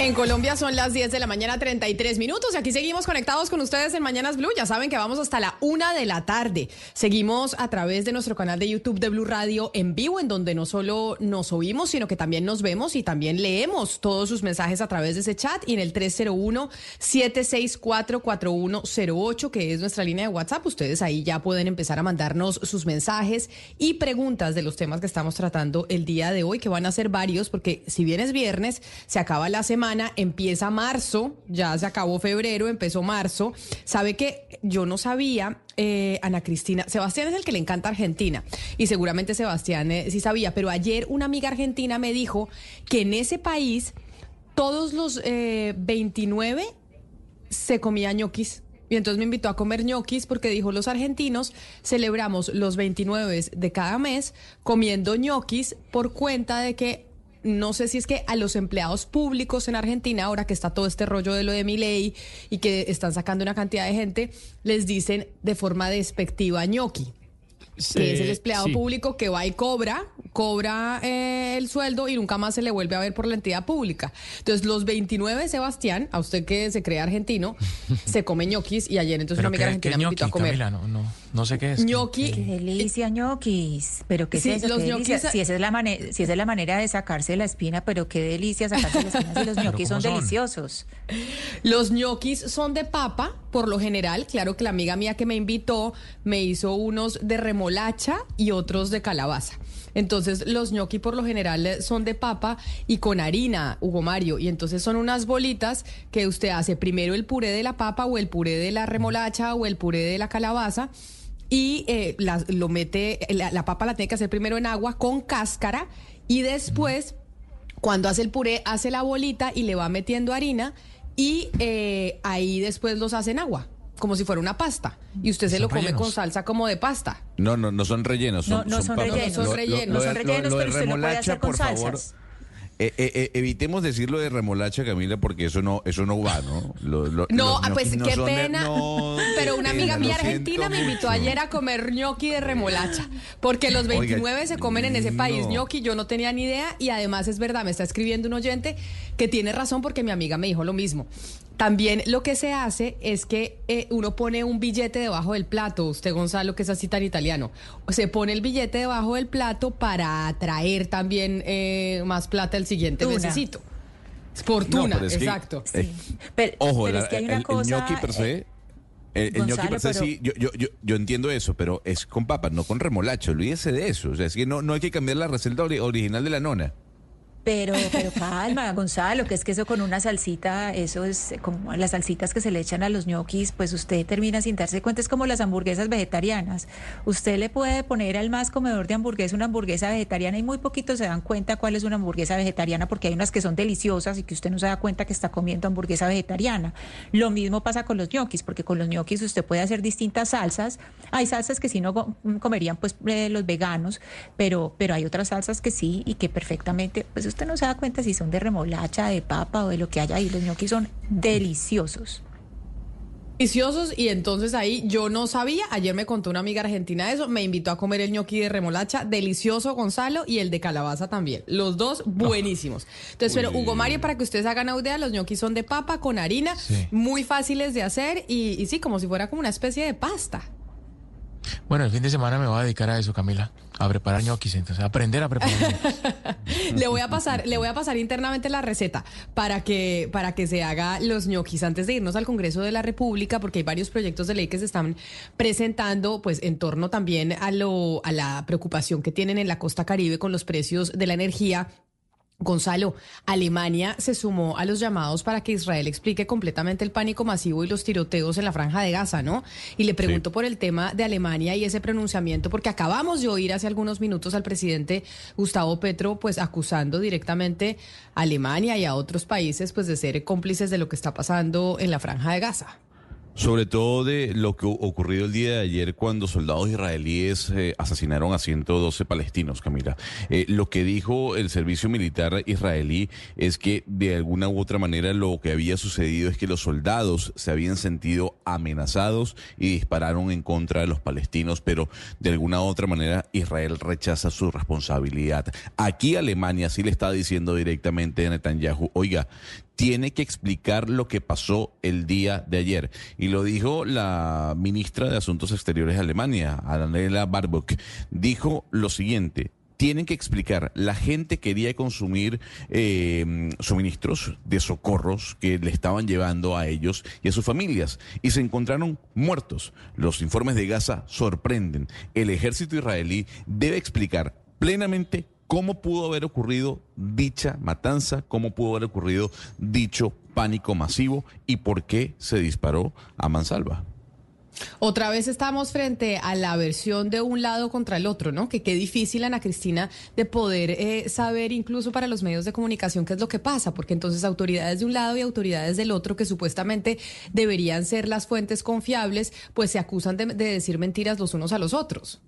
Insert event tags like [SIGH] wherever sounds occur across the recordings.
En Colombia son las 10 de la mañana, 33 minutos. Y aquí seguimos conectados con ustedes en Mañanas Blue. Ya saben que vamos hasta la una de la tarde. Seguimos a través de nuestro canal de YouTube de Blue Radio en vivo, en donde no solo nos oímos, sino que también nos vemos y también leemos todos sus mensajes a través de ese chat y en el 301-764-4108, que es nuestra línea de WhatsApp. Ustedes ahí ya pueden empezar a mandarnos sus mensajes y preguntas de los temas que estamos tratando el día de hoy, que van a ser varios, porque si bien es viernes, se acaba la semana empieza marzo, ya se acabó febrero, empezó marzo. Sabe que yo no sabía, eh, Ana Cristina, Sebastián es el que le encanta Argentina y seguramente Sebastián eh, sí sabía, pero ayer una amiga argentina me dijo que en ese país todos los 29 eh, se comía ñoquis. Y entonces me invitó a comer ñoquis porque dijo, los argentinos celebramos los 29 de cada mes comiendo ñoquis por cuenta de que no sé si es que a los empleados públicos en Argentina, ahora que está todo este rollo de lo de mi ley y que están sacando una cantidad de gente, les dicen de forma despectiva ñoqui que es el empleado público que va y cobra, cobra eh, el sueldo y nunca más se le vuelve a ver por la entidad pública. Entonces, los 29, Sebastián, a usted que se cree argentino, [LAUGHS] se come ñoquis y ayer entonces una amiga argentina me invitó a comer. no, no, no, sé qué es. Ñoqui. Qué delicia, ñoquis. Pero qué es eso, los ñoquis, si, esa es la manera, si esa es la manera de sacarse la espina, pero qué delicia sacarse la espina si los [LAUGHS] ñoquis son, deliciosos. Los ñoquis son de papa, por lo general. Claro que la amiga mía que me invitó me hizo unos de remolacha y otros de calabaza. Entonces los ñoqui por lo general son de papa y con harina, Hugo Mario. Y entonces son unas bolitas que usted hace primero el puré de la papa o el puré de la remolacha o el puré de la calabaza y eh, lo mete, la, la, papa la tiene que hacer primero en agua con cáscara y después, cuando hace el puré, hace la bolita y le va metiendo harina y eh, ahí después los hacen agua como si fuera una pasta. Y usted se lo come con salsa como de pasta. No, no, no son rellenos. Son, no, no son, rellenos. no son rellenos. no son rellenos, pero usted lo puede hacer con salsas. Eh, eh, eh, evitemos decirlo de remolacha, Camila, porque eso no, eso no va, ¿no? no, ah, pues qué pena. pero una amiga mía argentina me invitó ayer a comer ñoqui de remolacha, porque los 29 se comen en ese país ñoqui, yo no tenía ni idea, y además es verdad, me está escribiendo un oyente que tiene razón porque mi amiga me dijo lo mismo. También lo que se hace es que eh, uno pone un billete debajo del plato, usted Gonzalo, que es así tan italiano, se pone el billete debajo del plato para atraer también eh, más plata el siguiente necesito. Fortuna, exacto. Eh, ojo, es que hay una el, cosa, ñoqui per se... El, ñoqui per se sí, yo, yo, yo, yo, entiendo eso, pero es con papas, no con remolacha. Olvídese de eso. O sea, es que no, no hay que cambiar la receta original de la nona. Pero, pero calma, Gonzalo, que es que eso con una salsita, eso es como las salsitas que se le echan a los ñoquis, pues usted termina sin darse cuenta, es como las hamburguesas vegetarianas. Usted le puede poner al más comedor de hamburguesa una hamburguesa vegetariana y muy poquitos se dan cuenta cuál es una hamburguesa vegetariana porque hay unas que son deliciosas y que usted no se da cuenta que está comiendo hamburguesa vegetariana. Lo mismo pasa con los ñoquis, porque con los ñoquis usted puede hacer distintas salsas. Hay salsas que sí no comerían pues eh, los veganos, pero, pero hay otras salsas que sí y que perfectamente, pues usted no se da cuenta si son de remolacha, de papa o de lo que haya ahí. Los ñoquis son deliciosos. Deliciosos y entonces ahí yo no sabía, ayer me contó una amiga argentina eso, me invitó a comer el ñoqui de remolacha, delicioso Gonzalo y el de calabaza también, los dos buenísimos. Entonces, pero Hugo Mario, para que ustedes hagan idea, los ñoquis son de papa con harina, muy fáciles de hacer y, y sí, como si fuera como una especie de pasta. Bueno, el fin de semana me voy a dedicar a eso, Camila, a preparar ñoquis, entonces, a aprender a preparar [LAUGHS] le voy a pasar, le voy a pasar internamente la receta para que, para que se haga los ñoquis antes de irnos al Congreso de la República, porque hay varios proyectos de ley que se están presentando, pues, en torno también a lo, a la preocupación que tienen en la costa caribe con los precios de la energía Gonzalo, Alemania se sumó a los llamados para que Israel explique completamente el pánico masivo y los tiroteos en la franja de Gaza, ¿no? Y le pregunto por el tema de Alemania y ese pronunciamiento, porque acabamos de oír hace algunos minutos al presidente Gustavo Petro, pues acusando directamente a Alemania y a otros países, pues de ser cómplices de lo que está pasando en la franja de Gaza. Sobre todo de lo que ocurrido el día de ayer cuando soldados israelíes eh, asesinaron a 112 palestinos, Camila. Eh, lo que dijo el servicio militar israelí es que de alguna u otra manera lo que había sucedido es que los soldados se habían sentido amenazados y dispararon en contra de los palestinos, pero de alguna u otra manera Israel rechaza su responsabilidad. Aquí Alemania sí le está diciendo directamente a Netanyahu, oiga, tiene que explicar lo que pasó el día de ayer. Y lo dijo la ministra de Asuntos Exteriores de Alemania, Annalena Baerbock. Dijo lo siguiente, tienen que explicar. La gente quería consumir eh, suministros de socorros que le estaban llevando a ellos y a sus familias y se encontraron muertos. Los informes de Gaza sorprenden. El ejército israelí debe explicar plenamente cómo pudo haber ocurrido dicha matanza, cómo pudo haber ocurrido dicho pánico masivo y por qué se disparó a mansalva. Otra vez estamos frente a la versión de un lado contra el otro, ¿no? Que qué difícil, Ana Cristina, de poder eh, saber incluso para los medios de comunicación qué es lo que pasa, porque entonces autoridades de un lado y autoridades del otro, que supuestamente deberían ser las fuentes confiables, pues se acusan de decir mentiras los unos a los otros.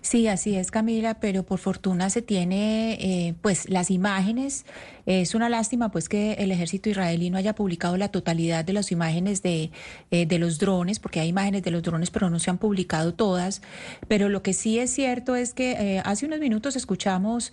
Sí, así es, Camila, pero por fortuna se tiene eh, pues las imágenes. Es una lástima pues que el ejército israelí no haya publicado la totalidad de las imágenes de, eh, de los drones, porque hay imágenes de los drones, pero no se han publicado todas. Pero lo que sí es cierto es que eh, hace unos minutos escuchamos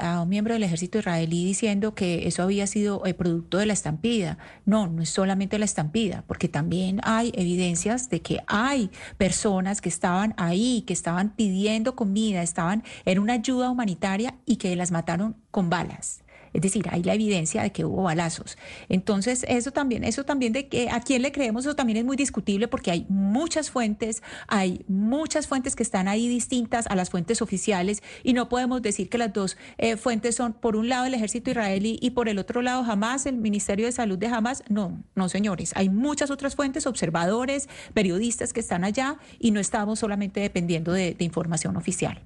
a un miembro del ejército israelí diciendo que eso había sido producto de la estampida. No, no es solamente la estampida, porque también hay evidencias de que hay personas que estaban ahí, que estaban pidiendo comida, estaban en una ayuda humanitaria y que las mataron con balas. Es decir, hay la evidencia de que hubo balazos. Entonces, eso también, eso también de que a quién le creemos, eso también es muy discutible porque hay muchas fuentes, hay muchas fuentes que están ahí distintas a las fuentes oficiales y no podemos decir que las dos eh, fuentes son por un lado el ejército israelí y por el otro lado jamás el Ministerio de Salud de Hamas. No, no señores, hay muchas otras fuentes, observadores, periodistas que están allá y no estamos solamente dependiendo de información oficial.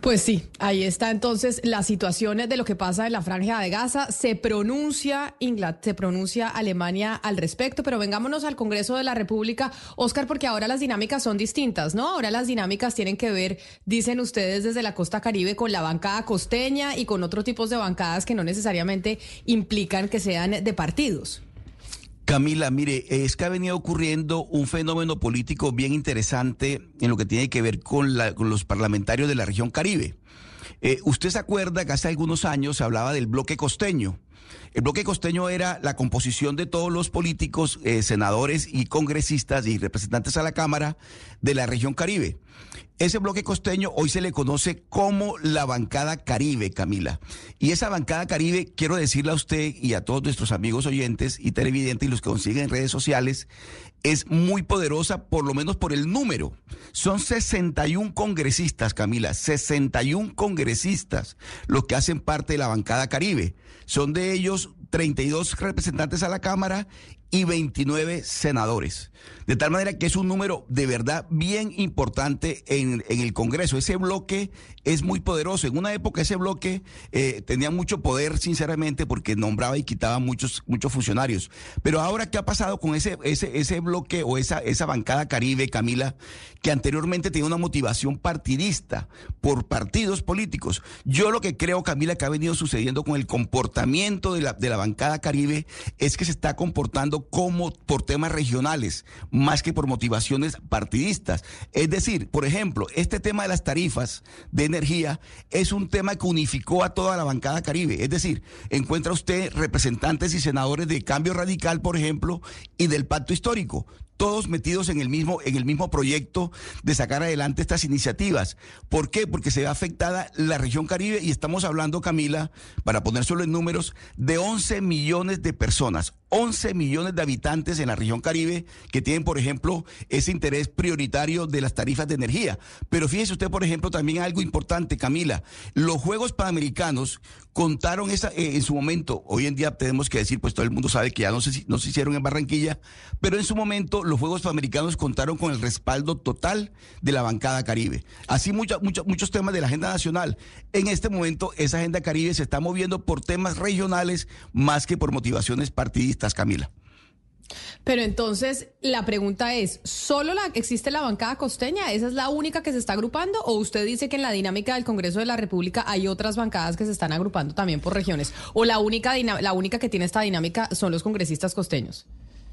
Pues sí, ahí está entonces la situación de lo que pasa en la franja de Gaza. Se pronuncia se pronuncia Alemania al respecto, pero vengámonos al Congreso de la República, Oscar, porque ahora las dinámicas son distintas, ¿no? Ahora las dinámicas tienen que ver, dicen ustedes desde la costa caribe, con la bancada costeña y con otros tipos de bancadas que no necesariamente implican que sean de partidos. Camila, mire, es que ha venido ocurriendo un fenómeno político bien interesante en lo que tiene que ver con, los parlamentarios de la región Caribe. Eh, usted se acuerda que hace algunos años se hablaba del bloque costeño. El bloque costeño era la composición de todos los políticos, eh, senadores y congresistas y representantes a la Cámara de la región Caribe. Ese bloque costeño hoy se le conoce como la bancada Caribe, Camila. Y esa bancada Caribe, quiero decirle a usted y a todos nuestros amigos oyentes y televidentes y los que consiguen en redes sociales, es muy poderosa, por lo menos por el número. Son 61 congresistas, Camila, 61 congresistas los que hacen parte de la bancada Caribe. Son de ellos 32 representantes a la Cámara y 29 senadores. De tal manera que es un número de verdad bien importante en, el Congreso. Ese bloque es muy poderoso. En una época ese bloque eh, tenía mucho poder, sinceramente, porque nombraba y quitaba muchos, muchos funcionarios. Pero ahora, ¿qué ha pasado con ese, ese, ese bloque o esa, esa bancada Caribe, Camila, que anteriormente tenía una motivación partidista por partidos políticos? Yo lo que creo, Camila, que ha venido sucediendo con el comportamiento de la, de la bancada Caribe es que se está comportando como por temas regionales, más que por motivaciones partidistas. Es decir, por ejemplo, este tema de las tarifas de energía es un tema que unificó a toda la bancada caribe. Es decir, encuentra usted representantes y senadores de Cambio Radical, por ejemplo, y del Pacto Histórico todos metidos en el mismo, en el mismo proyecto de sacar adelante estas iniciativas. ¿Por qué? Porque se ve afectada la región Caribe y estamos hablando, Camila, para poner solo en números, de 11 millones de personas, 11 millones de habitantes en la región Caribe que tienen, por ejemplo, ese interés prioritario de las tarifas de energía. Pero fíjese usted, por ejemplo, también algo importante, Camila, los Juegos Panamericanos contaron esa, eh, en su momento, hoy en día tenemos que decir, pues todo el mundo sabe que ya no se, hicieron en Barranquilla, pero en su momento los Juegos Panamericanos contaron con el respaldo total de la bancada Caribe. Así muchos muchos temas de la agenda nacional. En este momento esa agenda Caribe se está moviendo por temas regionales más que por motivaciones partidistas, Camila. Pero entonces la pregunta es, ¿solo la, existe la bancada costeña? ¿Esa es la única que se está agrupando? ¿O usted dice que en la dinámica del Congreso de la República hay otras bancadas que se están agrupando también por regiones? ¿O la única, la única que tiene esta dinámica son los congresistas costeños?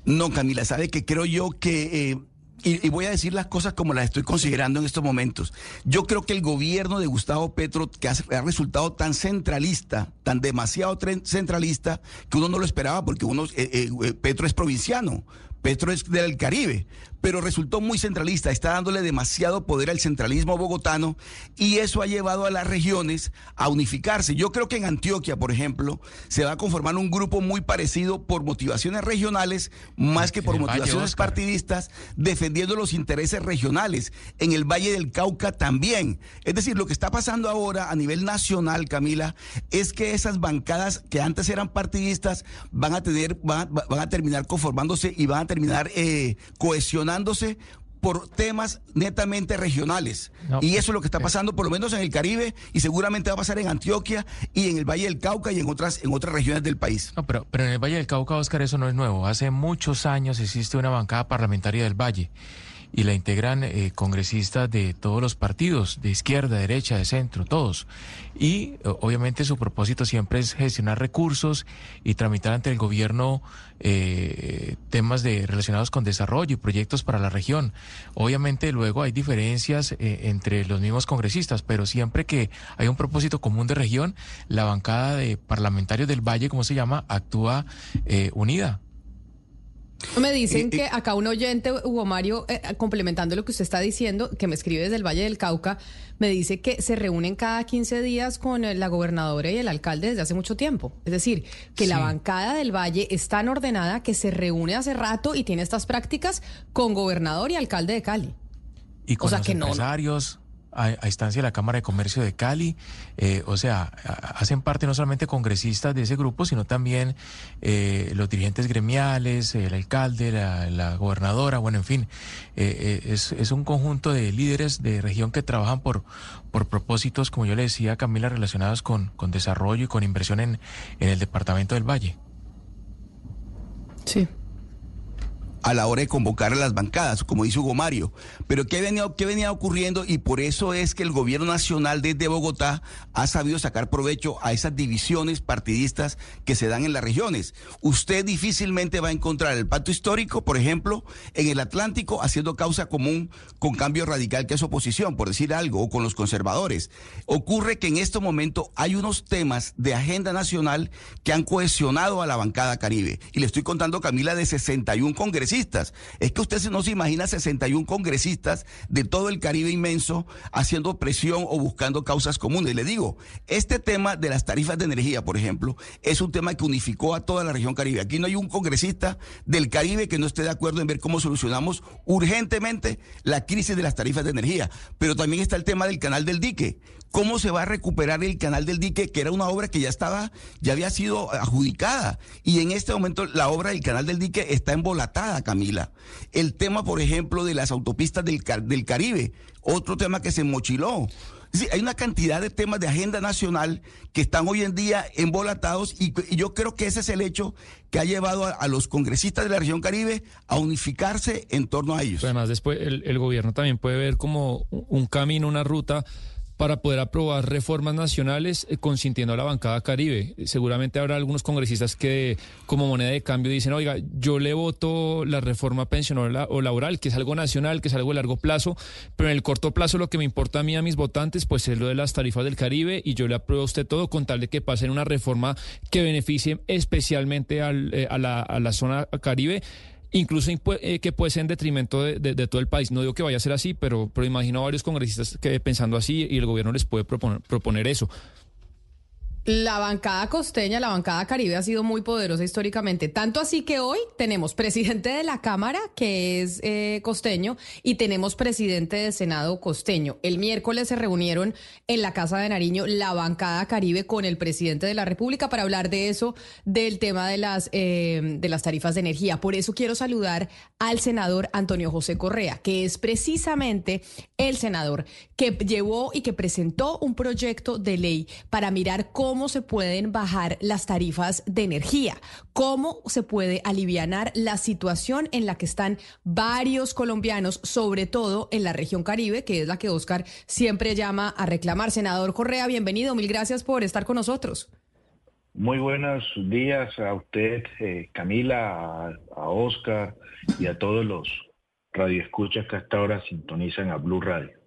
No, Camila, sabe que creo yo que... Eh, y, voy a decir las cosas como las estoy considerando en estos momentos. Yo creo que el gobierno de Gustavo Petro, que ha, resultado tan centralista, tan demasiado centralista, que uno no lo esperaba porque uno, eh, eh, Petro es provinciano, Petro es del Caribe, pero resultó muy centralista, está dándole demasiado poder al centralismo bogotano y eso ha llevado a las regiones a unificarse. Yo creo que en Antioquia, por ejemplo, se va a conformar un grupo muy parecido por motivaciones regionales más que por motivaciones partidistas, defendiendo los intereses regionales. En el Valle del Cauca también. Es decir, lo que está pasando ahora a nivel nacional, Camila, es que esas bancadas que antes eran partidistas van a tener, van, a terminar conformándose y van a terminar eh, cohesionando por temas netamente regionales. y eso es lo que está pasando, por lo menos en el Caribe, y seguramente va a pasar en Antioquia y en el Valle del Cauca y en otras, en otras regiones del país. No, pero, pero en el Valle del Cauca, Oscar, eso no es nuevo. Hace muchos años existe una bancada parlamentaria del Valle y la integran eh, congresistas de todos los partidos, de izquierda, derecha, de centro, todos. Y obviamente su propósito siempre es gestionar recursos y tramitar ante el gobierno eh, temas de, relacionados con desarrollo y proyectos para la región. Obviamente luego hay diferencias eh, entre los mismos congresistas, pero siempre que hay un propósito común de región, la bancada de parlamentarios del Valle, como se llama, actúa unida. Me dicen que acá un oyente, Hugo Mario, eh, complementando lo que usted está diciendo, que me escribe desde el Valle del Cauca, me dice que se reúnen cada 15 días con eh, la gobernadora y el alcalde desde hace mucho tiempo. Es decir, que la bancada del Valle es tan ordenada que se reúne hace rato y tiene estas prácticas con gobernador y alcalde de Cali. Y con los empresarios, a, instancia de la Cámara de Comercio de Cali. Eh, o sea, hacen parte no solamente congresistas de ese grupo, sino también eh, los dirigentes gremiales, el alcalde, la, gobernadora, bueno, en fin, eh, es, es, un conjunto de líderes de región que trabajan por, por propósitos, como yo le decía, Camila, relacionados con, con desarrollo y con inversión en, en el departamento del Valle. Sí a la hora de convocar a las bancadas, como dice Hugo Mario. Pero ¿qué venía, ¿qué venía ocurriendo? Y por eso es que el gobierno nacional desde Bogotá ha sabido sacar provecho a esas divisiones partidistas que se dan en las regiones. Usted difícilmente va a encontrar el pacto histórico, por ejemplo, en el Atlántico haciendo causa común con cambio radical que es oposición, por decir algo, o con los conservadores. Ocurre que en este momento hay unos temas de agenda nacional que han cohesionado a la bancada caribe. Y le estoy contando, Camila, de 61 congresistas es que usted no se imagina 61 congresistas de todo el Caribe inmenso haciendo presión o buscando causas comunes. Le digo, este tema de las tarifas de energía, por ejemplo, es un tema que unificó a toda la región Caribe. Aquí no hay un congresista del Caribe que no esté de acuerdo en ver cómo solucionamos urgentemente la crisis de las tarifas de energía. Pero también está el tema del canal del dique cómo se va a recuperar el canal del dique, que era una obra que ya estaba, ya había sido adjudicada. Y en este momento la obra del canal del dique está embolatada, Camila. El tema, por ejemplo, de las autopistas del, Caribe, otro tema que se mochiló. Hay una cantidad de temas de agenda nacional que están hoy en día embolatados y, yo creo que ese es el hecho que ha llevado a, los congresistas de la región Caribe a unificarse en torno a ellos. Además, después el gobierno también puede ver como un camino, una ruta para poder aprobar reformas nacionales eh, consintiendo a la bancada Caribe. Seguramente habrá algunos congresistas que como moneda de cambio dicen, oiga, yo le voto la reforma pensional o laboral, que es algo nacional, que es algo de largo plazo, pero en el corto plazo lo que me importa a mí, a mis votantes, pues es lo de las tarifas del Caribe y yo le apruebo a usted todo con tal de que pasen una reforma que beneficie especialmente eh, a, la, a la zona Caribe incluso eh, que puede ser en detrimento de, todo el país. No digo que vaya a ser así, pero, pero imagino a varios congresistas que pensando así y el gobierno les puede proponer, proponer eso. La bancada costeña, la bancada caribe ha sido muy poderosa históricamente, tanto así que hoy tenemos presidente de la Cámara, que es eh, costeño, y tenemos presidente de Senado costeño. El miércoles se reunieron en la Casa de Nariño la bancada caribe con el presidente de la República para hablar de eso, del tema de las, eh, de las tarifas de energía. Por eso quiero saludar al senador Antonio José Correa, que es precisamente el senador que llevó y que presentó un proyecto de ley para mirar cómo cómo se pueden bajar las tarifas de energía, cómo se puede aliviar la situación en la que están varios colombianos, sobre todo en la región Caribe, que es la que Oscar siempre llama a reclamar. Senador Correa, bienvenido, mil gracias por estar con nosotros. Muy buenos días a usted, eh, Camila, a, Oscar y a todos los radioescuchas que hasta ahora sintonizan a Blue Radio.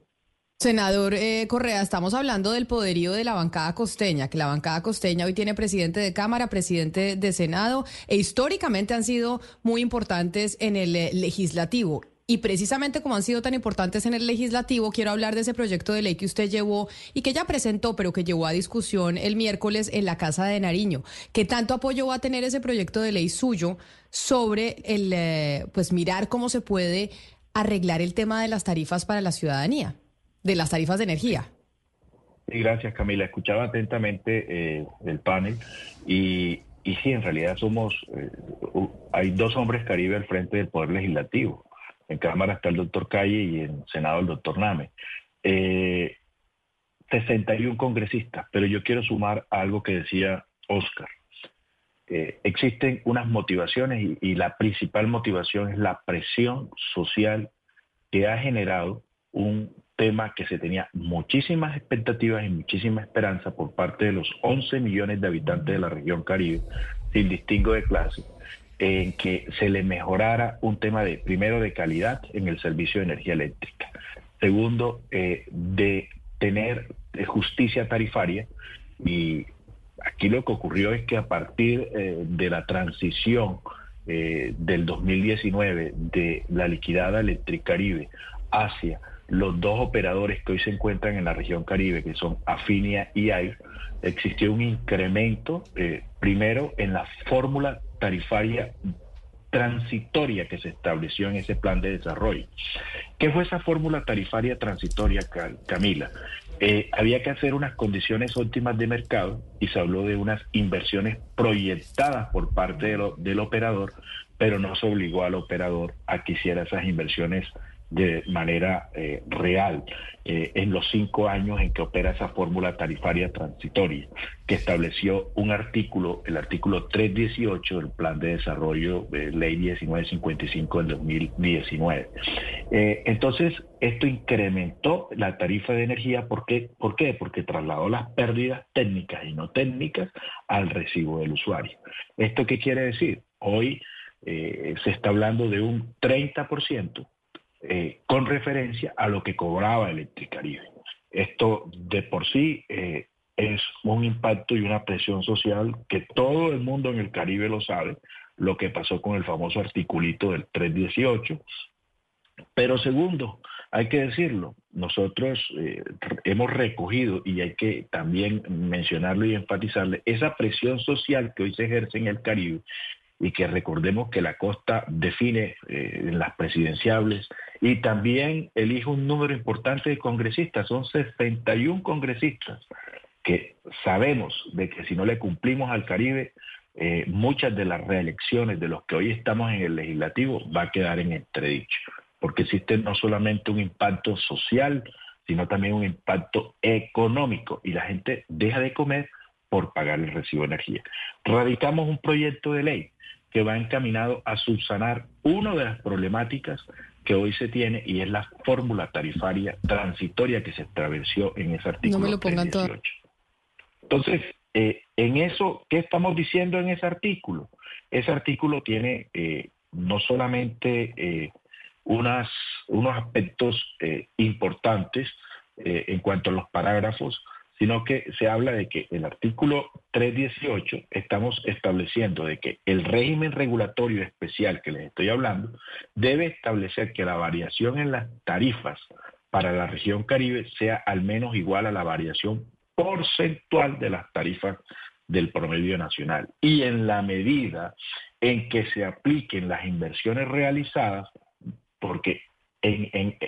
Senador eh, Correa, estamos hablando del poderío de la bancada costeña, que la bancada costeña hoy tiene presidente de Cámara, presidente de Senado, e históricamente han sido muy importantes en el eh, legislativo. Y precisamente como han sido tan importantes en el legislativo, quiero hablar de ese proyecto de ley que usted llevó y que ya presentó, pero que llevó a discusión el miércoles en la Casa de Nariño. ¿Qué tanto apoyo va a tener ese proyecto de ley suyo sobre el, eh, pues mirar cómo se puede arreglar el tema de las tarifas para la ciudadanía, de las tarifas de energía? Gracias Camila. Escuchaba atentamente eh, el panel y, y sí, en realidad somos, eh, hay dos hombres caribe al frente del Poder Legislativo en Cámara está el doctor Calle y en Senado el doctor Name. 61 eh, congresistas, pero yo quiero sumar algo que decía Oscar. Eh, existen unas motivaciones y, la principal motivación es la presión social que ha generado un tema que se tenía muchísimas expectativas y muchísima esperanza por parte de los 11 millones de habitantes de la región Caribe, sin distingo de clase, en que se le mejorara un tema de, primero, de calidad en el servicio de energía eléctrica. Segundo, eh, de tener justicia tarifaria. Y aquí lo que ocurrió es que a partir eh, de la transición eh, del 2019 de la liquidada Electricaribe hacia los dos operadores que hoy se encuentran en la región Caribe, que son Afinia y AIR, existió un incremento, primero en la fórmula tarifaria transitoria que se estableció en ese plan de desarrollo. ¿Qué fue esa fórmula tarifaria transitoria, Camila? Eh, había que hacer unas condiciones óptimas de mercado y se habló de unas inversiones proyectadas por parte del operador, pero no se obligó al operador a que hiciera esas inversiones de manera eh, real eh, en los cinco años en que opera esa fórmula tarifaria transitoria, que estableció un artículo, el artículo 318 del Plan de Desarrollo de Ley 1955 del 2019. Eh, entonces, esto incrementó la tarifa de energía. ¿Por qué? ¿Por qué? Porque trasladó las pérdidas técnicas y no técnicas al recibo del usuario. ¿Esto qué quiere decir? Hoy se está hablando de un 30% eh, con referencia a lo que cobraba Electricaribe. Esto de por sí eh, es un impacto y una presión social que todo el mundo en el Caribe lo sabe, lo que pasó con el famoso articulito del 318. Pero segundo, hay que decirlo, nosotros eh, hemos recogido, y hay que también mencionarlo y enfatizarle, esa presión social que hoy se ejerce en el Caribe y que recordemos que la costa define en las presidenciables y también elige un número importante de congresistas, son 61 congresistas que sabemos de que si no le cumplimos al Caribe, eh, muchas de las reelecciones de los que hoy estamos en el legislativo va a quedar en entredicho, porque existe no solamente un impacto social, sino también un impacto económico y la gente deja de comer por pagar el recibo de energía. Radicamos un proyecto de ley que va encaminado a subsanar una de las problemáticas que hoy se tiene y es la fórmula tarifaria transitoria que se estableció en ese artículo. No me lo pongan todo. Entonces, eh, en eso, ¿qué estamos diciendo en ese artículo? Ese artículo tiene eh, no solamente eh, unas, unos aspectos importantes en cuanto a los parágrafos, sino que se habla de que el artículo 318 estamos estableciendo de que el régimen regulatorio especial que les estoy hablando debe establecer que la variación en las tarifas para la región Caribe sea al menos igual a la variación porcentual de las tarifas del promedio nacional. Y en la medida en que se apliquen las inversiones realizadas, porque en, en,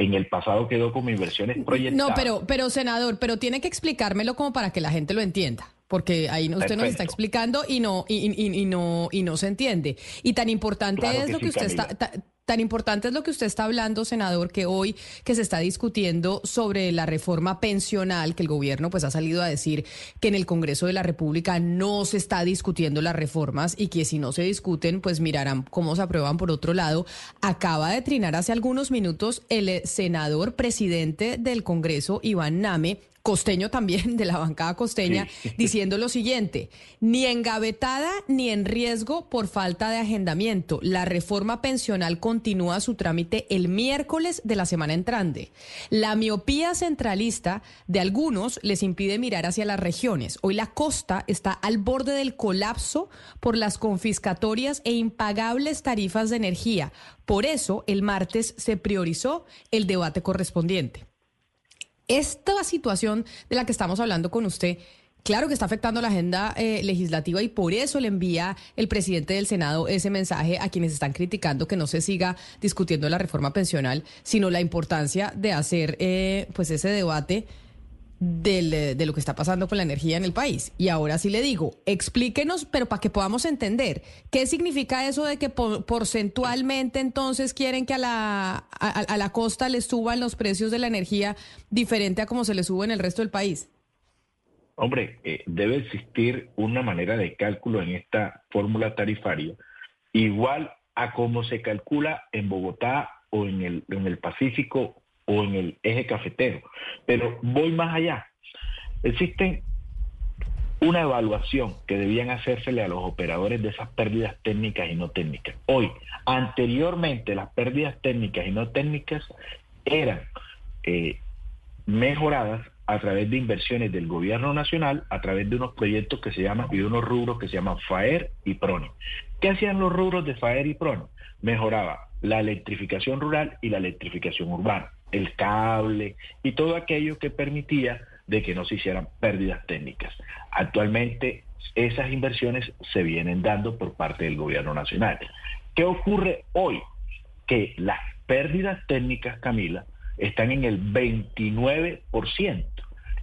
en el pasado quedó como inversiones proyectadas. No, pero, pero senador, pero tiene que explicármelo como para que la gente lo entienda, porque ahí usted nos está explicando y no y, no y no se entiende. Y tan importante es lo que usted está tan importante es lo que usted está hablando, senador, que hoy que se está discutiendo sobre la reforma pensional, que el gobierno pues ha salido a decir que en el Congreso de la República no se está discutiendo las reformas y que si no se discuten, pues mirarán cómo se aprueban por otro lado. Acaba de trinar hace algunos minutos el senador presidente del Congreso, Iván Name, costeño también, [LAUGHS] de la bancada costeña, [LAUGHS] diciendo lo siguiente, ni engavetada ni en riesgo por falta de agendamiento. La reforma pensional continúa su trámite el miércoles de la semana entrante. La miopía centralista de algunos les impide mirar hacia las regiones. Hoy la costa está al borde del colapso por las confiscatorias e impagables tarifas de energía. Por eso, el martes se priorizó el debate correspondiente. Esta situación de la que estamos hablando con usted, claro que está afectando la agenda eh, legislativa y por eso le envía el presidente del Senado ese mensaje a quienes están criticando que no se siga discutiendo la reforma pensional, sino la importancia de hacer eh, pues ese debate eh, de lo que está pasando con la energía en el país. Y ahora sí le digo, explíquenos, pero para que podamos entender, ¿qué significa eso de que porcentualmente entonces quieren que a la, a, la costa les suban los precios de la energía diferente a como se les sube en el resto del país? Hombre, eh, debe existir una manera de cálculo en esta fórmula tarifaria igual a como se calcula en Bogotá o en el, en el Pacífico o en el eje cafetero. Pero voy más allá. Existe una evaluación que debían hacérsele a los operadores de esas pérdidas técnicas y no técnicas. Hoy, anteriormente, las pérdidas técnicas y no técnicas eran eh, mejoradas a través de inversiones del gobierno nacional, a través de unos proyectos que se llaman, y de unos rubros que se llaman FAER y PRONE. ¿Qué hacían los rubros de FAER y PRONE? Mejoraba la electrificación rural y la electrificación urbana el cable y todo aquello que permitía de que no se hicieran pérdidas técnicas. Actualmente esas inversiones se vienen dando por parte del gobierno nacional. ¿Qué ocurre hoy? Que las pérdidas técnicas, Camila, están en el 29%.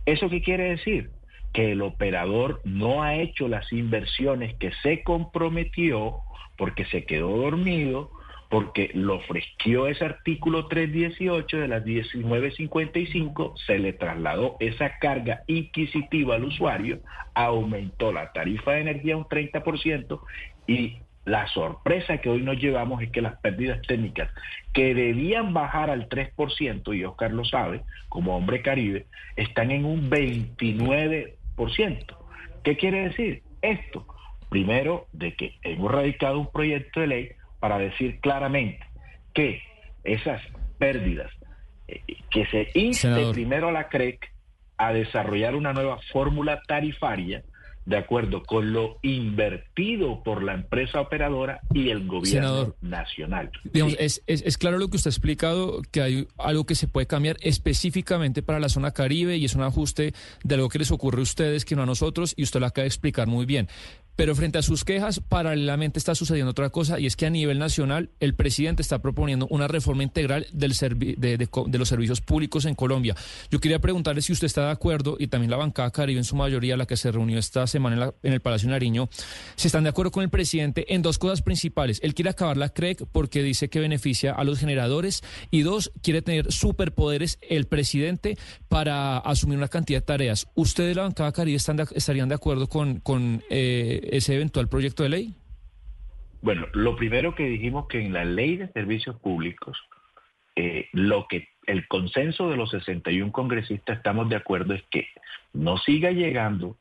¿Eso qué quiere decir? Que el operador no ha hecho las inversiones que se comprometió porque se quedó dormido porque lo ofreció ese artículo 318 de las 1955, se le trasladó esa carga inquisitiva al usuario, aumentó la tarifa de energía un 30% y la sorpresa que hoy nos llevamos es que las pérdidas técnicas que debían bajar al 3%, y Oscar lo sabe, como hombre caribe, están en un 29%. ¿Qué quiere decir esto? Primero, de que hemos radicado un proyecto de ley para decir claramente que esas pérdidas, eh, que se inste primero a la CREC a desarrollar una nueva fórmula tarifaria de acuerdo con lo invertido por la empresa operadora y el gobierno nacional. Digamos, es, es, claro lo que usted ha explicado, que hay algo que se puede cambiar específicamente para la zona Caribe y es un ajuste de algo que les ocurre a ustedes que no a nosotros y usted lo acaba de explicar muy bien. Pero frente a sus quejas, paralelamente está sucediendo otra cosa y es que a nivel nacional el presidente está proponiendo una reforma integral del de, de, los servicios públicos en Colombia. Yo quería preguntarle si usted está de acuerdo y también la bancada Caribe en su mayoría, la que se reunió esta semana en, el Palacio Nariño, si están de acuerdo con el presidente en dos cosas principales. Él quiere acabar la CREC porque dice que beneficia a los generadores y dos, quiere tener superpoderes el presidente para asumir una cantidad de tareas. ¿Ustedes, la bancada Caribe, estarían de acuerdo con... con eh, ese eventual proyecto de ley? Bueno, lo primero que dijimos que en la ley de servicios públicos, eh, lo que el consenso de los 61 congresistas estamos de acuerdo es que no siga llegando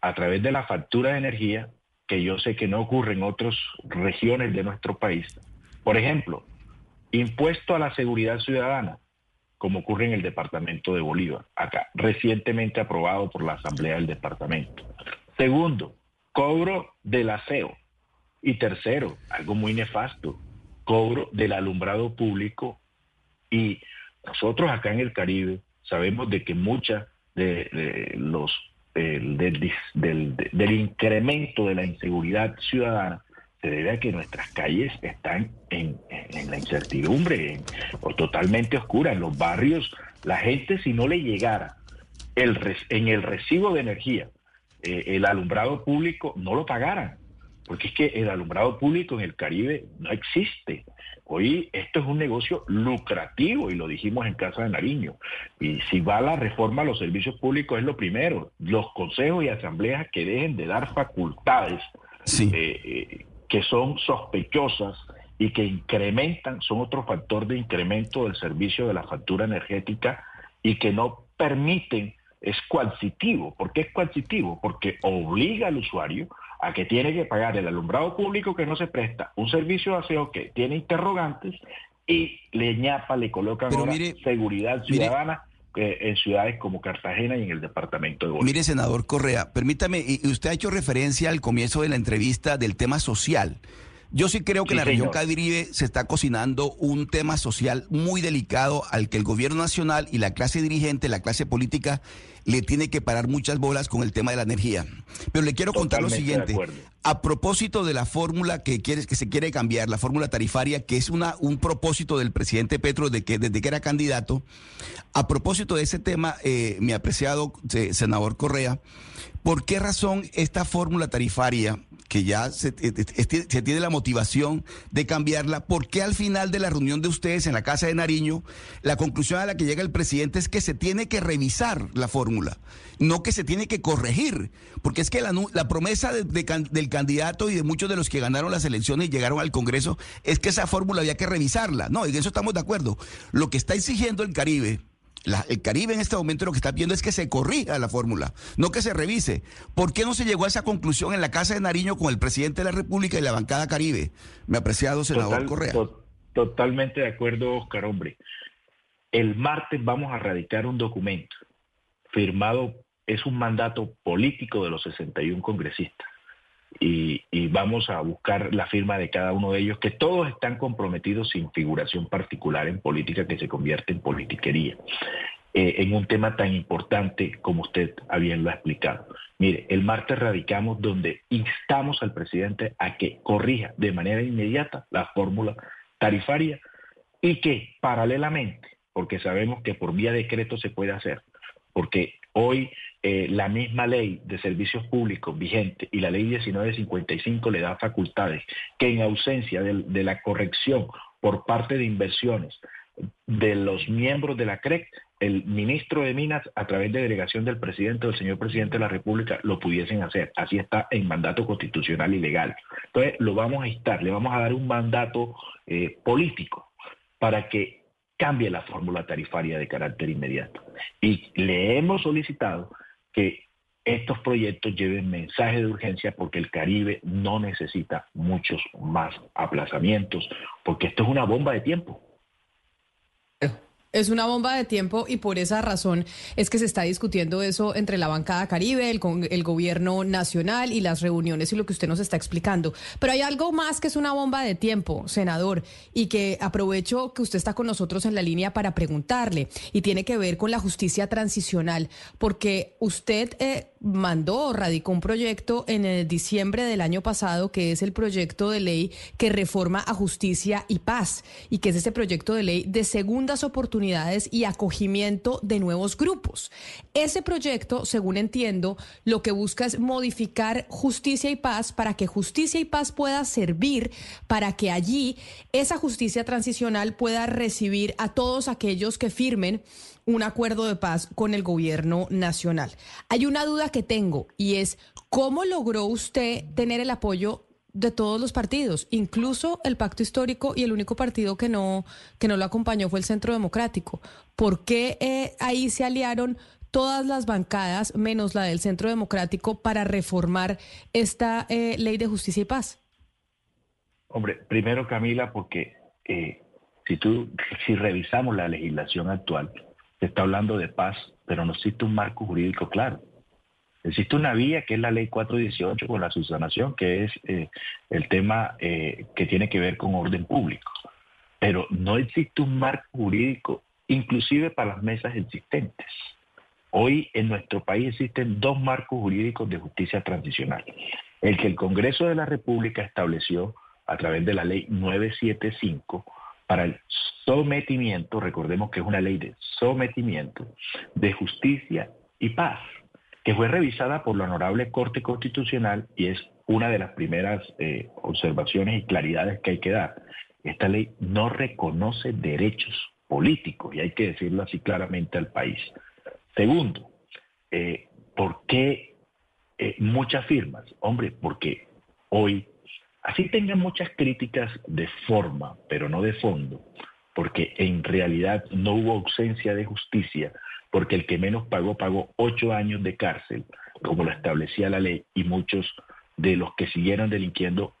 a través de la factura de energía, que yo sé que no ocurre en otras regiones de nuestro país. Por ejemplo, impuesto a la seguridad ciudadana, como ocurre en el departamento de Bolívar, acá, recientemente aprobado por la Asamblea del Departamento. Segundo, cobro del aseo. Y tercero, algo muy nefasto, cobro del alumbrado público. Y nosotros acá en el Caribe sabemos de que mucha de, los del, incremento de la inseguridad ciudadana se debe a que nuestras calles están en, la incertidumbre, o totalmente oscuras. En los barrios, la gente si no le llegara el, en el recibo de energía eh, el alumbrado público no lo pagaran. porque es que el alumbrado público en el Caribe no existe. Hoy esto es un negocio lucrativo y lo dijimos en Casa de Nariño. Y si va la reforma a los servicios públicos es lo primero. Los consejos y asambleas que dejen de dar facultades eh, eh, que son sospechosas y que incrementan, son otro factor de incremento del servicio de la factura energética y que no permiten, es coercitivo. ¿Por qué es coercitivo? Porque obliga al usuario a que tiene que pagar el alumbrado público que no se presta, un servicio de aseo que tiene interrogantes y le ñapa, le colocan seguridad ciudadana. Eh, en ciudades como Cartagena y en el departamento de Bolívar. Mire, senador Correa, permítame, y usted ha hecho referencia al comienzo de la entrevista del tema social. Yo sí creo que en la región Caribe se está cocinando un tema social muy delicado al que el gobierno nacional y la clase dirigente, la clase política, le tiene que parar muchas bolas con el tema de la energía. Pero le quiero contar lo siguiente. A propósito de la fórmula que, quiere, que se quiere cambiar, la fórmula tarifaria, que es una, un propósito del presidente Petro de que, desde que era candidato, a propósito de ese tema, eh, mi apreciado eh, senador Correa, ¿por qué razón esta fórmula tarifaria que ya se, tiene la motivación de cambiarla, ¿por qué al final de la reunión de ustedes en la Casa de Nariño, la conclusión a la que llega el presidente es que se tiene que revisar la fórmula, no que se tiene que corregir? Porque es que la, promesa del candidato y de muchos de los que ganaron las elecciones y llegaron al Congreso es que esa fórmula había que revisarla. No, en eso estamos de acuerdo. Lo que está exigiendo el Caribe el Caribe en este momento lo que está viendo es que se corrija la fórmula, no que se revise. ¿Por qué no se llegó a esa conclusión en la Casa de Nariño con el presidente de la República y la bancada Caribe? Me apreciado senador Correa. totalmente de acuerdo, Oscar, hombre. El martes vamos a radicar un documento firmado, es un mandato político de los 61 congresistas y, vamos a buscar la firma de cada uno de ellos, que todos están comprometidos sin figuración particular en política que se convierte en politiquería, eh, en un tema tan importante como usted bien lo ha explicado. Mire, el martes radicamos donde instamos al presidente a que corrija de manera inmediata la fórmula tarifaria y que paralelamente, porque sabemos que por vía decreto se puede hacer, porque hoy eh, la misma ley de servicios públicos vigente y la ley 1955 le da facultades que en ausencia de, la corrección por parte de inversiones de los miembros de la CREC, el ministro de Minas, a través de delegación del presidente o del señor presidente de la República, lo pudiesen hacer. Así está en mandato constitucional y legal. Entonces, lo vamos a instar, le vamos a dar un mandato eh, político para que cambie la fórmula tarifaria de carácter inmediato. Y le hemos solicitado que estos proyectos lleven mensaje de urgencia porque el Caribe no necesita muchos más aplazamientos, porque esto es una bomba de tiempo. Es una bomba de tiempo y por esa razón es que se está discutiendo eso entre la bancada caribe, el, el, gobierno nacional y las reuniones y lo que usted nos está explicando. Pero hay algo más que es una bomba de tiempo, senador, y que aprovecho que usted está con nosotros en la línea para preguntarle y tiene que ver con la justicia transicional, porque usted eh, mandó, radicó un proyecto en el diciembre del año pasado que es el proyecto de ley que reforma a justicia y paz y que es ese proyecto de ley de segundas oportunidades y acogimiento de nuevos grupos. Ese proyecto, según entiendo, lo que busca es modificar justicia y paz para que justicia y paz pueda servir para que allí esa justicia transicional pueda recibir a todos aquellos que firmen un acuerdo de paz con el gobierno nacional. Hay una duda que tengo y es, ¿cómo logró usted tener el apoyo de todos los partidos, incluso el pacto histórico y el único partido que no, que no lo acompañó fue el Centro Democrático. ¿Por qué eh, ahí se aliaron todas las bancadas, menos la del Centro Democrático, para reformar esta eh, ley de justicia y paz? Hombre, primero Camila, porque eh, si tú, si revisamos la legislación actual, se está hablando de paz, pero no existe un marco jurídico claro. Existe una vía que es la ley 418 con la subsanación, que es eh, el tema eh, que tiene que ver con orden público. Pero no existe un marco jurídico, inclusive para las mesas existentes. Hoy en nuestro país existen dos marcos jurídicos de justicia transicional. El que el Congreso de la República estableció a través de la ley 975 para el sometimiento, recordemos que es una ley de sometimiento, de justicia y paz que fue revisada por la Honorable Corte Constitucional y es una de las primeras eh, observaciones y claridades que hay que dar. Esta ley no reconoce derechos políticos y hay que decirlo así claramente al país. Segundo, eh, ¿por qué eh, muchas firmas? Hombre, porque hoy, así tengan muchas críticas de forma, pero no de fondo, porque en realidad no hubo ausencia de justicia, porque el que menos pagó pagó ocho años de cárcel, como lo establecía la ley, y muchos de los que siguieron delinquiendo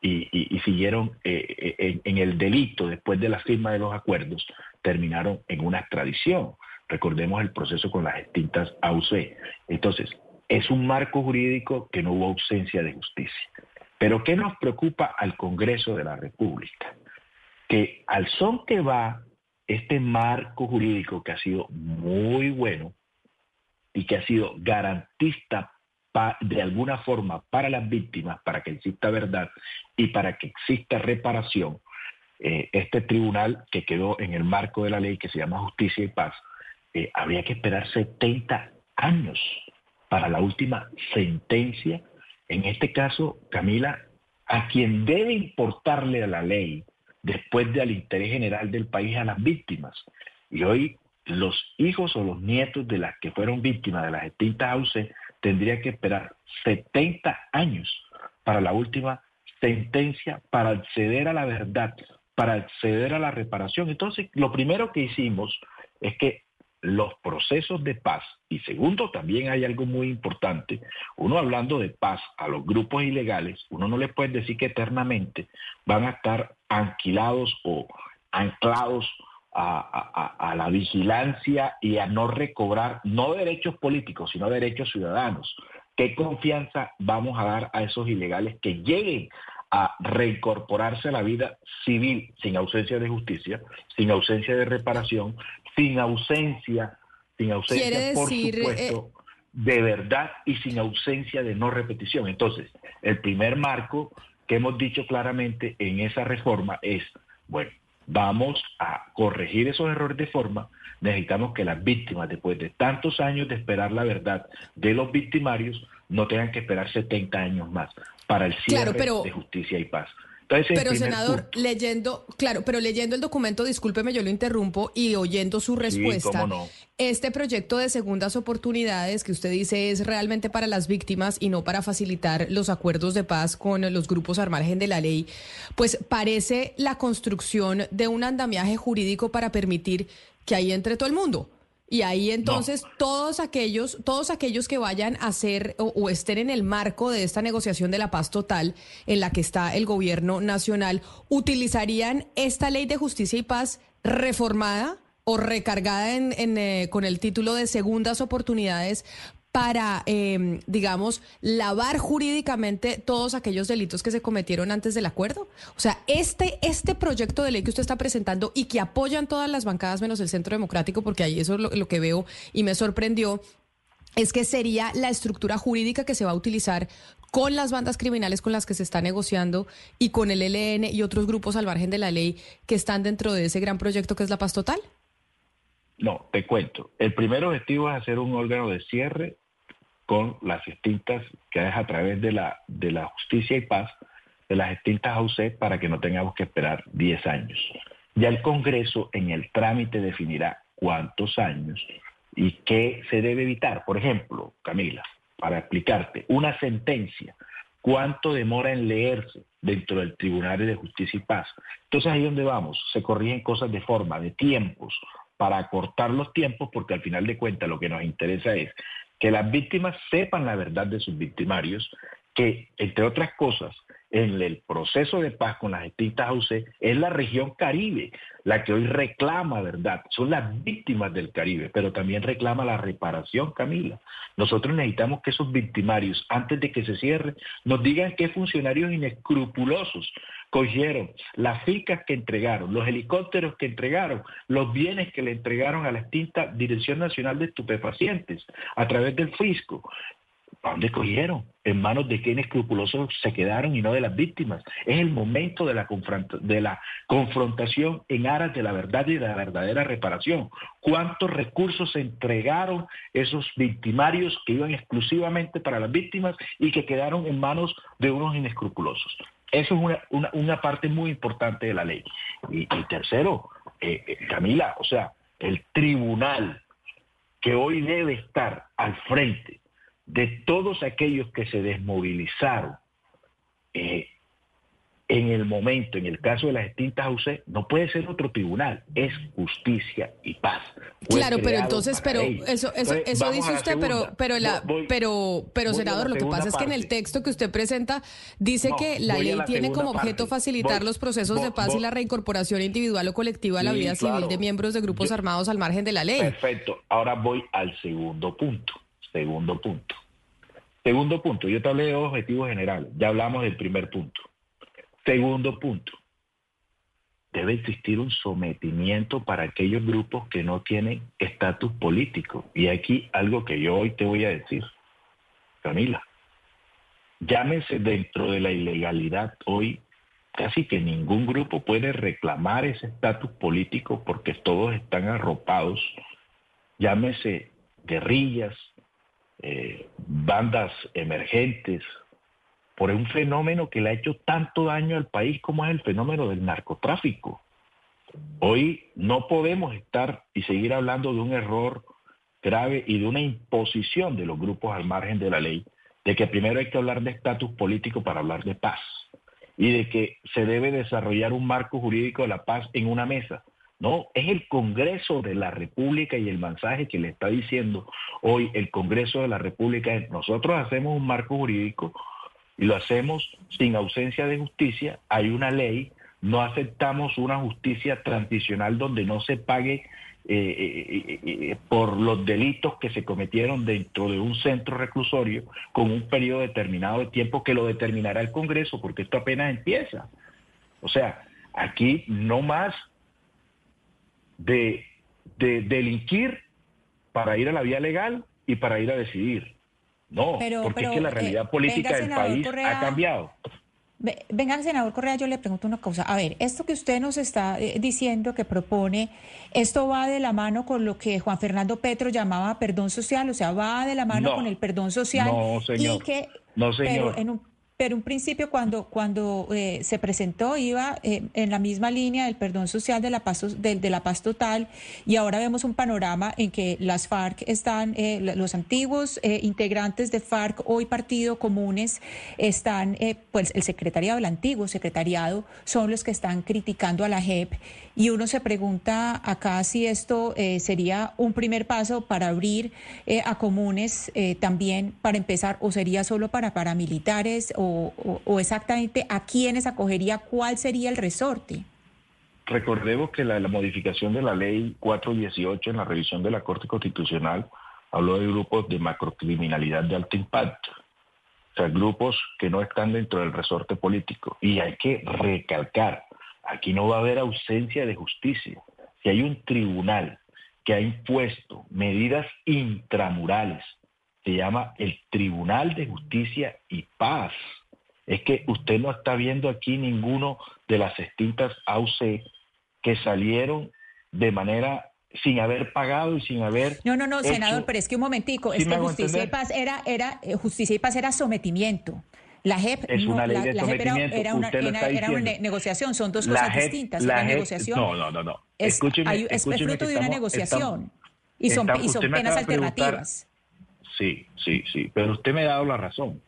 y, siguieron eh, eh, en, el delito después de la firma de los acuerdos, terminaron en una extradición. Recordemos el proceso con las extintas AUC. Entonces, es un marco jurídico que no hubo ausencia de justicia. Pero ¿qué nos preocupa al Congreso de la República? Que al son que va este marco jurídico que ha sido muy bueno y que ha sido garantista de alguna forma para las víctimas, para que exista verdad y para que exista reparación, eh, este tribunal que quedó en el marco de la ley que se llama Justicia y Paz, eh, habría que esperar 70 años para la última sentencia. En este caso, Camila, a quien debe importarle a la ley después del interés general del país a las víctimas. Y hoy los hijos o los nietos de las que fueron víctimas de las extintas AUC tendría que esperar 70 años para la última sentencia para acceder a la verdad, para acceder a la reparación. Entonces, lo primero que hicimos es que los procesos de paz, y segundo, también hay algo muy importante, uno hablando de paz a los grupos ilegales, uno no le puede decir que eternamente van a estar anquilados o anclados a, la vigilancia y a no recobrar no derechos políticos, sino derechos ciudadanos. ¿Qué confianza vamos a dar a esos ilegales que lleguen a reincorporarse a la vida civil sin ausencia de justicia, sin ausencia de reparación, sin ausencia, sin ausencia, por supuesto, eh, de verdad y sin ausencia de no repetición. Entonces, el primer marco que hemos dicho claramente en esa reforma es, bueno, vamos a corregir esos errores de forma, necesitamos que las víctimas, después de tantos años de esperar la verdad de los victimarios, no tengan que esperar 70 años más para el cierre de justicia y paz pero senador, leyendo, claro, pero leyendo el documento, discúlpeme, yo lo interrumpo y oyendo su respuesta, este proyecto de segundas oportunidades que usted dice es realmente para las víctimas y no para facilitar los acuerdos de paz con los grupos al margen de la ley, pues parece la construcción de un andamiaje jurídico para permitir que ahí entre todo el mundo. Y ahí entonces todos aquellos, todos aquellos que vayan a hacer o, estén en el marco de esta negociación de la paz total en la que está el gobierno nacional, utilizarían esta ley de justicia y paz reformada o recargada en, eh, con el título de segundas oportunidades para, em, digamos, lavar jurídicamente todos aquellos delitos que se cometieron antes del acuerdo? O sea, este, este proyecto de ley que usted está presentando y que apoyan todas las bancadas menos el Centro Democrático, porque ahí eso es lo, que veo y me sorprendió, es que sería la estructura jurídica que se va a utilizar con las bandas criminales con las que se está negociando y con el ELN y otros grupos al margen de la ley que están dentro de ese gran proyecto que es la paz total? No, te cuento. El primer objetivo es hacer un órgano de cierre con las extintas, que es a través de la, de la justicia y paz, de las extintas AUC para que no tengamos que esperar 10 años. Ya el Congreso en el trámite definirá cuántos años y qué se debe evitar. Por ejemplo, Camila, para explicarte, una sentencia, cuánto demora en leerse dentro del Tribunal de Justicia y Paz. Entonces ahí donde vamos, se corrigen cosas de forma, de tiempos, para acortar los tiempos, porque al final de cuentas lo que nos interesa es que las víctimas sepan la verdad de sus victimarios, que, entre otras cosas, en el proceso de paz con las extintas AUC es la región Caribe la que hoy reclama verdad. Son las víctimas del Caribe, pero también reclama la reparación, Camila. Nosotros necesitamos que esos victimarios, antes de que se cierre, nos digan qué funcionarios inescrupulosos cogieron las ficas que entregaron, los helicópteros que entregaron, los bienes que le entregaron a la extinta Dirección Nacional de Estupefacientes a través del fisco ¿A dónde cogieron? ¿En manos de qué inescrupulosos se quedaron y no de las víctimas? Es el momento de la, de la confrontación en aras de la verdad y de la verdadera reparación. ¿Cuántos recursos se entregaron esos victimarios que iban exclusivamente para las víctimas y que quedaron en manos de unos inescrupulosos? Eso es una, parte muy importante de la ley. Y, tercero, eh, eh, Camila, o sea, el tribunal que hoy debe estar al frente de todos aquellos que se desmovilizaron eh, en el momento, en el caso de las extintas UC, no puede ser otro tribunal, es justicia y paz. claro, pero entonces, pero eso, eso, eso dice usted, pero, pero la, pero, pero senador, lo que pasa es que en el texto que usted presenta dice que la ley tiene como objeto facilitar los procesos de paz y la reincorporación individual o colectiva a la vida civil de miembros de grupos armados al margen de la ley. Perfecto. Ahora voy al segundo punto. Segundo punto. Segundo punto, yo te hablé de dos objetivos generales, ya hablamos del primer punto. Segundo punto, debe existir un sometimiento para aquellos grupos que no tienen estatus político. Y aquí algo que yo hoy te voy a decir, Camila, llámese dentro de la ilegalidad hoy, casi que ningún grupo puede reclamar ese estatus político porque todos están arropados, llámese guerrillas, eh, bandas emergentes, por un fenómeno que le ha hecho tanto daño al país como es el fenómeno del narcotráfico. Hoy no podemos estar y seguir hablando de un error grave y de una imposición de los grupos al margen de la ley, de que primero hay que hablar de estatus político para hablar de paz y de que se debe desarrollar un marco jurídico de la paz en una mesa. No, es el Congreso de la República y el mensaje que le está diciendo hoy el Congreso de la República es nosotros hacemos un marco jurídico y lo hacemos sin ausencia de justicia, hay una ley, no aceptamos una justicia transicional donde no se pague eh, eh, eh, por los delitos que se cometieron dentro de un centro reclusorio con un periodo determinado de tiempo que lo determinará el Congreso, porque esto apenas empieza. O sea, aquí no más de, de delinquir para ir a la vía legal y para ir a decidir. No, porque es que la eh, realidad política del país ha cambiado. Venga, senador Correa, yo le pregunto una cosa. A ver, esto que usted nos está eh, diciendo, que propone, ¿esto va de la mano con lo que Juan Fernando Petro llamaba perdón social? O sea, ¿va de la mano con el perdón social? No, señor. no, señor. Pero en un pero un principio cuando, cuando eh, se presentó iba eh, en la misma línea del perdón social de la, paz, de, la paz total y ahora vemos un panorama en que las FARC están, eh, los antiguos integrantes de FARC, hoy partido comunes, están, pues el secretariado, el antiguo secretariado, son los que están criticando a la JEP y uno se pregunta acá si esto sería un primer paso para abrir a comunes también para empezar o sería solo para paramilitares o, exactamente a quiénes acogería, cuál sería el resorte. Recordemos que la, modificación de la ley 418 en la revisión de la Corte Constitucional habló de grupos de macrocriminalidad de alto impacto, o sea, grupos que no están dentro del resorte político. Y hay que recalcar, aquí no va a haber ausencia de justicia. Si hay un tribunal que ha impuesto medidas intramurales se llama el Tribunal de Justicia y Paz. Es que usted no está viendo aquí ninguno de las extintas AUC que salieron de manera sin haber pagado y sin haber No, no, no, senador, pero es que un momentico, es que Justicia y Paz era era eh, Justicia y Paz era sometimiento. La JEP es una ley de sometimiento. Era, una, era, una, negociación, son dos cosas distintas. La, negociación. No, no, no, no. Es, escúcheme, es fruto de una negociación y son, y son penas alternativas. Sí, sí, sí, pero usted me ha dado la razón.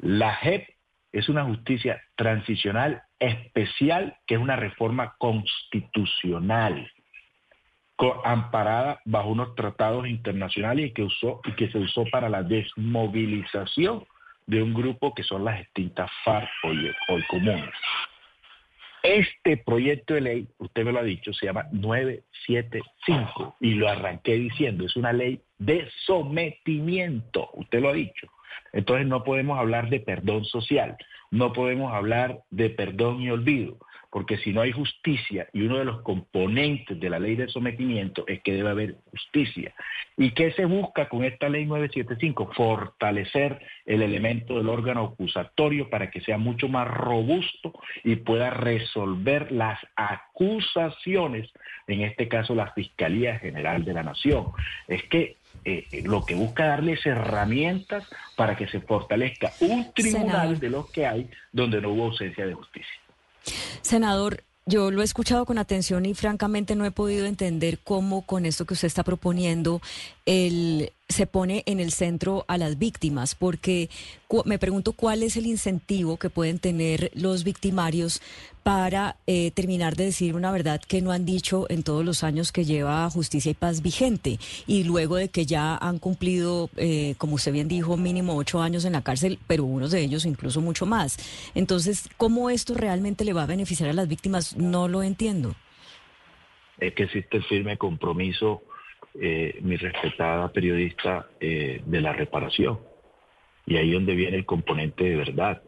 La JEP es una justicia transicional especial que es una reforma constitucional amparada bajo unos tratados internacionales y que usó y que se usó para la desmovilización de un grupo que son las extintas FARC hoy comunes. Este proyecto de ley, usted me lo ha dicho, se llama 975 y lo arranqué diciendo, es una ley de sometimiento, usted lo ha dicho. Entonces no podemos hablar de perdón social, no podemos hablar de perdón y olvido, porque si no hay justicia, y uno de los componentes de la ley de sometimiento es que debe haber justicia. ¿Y qué se busca con esta ley 975? Fortalecer el elemento del órgano acusatorio para que sea mucho más robusto y pueda resolver las acusaciones, en este caso la Fiscalía General de la Nación. Es que eh, eh, lo que busca darles herramientas para que se fortalezca un tribunal de los que hay donde no hubo ausencia de justicia. Senador, yo lo he escuchado con atención y francamente no he podido entender cómo con esto que usted está proponiendo el se pone en el centro a las víctimas, porque me pregunto cuál es el incentivo que pueden tener los victimarios para eh, terminar de decir una verdad que no han dicho en todos los años que lleva Justicia y Paz vigente, y luego de que ya han cumplido, eh, como usted bien dijo, mínimo ocho años en la cárcel, pero unos de ellos incluso mucho más. Entonces, ¿cómo esto realmente le va a beneficiar a las víctimas? No lo entiendo. Es que existe firme compromiso eh, mi respetada periodista, eh, de la reparación. Y ahí donde viene el componente de verdad.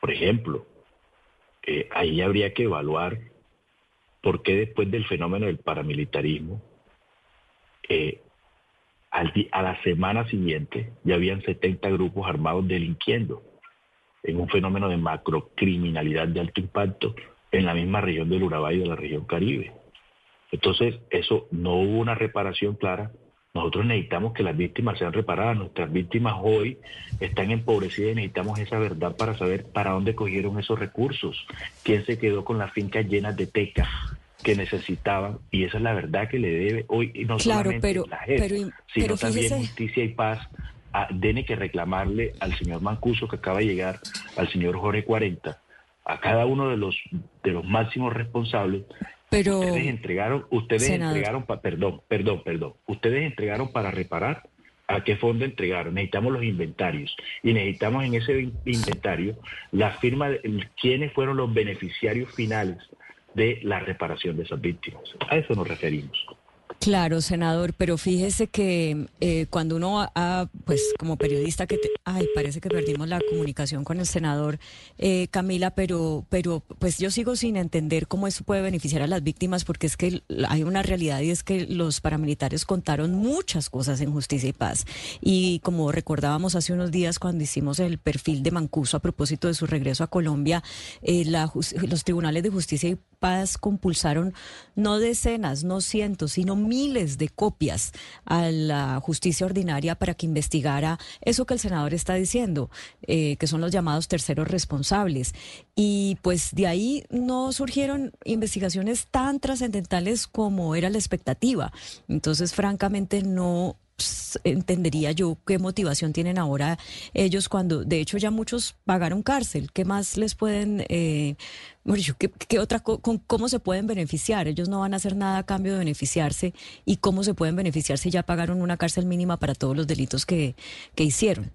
Por ejemplo, eh, ahí habría que evaluar por qué después del fenómeno del paramilitarismo, a la semana siguiente ya habían 70 grupos armados delinquiendo en un fenómeno de macrocriminalidad de alto impacto en la misma región del Urabá y de la región Caribe. Entonces, eso no hubo una reparación clara. Nosotros necesitamos que las víctimas sean reparadas. Nuestras víctimas hoy están empobrecidas y necesitamos esa verdad para saber para dónde cogieron esos recursos, quién se quedó con las fincas llenas de teca que necesitaban y esa es la verdad que le debe hoy y no solamente la gente, sino también justicia y paz tiene que reclamarle al señor Mancuso que acaba de llegar, al señor Jorge 40, a cada uno de los de los máximos responsables pero, ustedes entregaron, ustedes entregaron, perdón, perdón, perdón, ustedes entregaron para reparar. ¿A qué fondo entregaron? Necesitamos los inventarios y necesitamos en ese inventario la firma de quiénes fueron los beneficiarios finales de la reparación de esas víctimas. A eso nos referimos. Claro, senador, pero fíjese que eh, cuando uno, ha, pues como periodista que, ay, parece que perdimos la comunicación con el senador eh, Camila, pero, pero pues yo sigo sin entender cómo eso puede beneficiar a las víctimas, porque es que hay una realidad y es que los paramilitares contaron muchas cosas en Justicia y Paz. Y como recordábamos hace unos días cuando hicimos el perfil de Mancuso a propósito de su regreso a Colombia, eh, los tribunales de Justicia y Paz compulsaron no decenas, no cientos, sino miles de copias a la justicia ordinaria para que investigara eso que el senador está diciendo, eh, que son los llamados terceros responsables. Y pues de ahí no surgieron investigaciones tan trascendentales como era la expectativa. Entonces, francamente, no entendería yo qué motivación tienen ahora ellos cuando, de hecho, ya muchos pagaron cárcel. ¿Qué más les pueden, eh, ¿qué, otra, con, cómo se pueden beneficiar? Ellos no van a hacer nada a cambio de beneficiarse y cómo se pueden beneficiar si ya pagaron una cárcel mínima para todos los delitos que, que hicieron.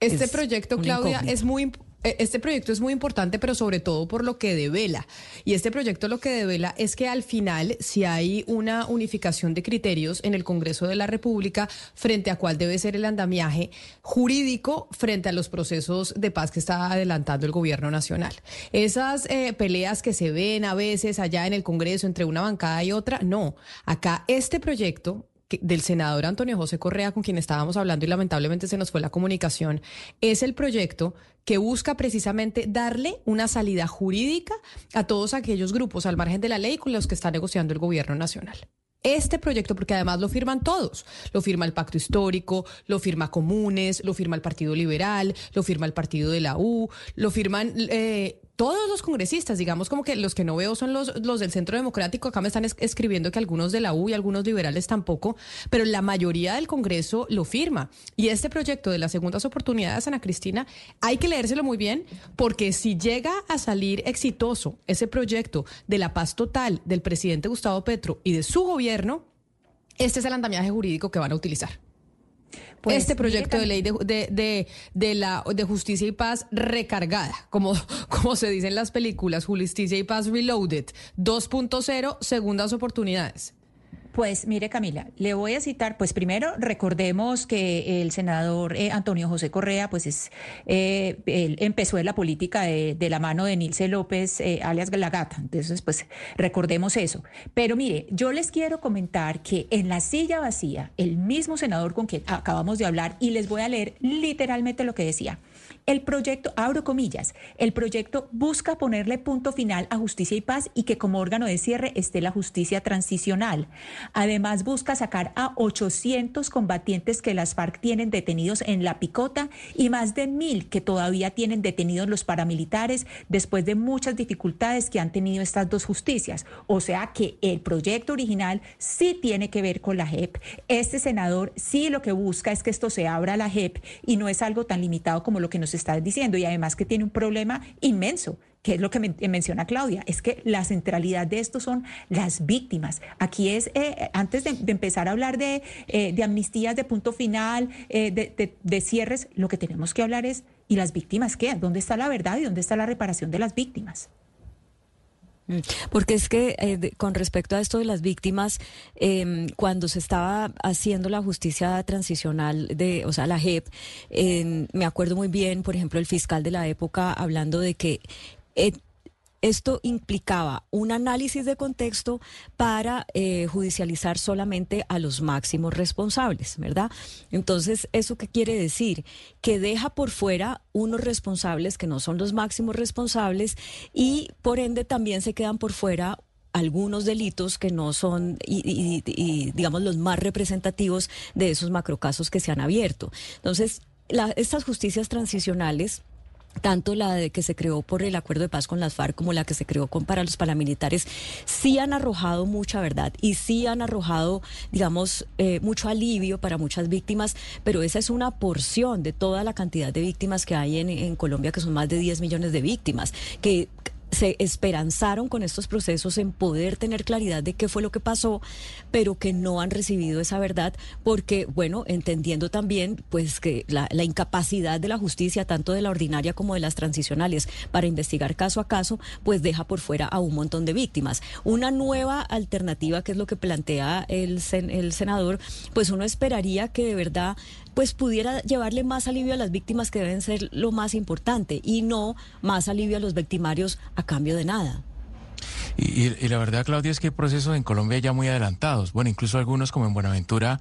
Este proyecto, Claudia, es muy este proyecto es muy importante, pero sobre todo por lo que devela. Y este proyecto lo que devela es que al final, si hay una unificación de criterios en el Congreso de la República frente a cuál debe ser el andamiaje jurídico frente a los procesos de paz que está adelantando el gobierno nacional. Esas eh, peleas que se ven a veces allá en el Congreso entre una bancada y otra, no. Acá este proyecto del senador Antonio José Correa, con quien estábamos hablando y lamentablemente se nos fue la comunicación, es el proyecto que busca precisamente darle una salida jurídica a todos aquellos grupos al margen de la ley con los que está negociando el gobierno nacional este proyecto, porque además lo firman todos. Lo firma el Pacto Histórico, lo firma Comunes, lo firma el Partido Liberal, lo firma el Partido de la U, lo firman eh, todos los congresistas, digamos como que los que no veo son los, del Centro Democrático, acá me están escribiendo que algunos de la U y algunos liberales tampoco, pero la mayoría del Congreso lo firma. Y este proyecto de las segundas oportunidades, Ana Cristina, hay que leérselo muy bien, porque si llega a salir exitoso ese proyecto de la paz total del presidente Gustavo Petro y de su gobierno, este es el andamiaje jurídico que van a utilizar. Pues, este proyecto de ley de, de, la, de justicia y paz recargada, como, [LAUGHS] como se dice en las películas, justicia y paz reloaded, 2.0, segundas oportunidades. Pues mire Camila, le voy a citar, pues primero recordemos que el senador eh, Antonio José Correa, pues es, eh, él empezó en la política de, la mano de Nilce López, eh, alias La Gata, entonces pues recordemos eso. Pero mire, yo les quiero comentar que en la silla vacía, el mismo senador con quien acabamos de hablar, y les voy a leer literalmente lo que decía. El proyecto, abro comillas, el proyecto busca ponerle punto final a justicia y paz y que como órgano de cierre esté la justicia transicional. Además, busca sacar a 800 combatientes que las FARC tienen detenidos en la picota y más de mil que todavía tienen detenidos los paramilitares después de muchas dificultades que han tenido estas dos justicias. O sea que el proyecto original sí tiene que ver con la JEP. Este senador sí lo que busca es que esto se abra a la JEP y no es algo tan limitado como lo que nos está diciendo y además que tiene un problema inmenso que es lo que menciona Claudia, es que la centralidad de esto son las víctimas. Aquí es, eh, antes de, empezar a hablar de, eh, de, amnistías, de punto final, eh, de, de, cierres, lo que tenemos que hablar es, ¿y las víctimas qué? ¿Dónde está la verdad y dónde está la reparación de las víctimas? Mm, porque es que eh, con respecto a esto de las víctimas, em, cuando se estaba haciendo la justicia transicional de, o sea, la JEP, em, me acuerdo muy bien, por ejemplo, el fiscal de la época hablando de que eh, esto implicaba un análisis de contexto para eh, judicializar solamente a los máximos responsables, ¿verdad? Entonces, ¿eso qué quiere decir? Que deja por fuera unos responsables que no son los máximos responsables y por ende también se quedan por fuera algunos delitos que no son, y, digamos, los más representativos de esos macrocasos que se han abierto. Entonces, estas justicias transicionales tanto la de que se creó por el acuerdo de paz con las FARC como la que se creó con, para los paramilitares, sí han arrojado mucha verdad y sí han arrojado, digamos, eh, mucho alivio para muchas víctimas, pero esa es una porción de toda la cantidad de víctimas que hay en, en Colombia, que son más de 10 millones de víctimas, que se esperanzaron con estos procesos en poder tener claridad de qué fue lo que pasó, pero que no han recibido esa verdad porque, bueno, entendiendo también pues que la, incapacidad de la justicia, tanto de la ordinaria como de las transicionales, para investigar caso a caso, pues deja por fuera a un montón de víctimas. Una nueva alternativa, que es lo que plantea el, el senador, pues uno esperaría que de verdad pues pudiera llevarle más alivio a las víctimas que deben ser lo más importante y no más alivio a los victimarios a cambio de nada. Y, la verdad, Claudia, es que hay procesos en Colombia ya muy adelantados. Bueno, incluso algunos como en Buenaventura,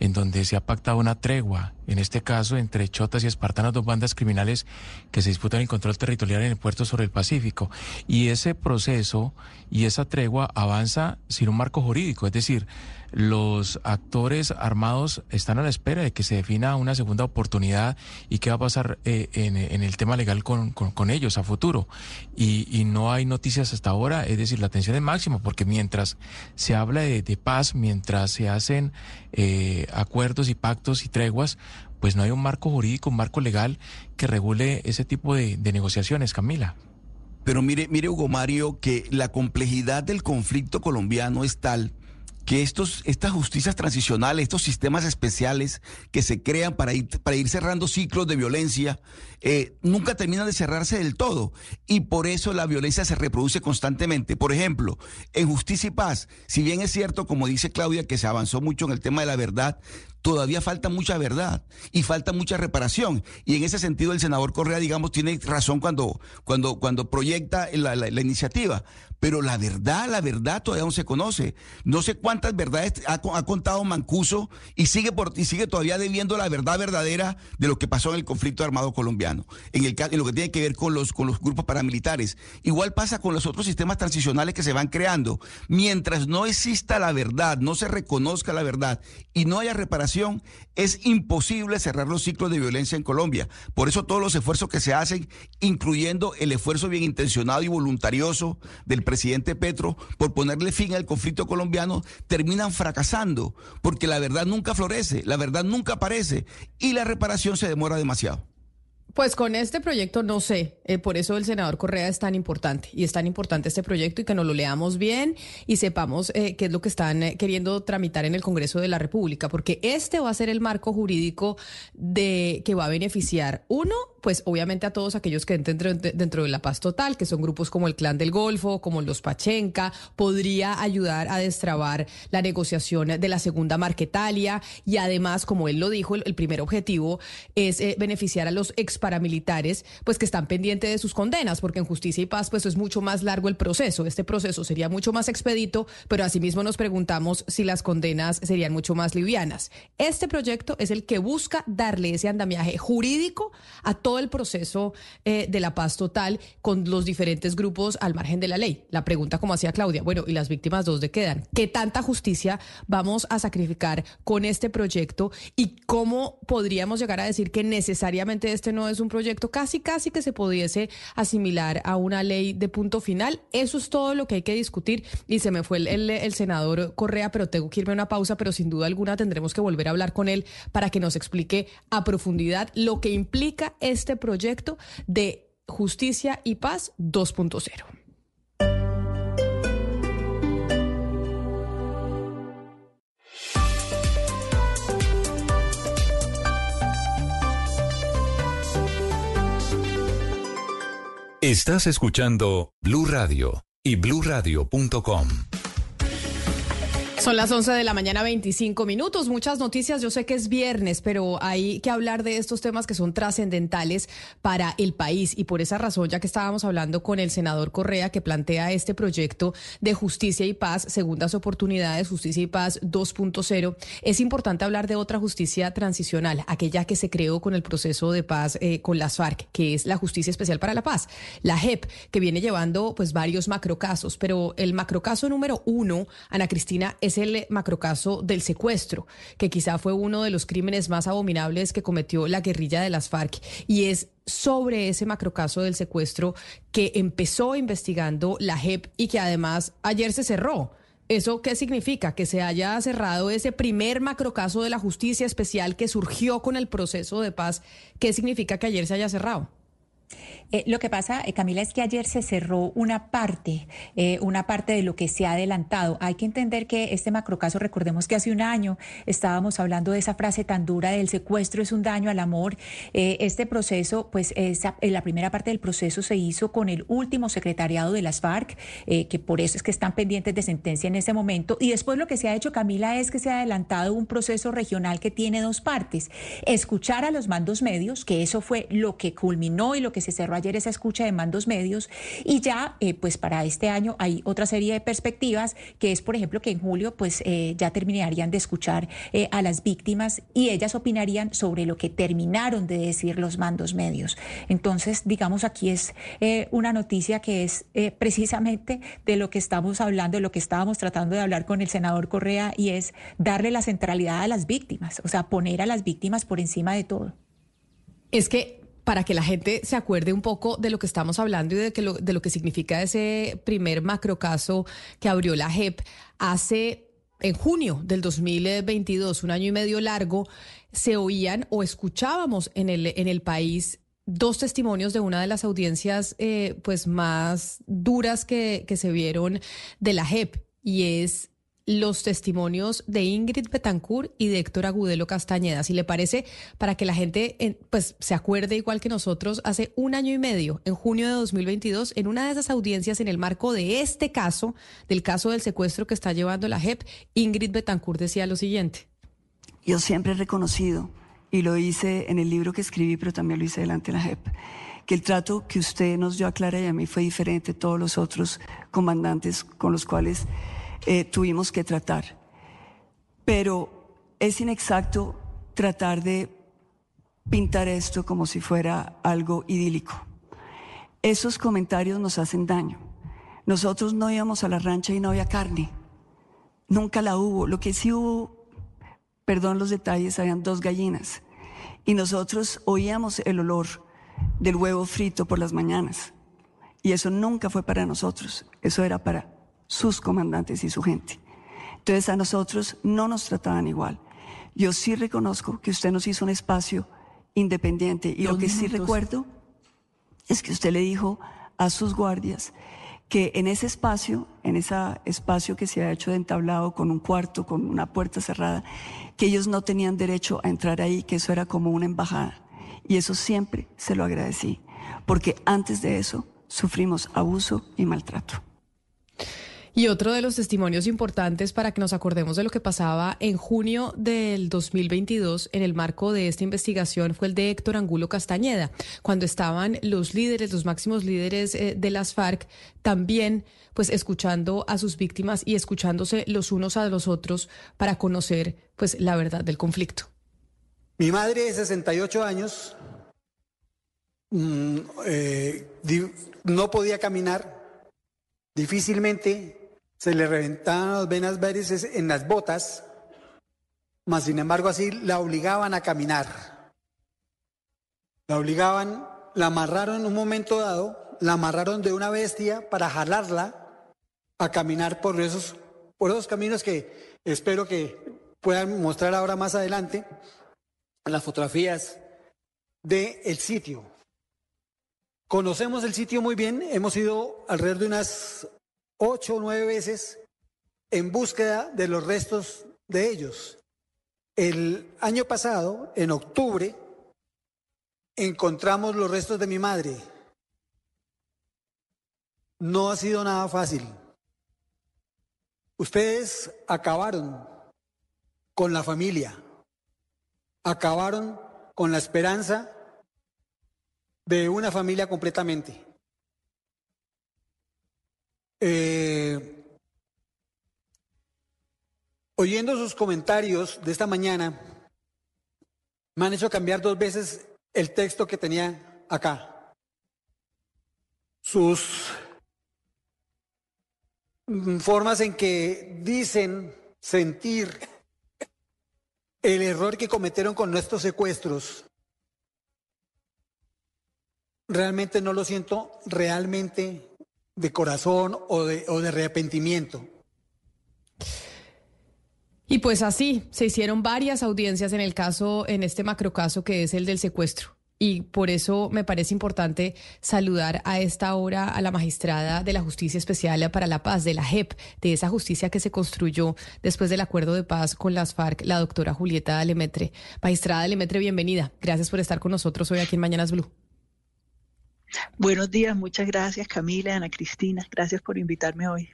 en donde se ha pactado una tregua, en este caso entre chotas y espartanas, dos bandas criminales que se disputan el control territorial en el puerto sobre el Pacífico. Y ese proceso y esa tregua avanza sin un marco jurídico, es decir, los actores armados están a la espera de que se defina una segunda oportunidad y qué va a pasar eh, en, el tema legal con, ellos a futuro. Y, no hay noticias hasta ahora, es decir, la atención es máxima, porque mientras se habla de, paz, mientras se hacen eh, acuerdos y pactos y treguas, pues no hay un marco jurídico, un marco legal que regule ese tipo de, de negociaciones, Camila. Pero mire, mire, Hugo Mario, que la complejidad del conflicto colombiano es tal que estos, estas justicias transicionales, estos sistemas especiales que se crean para ir, para ir cerrando ciclos de violencia, eh, nunca terminan de cerrarse del todo. Y por eso la violencia se reproduce constantemente. Por ejemplo, en Justicia y Paz, si bien es cierto, como dice Claudia, que se avanzó mucho en el tema de la verdad, todavía falta mucha verdad y falta mucha reparación. Y en ese sentido el senador Correa, digamos, tiene razón cuando, cuando, cuando proyecta la, la, iniciativa. Pero la verdad, la verdad todavía no se conoce. No sé cuántas verdades ha, contado Mancuso y sigue, por, y sigue todavía debiendo la verdad verdadera de lo que pasó en el conflicto armado colombiano, en, el, en lo que tiene que ver con los, con los grupos paramilitares. Igual pasa con los otros sistemas transicionales que se van creando. Mientras no exista la verdad, no se reconozca la verdad y no haya reparación, es imposible cerrar los ciclos de violencia en Colombia. Por eso todos los esfuerzos que se hacen, incluyendo el esfuerzo bien intencionado y voluntarioso del Petro por ponerle fin al conflicto colombiano, terminan fracasando, porque la verdad nunca florece, la verdad nunca aparece y la reparación se demora demasiado. Pues con este proyecto no sé, eh, por eso el senador Correa es tan importante y es tan importante este proyecto y que nos lo leamos bien y sepamos eh, qué es lo que están eh, queriendo tramitar en el Congreso de la República, porque este va a ser el marco jurídico de que va a beneficiar uno pues obviamente a todos aquellos que entren dentro, de la paz total, que son grupos como el Clan del Golfo, como los Pachenca, podría ayudar a destrabar la negociación de la segunda Marquetalia y además, como él lo dijo, el, primer objetivo es eh, beneficiar a los ex paramilitares, pues que están pendientes de sus condenas, porque en justicia y paz pues es mucho más largo el proceso. Este proceso sería mucho más expedito, pero asimismo nos preguntamos si las condenas serían mucho más livianas. Este proyecto es el que busca darle ese andamiaje jurídico a todo el proceso eh, de la paz total con los diferentes grupos al margen de la ley. La pregunta, como hacía Claudia, bueno, ¿y las víctimas dónde quedan? ¿Qué tanta justicia vamos a sacrificar con este proyecto? ¿Y cómo podríamos llegar a decir que necesariamente este no es un proyecto casi, casi que se pudiese asimilar a una ley de punto final? Eso es todo lo que hay que discutir. Y se me fue el, senador Correa, pero tengo que irme a una pausa, pero sin duda alguna tendremos que volver a hablar con él para que nos explique a profundidad lo que implica este proyecto de justicia y paz 2.0. Estás escuchando Blue Radio y bluradio.com. Son las 11 de la mañana, 25 minutos. Muchas noticias. Yo sé que es viernes, pero hay que hablar de estos temas que son trascendentales para el país. Y por esa razón, ya que estábamos hablando con el senador Correa, que plantea este proyecto de justicia y paz, segundas oportunidades, justicia y paz 2.0, es importante hablar de otra justicia transicional, aquella que se creó con el proceso de paz eh, con las FARC, que es la Justicia Especial para la Paz, la JEP, que viene llevando pues varios macrocasos. Pero el macrocaso número uno, Ana Cristina, es el macrocaso del secuestro, que quizá fue uno de los crímenes más abominables que cometió la guerrilla de las FARC. Y es sobre ese macrocaso del secuestro que empezó investigando la JEP y que además ayer se cerró. ¿Eso qué significa? Que se haya cerrado ese primer macrocaso de la justicia especial que surgió con el proceso de paz. ¿Qué significa que ayer se haya cerrado? Eh, lo que pasa, eh, Camila, es que ayer se cerró una parte, eh, una parte de lo que se ha adelantado. Hay que entender que este macrocaso, recordemos que hace un año estábamos hablando de esa frase tan dura del secuestro es un daño al amor. este proceso, pues la primera parte del proceso se hizo con el último secretariado de las FARC, que por eso es que están pendientes de sentencia en ese momento. Y después lo que se ha hecho, Camila, es que se ha adelantado un proceso regional que tiene dos partes. Escuchar a los mandos medios, que eso fue lo que culminó y lo que se cerró ayer esa escucha de mandos medios y ya eh, pues para este año hay otra serie de perspectivas que es por ejemplo que en julio pues eh, ya terminarían de escuchar eh, a las víctimas y ellas opinarían sobre lo que terminaron de decir los mandos medios. Entonces digamos aquí es una noticia que es precisamente de lo que estamos hablando, de lo que estábamos tratando de hablar con el senador Correa y es darle la centralidad a las víctimas, o sea, poner a las víctimas por encima de todo. Es que para que la gente se acuerde un poco de lo que estamos hablando y de, lo, de lo que significa ese primer macrocaso que abrió la JEP hace en junio del 2022, un año y medio largo, se oían o escuchábamos en el, en el país dos testimonios de una de las audiencias eh, pues más duras que, que se vieron de la JEP y es los testimonios de Ingrid Betancourt y de Héctor Agudelo Castañeda. Si le parece, para que la gente pues, se acuerde igual que nosotros, hace un año y medio, en junio de 2022, en una de esas audiencias en el marco de este caso, del caso del secuestro que está llevando la JEP, Ingrid Betancourt decía lo siguiente. Yo siempre he reconocido, y lo hice en el libro que escribí, pero también lo hice delante de la JEP, que el trato que usted nos dio a Clara y a mí fue diferente de todos los otros comandantes con los cuales eh, tuvimos que tratar. Pero es inexacto tratar de pintar esto como si fuera algo idílico. Esos comentarios nos hacen daño. Nosotros no íbamos a la rancha y no había carne. Nunca la hubo. Lo que sí hubo, perdón los detalles, habían dos gallinas. Y nosotros oíamos el olor del huevo frito por las mañanas. Y eso nunca fue para nosotros. Eso era para sus comandantes y su gente. Entonces a nosotros no nos trataban igual. Yo sí reconozco que usted nos hizo un espacio independiente y lo que sí recuerdo es que usted le dijo a sus guardias que en ese espacio, en ese espacio que se ha hecho de entablado con un cuarto, con una puerta cerrada, que ellos no tenían derecho a entrar ahí, que eso era como una embajada Y eso siempre se lo agradecí, porque antes de eso sufrimos abuso y maltrato. Y otro de los testimonios importantes para que nos acordemos de lo que pasaba en junio del 2022 en el marco de esta investigación fue el de Héctor Angulo Castañeda, cuando estaban los líderes, los máximos líderes eh, de las FARC, también pues escuchando a sus víctimas y escuchándose los unos a los otros para conocer pues la verdad del conflicto. Mi madre de 68 años mm, eh, no podía caminar, difícilmente se le reventaban las venas varices en las botas, mas sin embargo así la obligaban a caminar. La obligaban, la amarraron en un momento dado, la amarraron de una bestia para jalarla a caminar por esos, por esos caminos que espero que puedan mostrar ahora más adelante las fotografías del el sitio. Conocemos el sitio muy bien, hemos ido alrededor de unas ocho o nueve veces en búsqueda de los restos de ellos. El año pasado, en octubre, encontramos los restos de mi madre. No ha sido nada fácil. Ustedes acabaron con la familia, acabaron con la esperanza de una familia completamente. Eh, oyendo sus comentarios de esta mañana, me han hecho cambiar dos veces el texto que tenía acá. Sus formas en que dicen sentir el error que cometieron con nuestros secuestros. Realmente no lo siento realmente de corazón o de, o de arrepentimiento. Y pues así, se hicieron varias audiencias en el caso, en este macrocaso que es el del secuestro. Y por eso me parece importante saludar a esta hora a la magistrada de la Justicia Especial para la Paz, de la JEP, de esa justicia que se construyó después del acuerdo de paz con las FARC, la doctora Julieta Lemetre. Magistrada Lemetre, bienvenida. Gracias por estar con nosotros hoy aquí en Mañanas Blue. Buenos días, muchas gracias Camila, Ana Cristina, gracias por invitarme hoy.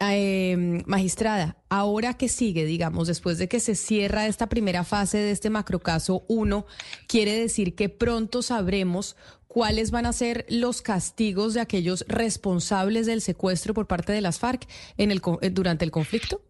Em, magistrada, ahora que sigue, digamos, después de que se cierra esta primera fase de este macrocaso 1, quiere decir que pronto sabremos cuáles van a ser los castigos de aquellos responsables del secuestro por parte de las FARC en el, durante el conflicto?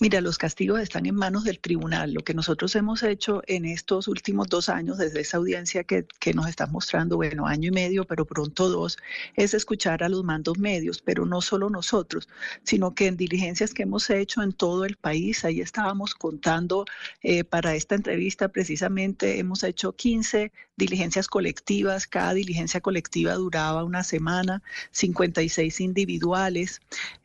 Mira, los castigos están en manos del tribunal. Lo que nosotros hemos hecho en estos últimos dos años, desde esa audiencia que, nos está mostrando, bueno, año y medio, pero pronto dos, es escuchar a los mandos medios, pero no solo nosotros, sino que en diligencias que hemos hecho en todo el país, ahí estábamos contando eh, para esta entrevista precisamente, hemos hecho 15 diligencias colectivas, cada diligencia colectiva duraba una semana, 56 individuales,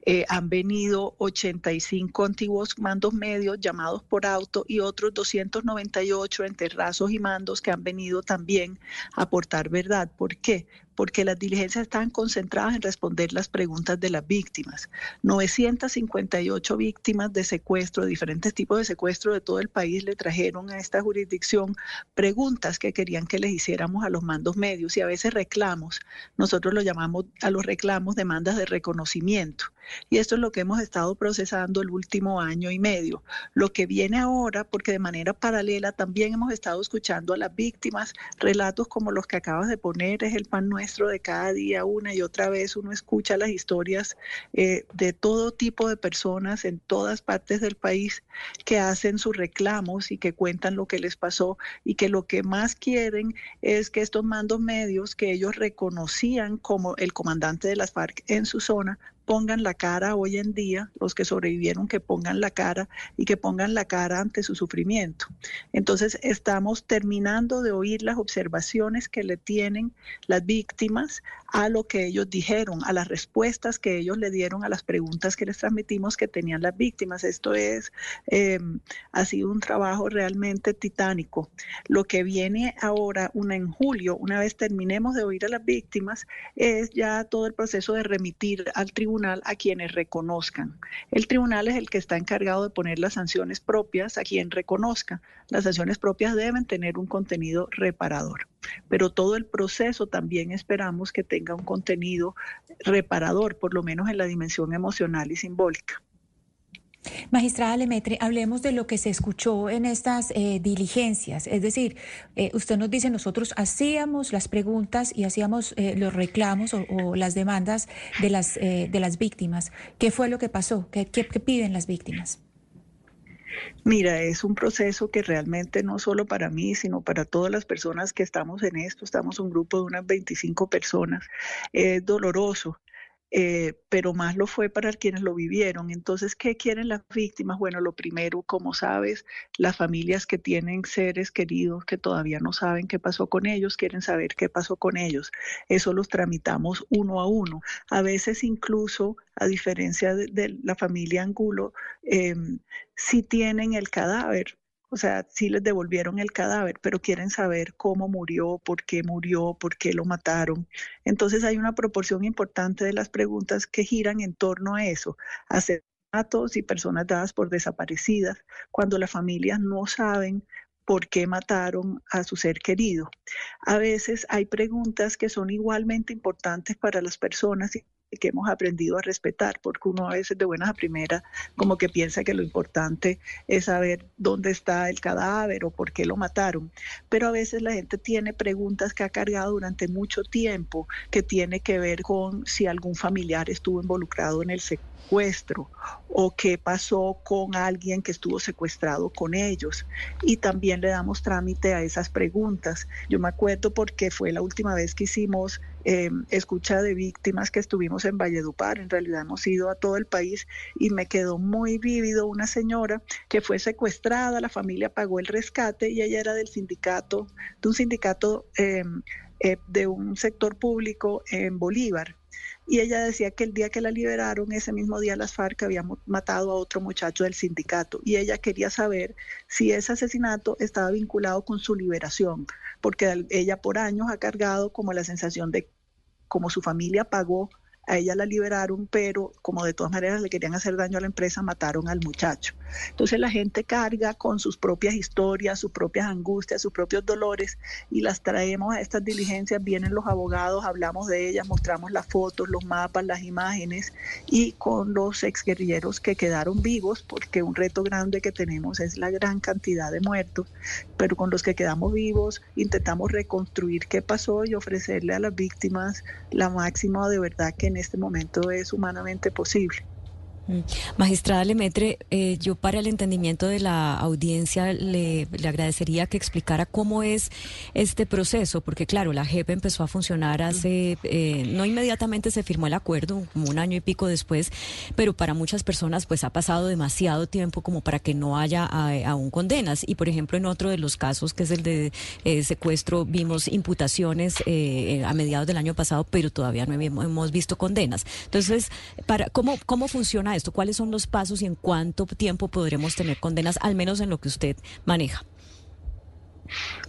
eh, han venido 85 antiguos mandos medios llamados por auto y otros 298 entre rasos y mandos que han venido también a aportar verdad. ¿Por qué? Porque las diligencias están concentradas en responder las preguntas de las víctimas. 958 víctimas de secuestro, diferentes tipos de secuestro de todo el país, le trajeron a esta jurisdicción preguntas que querían que les hiciéramos a los mandos medios y a veces reclamos. Nosotros lo llamamos a los reclamos demandas de reconocimiento. Y esto es lo que hemos estado procesando el último año y medio. Lo que viene ahora, porque de manera paralela también hemos estado escuchando a las víctimas relatos como los que acabas de poner, es el pan nuestro de cada día, una y otra vez, uno escucha las historias eh, de todo tipo de personas en todas partes del país que hacen sus reclamos y que cuentan lo que les pasó y que lo que más quieren es que estos mandos medios que ellos reconocían como el comandante de las FARC en su zona pongan la cara hoy en día, los que sobrevivieron, que pongan la cara y que pongan la cara ante su sufrimiento. Entonces, estamos terminando de oír las observaciones que le tienen las víctimas a lo que ellos dijeron, a las respuestas que ellos le dieron a las preguntas que les transmitimos que tenían las víctimas. Esto es, em, ha sido un trabajo realmente titánico. Lo que viene ahora, una en julio, una vez terminemos de oír a las víctimas, es ya todo el proceso de remitir al tribunal a quienes reconozcan. El tribunal es el que está encargado de poner las sanciones propias a quien reconozca. Las sanciones propias deben tener un contenido reparador, pero todo el proceso también esperamos que tenga un contenido reparador, por lo menos en la dimensión emocional y simbólica. Magistrada Lemetre, hablemos de lo que se escuchó en estas eh, diligencias. Es decir, eh, usted nos dice, nosotros hacíamos las preguntas y hacíamos eh, los reclamos o, las demandas de las, de las víctimas. ¿Qué fue lo que pasó? ¿Qué, qué, piden las víctimas? Mira, es un proceso que realmente no solo para mí, sino para todas las personas que estamos en esto, estamos un grupo de unas 25 personas, es doloroso eh, pero más lo fue para quienes lo vivieron. Entonces, ¿qué quieren las víctimas? Bueno, lo primero, como sabes, las familias que tienen seres queridos que todavía no saben qué pasó con ellos, quieren saber qué pasó con ellos. Eso los tramitamos uno a uno. A veces incluso, a diferencia de, la familia Angulo, si tienen el cadáver, o sea, sí les devolvieron el cadáver, pero quieren saber cómo murió, por qué murió, por qué lo mataron. Entonces hay una proporción importante de las preguntas que giran en torno a eso, asesinatos y personas dadas por desaparecidas, cuando las familias no saben por qué mataron a su ser querido. A veces hay preguntas que son igualmente importantes para las personas y que hemos aprendido a respetar, porque uno a veces de buenas a primeras como que piensa que lo importante es saber dónde está el cadáver o por qué lo mataron. Pero a veces la gente tiene preguntas que ha cargado durante mucho tiempo que tiene que ver con si algún familiar estuvo involucrado en el secuestro o qué pasó con alguien que estuvo secuestrado con ellos. Y también le damos trámite a esas preguntas. Yo me acuerdo porque fue la última vez que hicimos Em, escucha de víctimas que estuvimos en Valledupar. En realidad hemos ido a todo el país y me quedó muy vívido una señora que fue secuestrada, la familia pagó el rescate y ella era del sindicato, de un sindicato em, eh, de un sector público en Bolívar. Y ella decía que el día que la liberaron, ese mismo día las FARC habían matado a otro muchacho del sindicato. Y ella quería saber si ese asesinato estaba vinculado con su liberación, porque ella por años ha cargado como la sensación de como su familia pagó a ella la liberaron, pero como de todas maneras le querían hacer daño a la empresa, mataron al muchacho. Entonces la gente carga con sus propias historias, sus propias angustias, sus propios dolores y las traemos a estas diligencias, vienen los abogados, hablamos de ellas, mostramos las fotos, los mapas, las imágenes y con los exguerrilleros que quedaron vivos, porque un reto grande que tenemos es la gran cantidad de muertos, pero con los que quedamos vivos intentamos reconstruir qué pasó y ofrecerle a las víctimas la máxima de verdad que en este momento es humanamente posible. Mm. Magistrada Lemetre, eh, yo para el entendimiento de la audiencia le, agradecería que explicara cómo es este proceso, porque claro, la JEP empezó a funcionar hace, eh, no inmediatamente se firmó el acuerdo, como un año y pico después, pero para muchas personas pues ha pasado demasiado tiempo como para que no haya aún condenas. Y por ejemplo, en otro de los casos, que es el de eh, secuestro, vimos imputaciones a mediados del año pasado, pero todavía no hemos visto condenas. Entonces, para, ¿cómo, cómo funciona esto? ¿Cuáles son los pasos y en cuánto tiempo podremos tener condenas, al menos en lo que usted maneja?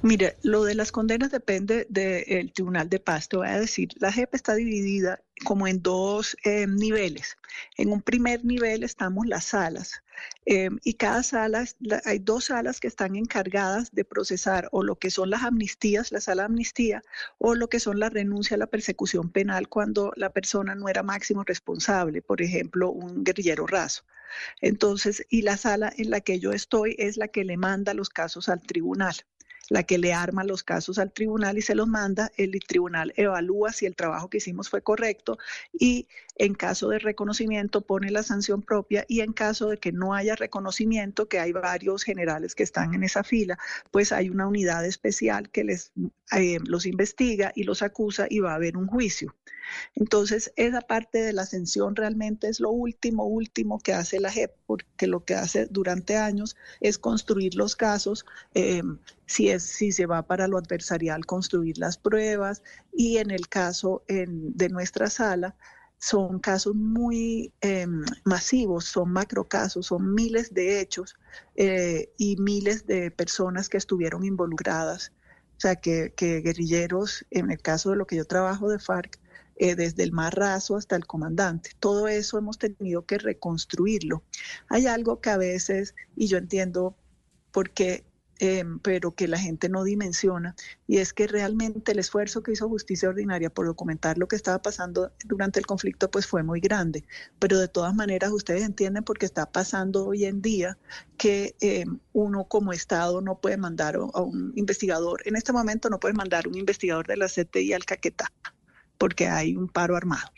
Mire, lo de las condenas depende del Tribunal de Paz. Te voy a decir, la JEP está dividida como en dos eh, niveles. En un primer nivel estamos las salas. Em, y cada sala, hay dos salas que están encargadas de procesar o lo que son las amnistías, la sala de amnistía, o lo que son la renuncia a la persecución penal cuando la persona no era máximo responsable, por ejemplo, un guerrillero raso. Entonces, y la sala en la que yo estoy es la que le manda los casos al tribunal la que le arma los casos al tribunal y se los manda, el tribunal evalúa si el trabajo que hicimos fue correcto y en caso de reconocimiento pone la sanción propia y en caso de que no haya reconocimiento, que hay varios generales que están en esa fila, pues hay una unidad especial que les eh, los investiga y los acusa y va a haber un juicio. Entonces, esa parte de la ascensión realmente es lo último, último que hace la JEP, porque lo que hace durante años es construir los casos, eh, si, es, si se va para lo adversarial, construir las pruebas y en el caso de nuestra sala, son casos muy eh, masivos, son macrocasos, son miles de hechos eh, y miles de personas que estuvieron involucradas. O sea, que, guerrilleros, en el caso de lo que yo trabajo de FARC, eh, desde el más raso hasta el comandante. Todo eso hemos tenido que reconstruirlo. Hay algo que a veces, y yo entiendo por Em, pero que la gente no dimensiona, y es que realmente el esfuerzo que hizo Justicia Ordinaria por documentar lo que estaba pasando durante el conflicto, pues fue muy grande. Pero de todas maneras, ustedes entienden porque está pasando hoy en día que em, uno como Estado no puede mandar a un investigador, en este momento no puede mandar un investigador de la CTI al Caquetá, porque hay un paro armado.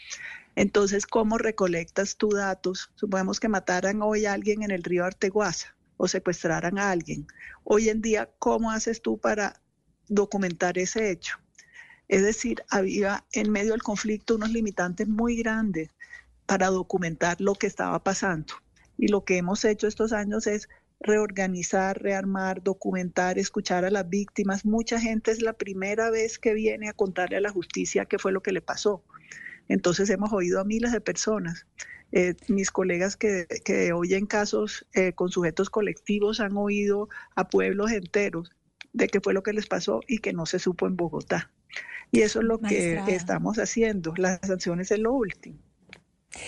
Entonces, ¿cómo recolectas tus datos? Supongamos que mataran hoy a alguien en el río Arteguaza o secuestraran a alguien. Hoy en día, ¿cómo haces tú para documentar ese hecho? Es decir, había en medio del conflicto unos limitantes muy grandes para documentar lo que estaba pasando. Y lo que hemos hecho estos años es reorganizar, rearmar, documentar, escuchar a las víctimas. Mucha gente es la primera vez que viene a contarle a la justicia qué fue lo que le pasó. Entonces hemos oído a miles de personas. Eh, mis colegas que, oyen casos eh, con sujetos colectivos han oído a pueblos enteros de qué fue lo que les pasó y que no se supo en Bogotá. Y eso es lo que estamos haciendo. Las sanciones es lo último.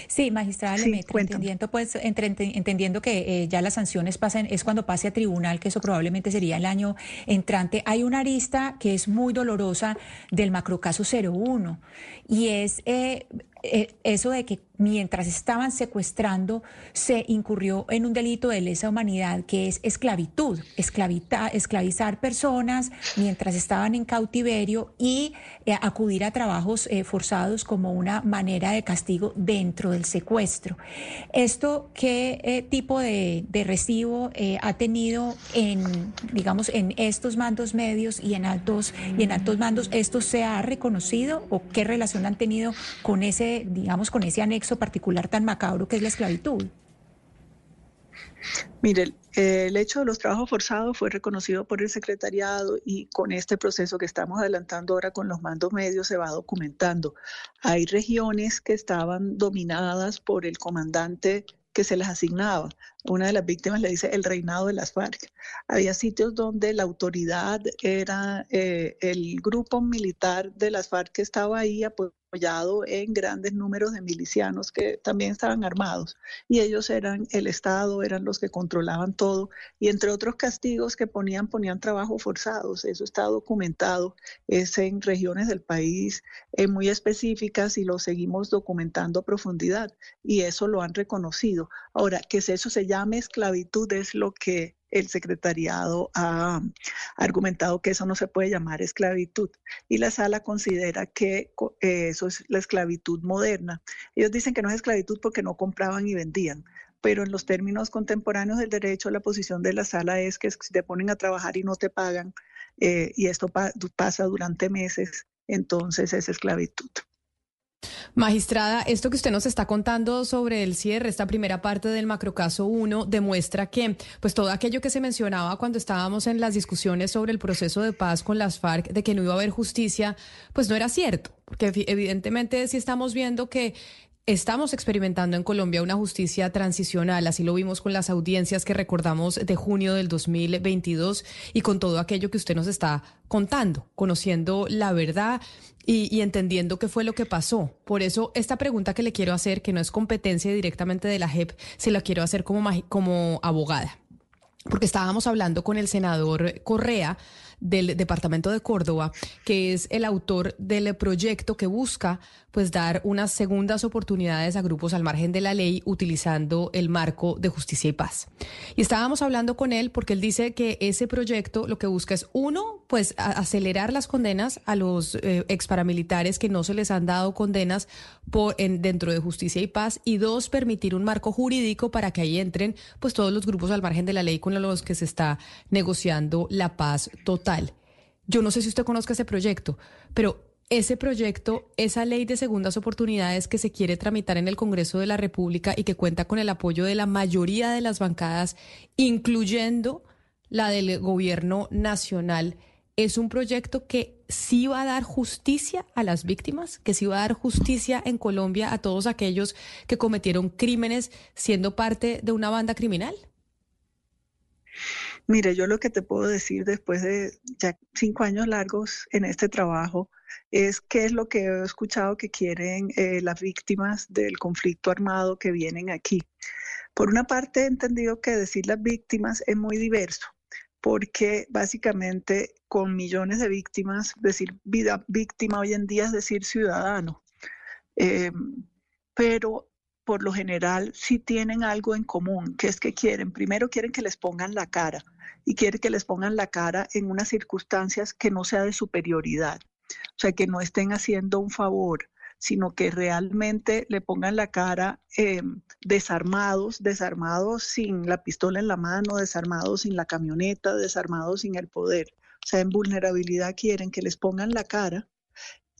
Sí, magistrada entendiendo, pues, entendiendo que eh, ya las sanciones pasen, es cuando pase a tribunal, que eso probablemente sería el año entrante. Hay una arista que es muy dolorosa del macrocaso 01 y es eso de que mientras estaban secuestrando, se incurrió en un delito de lesa humanidad que es esclavitud, esclavizar personas mientras estaban en cautiverio y eh, acudir a trabajos eh, forzados como una manera de castigo dentro del secuestro. ¿Esto qué eh, tipo de, recibo ha tenido en, digamos, en estos mandos medios y en altos y en altos mandos? ¿Esto se ha reconocido o qué relación han tenido con ese, digamos, con ese anexo? particular tan macabro que es la esclavitud? Mire, el hecho de los trabajos forzados fue reconocido por el secretariado y con este proceso que estamos adelantando ahora con los mandos medios se va documentando. Hay regiones que estaban dominadas por el comandante que se les asignaba. Una de las víctimas le dice el reinado de las FARC. Había sitios donde la autoridad era eh, el grupo militar de las FARC que estaba ahí apoyado en grandes números de milicianos que también estaban armados. Y ellos eran el Estado, eran los que controlaban todo. Y entre otros castigos que ponían, ponían trabajo forzados, eso está documentado, es en regiones del país eh, muy específicas y lo seguimos documentando a profundidad. Y eso lo han reconocido. Ahora, que eso se llame esclavitud es lo que el secretariado ha argumentado que eso no se puede llamar esclavitud y la sala considera que eh, eso es la esclavitud moderna. Ellos dicen que no es esclavitud porque no compraban y vendían, pero en los términos contemporáneos del derecho la posición de la sala es que te ponen a trabajar y no te pagan eh, y esto pasa durante meses, entonces es esclavitud. Magistrada, esto que usted nos está contando sobre el cierre, esta primera parte del macrocaso 1, demuestra que pues todo aquello que se mencionaba cuando estábamos en las discusiones sobre el proceso de paz con las FARC, de que no iba a haber justicia, pues no era cierto, porque evidentemente sí estamos viendo que Estamos experimentando en Colombia una justicia transicional, así lo vimos con las audiencias que recordamos de junio del 2022 y con todo aquello que usted nos está contando, conociendo la verdad y, entendiendo qué fue lo que pasó. Por eso, esta pregunta que le quiero hacer, que no es competencia directamente de la JEP, se la quiero hacer como, como abogada. Porque estábamos hablando con el senador Correa del departamento de Córdoba, que es el autor del proyecto que busca pues dar unas segundas oportunidades a grupos al margen de la ley utilizando el marco de justicia y paz. Y estábamos hablando con él porque él dice que ese proyecto lo que busca es uno, pues acelerar las condenas a los eh, ex paramilitares que no se les han dado condenas por, en, dentro de justicia y paz y dos, permitir un marco jurídico para que ahí entren pues todos los grupos al margen de la ley con los que se está negociando la paz total. Yo no sé si usted conozca ese proyecto, pero ese proyecto, esa ley de segundas oportunidades que se quiere tramitar en el Congreso de la República y que cuenta con el apoyo de la mayoría de las bancadas, incluyendo la del gobierno nacional, es un proyecto que sí va a dar justicia a las víctimas, que sí va a dar justicia en Colombia a todos aquellos que cometieron crímenes siendo parte de una banda criminal. Mire, yo lo que te puedo decir después de ya cinco años largos en este trabajo, es qué es lo que he escuchado que quieren eh, las víctimas del conflicto armado que vienen aquí. Por una parte, he entendido que decir las víctimas es muy diverso, porque básicamente con millones de víctimas, decir vida víctima hoy en día es decir ciudadano. Eh, pero por lo general sí tienen algo en común, que es que quieren, primero quieren que les pongan la cara y quieren que les pongan la cara en unas circunstancias que no sea de superioridad, o sea, que no estén haciendo un favor, sino que realmente le pongan la cara eh, desarmados, desarmados sin la pistola en la mano, desarmados sin la camioneta, desarmados sin el poder. O sea, en vulnerabilidad quieren que les pongan la cara,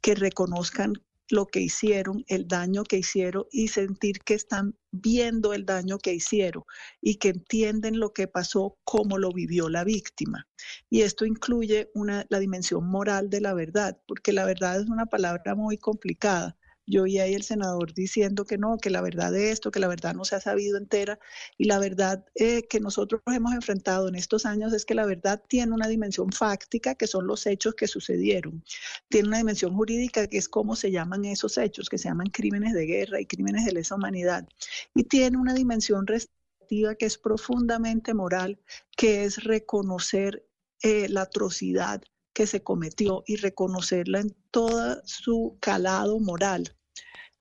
que reconozcan lo que hicieron, el daño que hicieron y sentir que están viendo el daño que hicieron y que entienden lo que pasó, cómo lo vivió la víctima. Y esto incluye una, la dimensión moral de la verdad, porque la verdad es una palabra muy complicada. Yo ahí el senador diciendo que no, que la verdad de esto, que la verdad no se ha sabido entera. Y la verdad eh, que nosotros hemos enfrentado en estos años es que la verdad tiene una dimensión fáctica, que son los hechos que sucedieron. Tiene una dimensión jurídica, que es cómo se llaman esos hechos, que se llaman crímenes de guerra y crímenes de lesa humanidad. Y tiene una dimensión restrictiva que es profundamente moral, que es reconocer eh, la atrocidad que se cometió y reconocerla en todo su calado moral.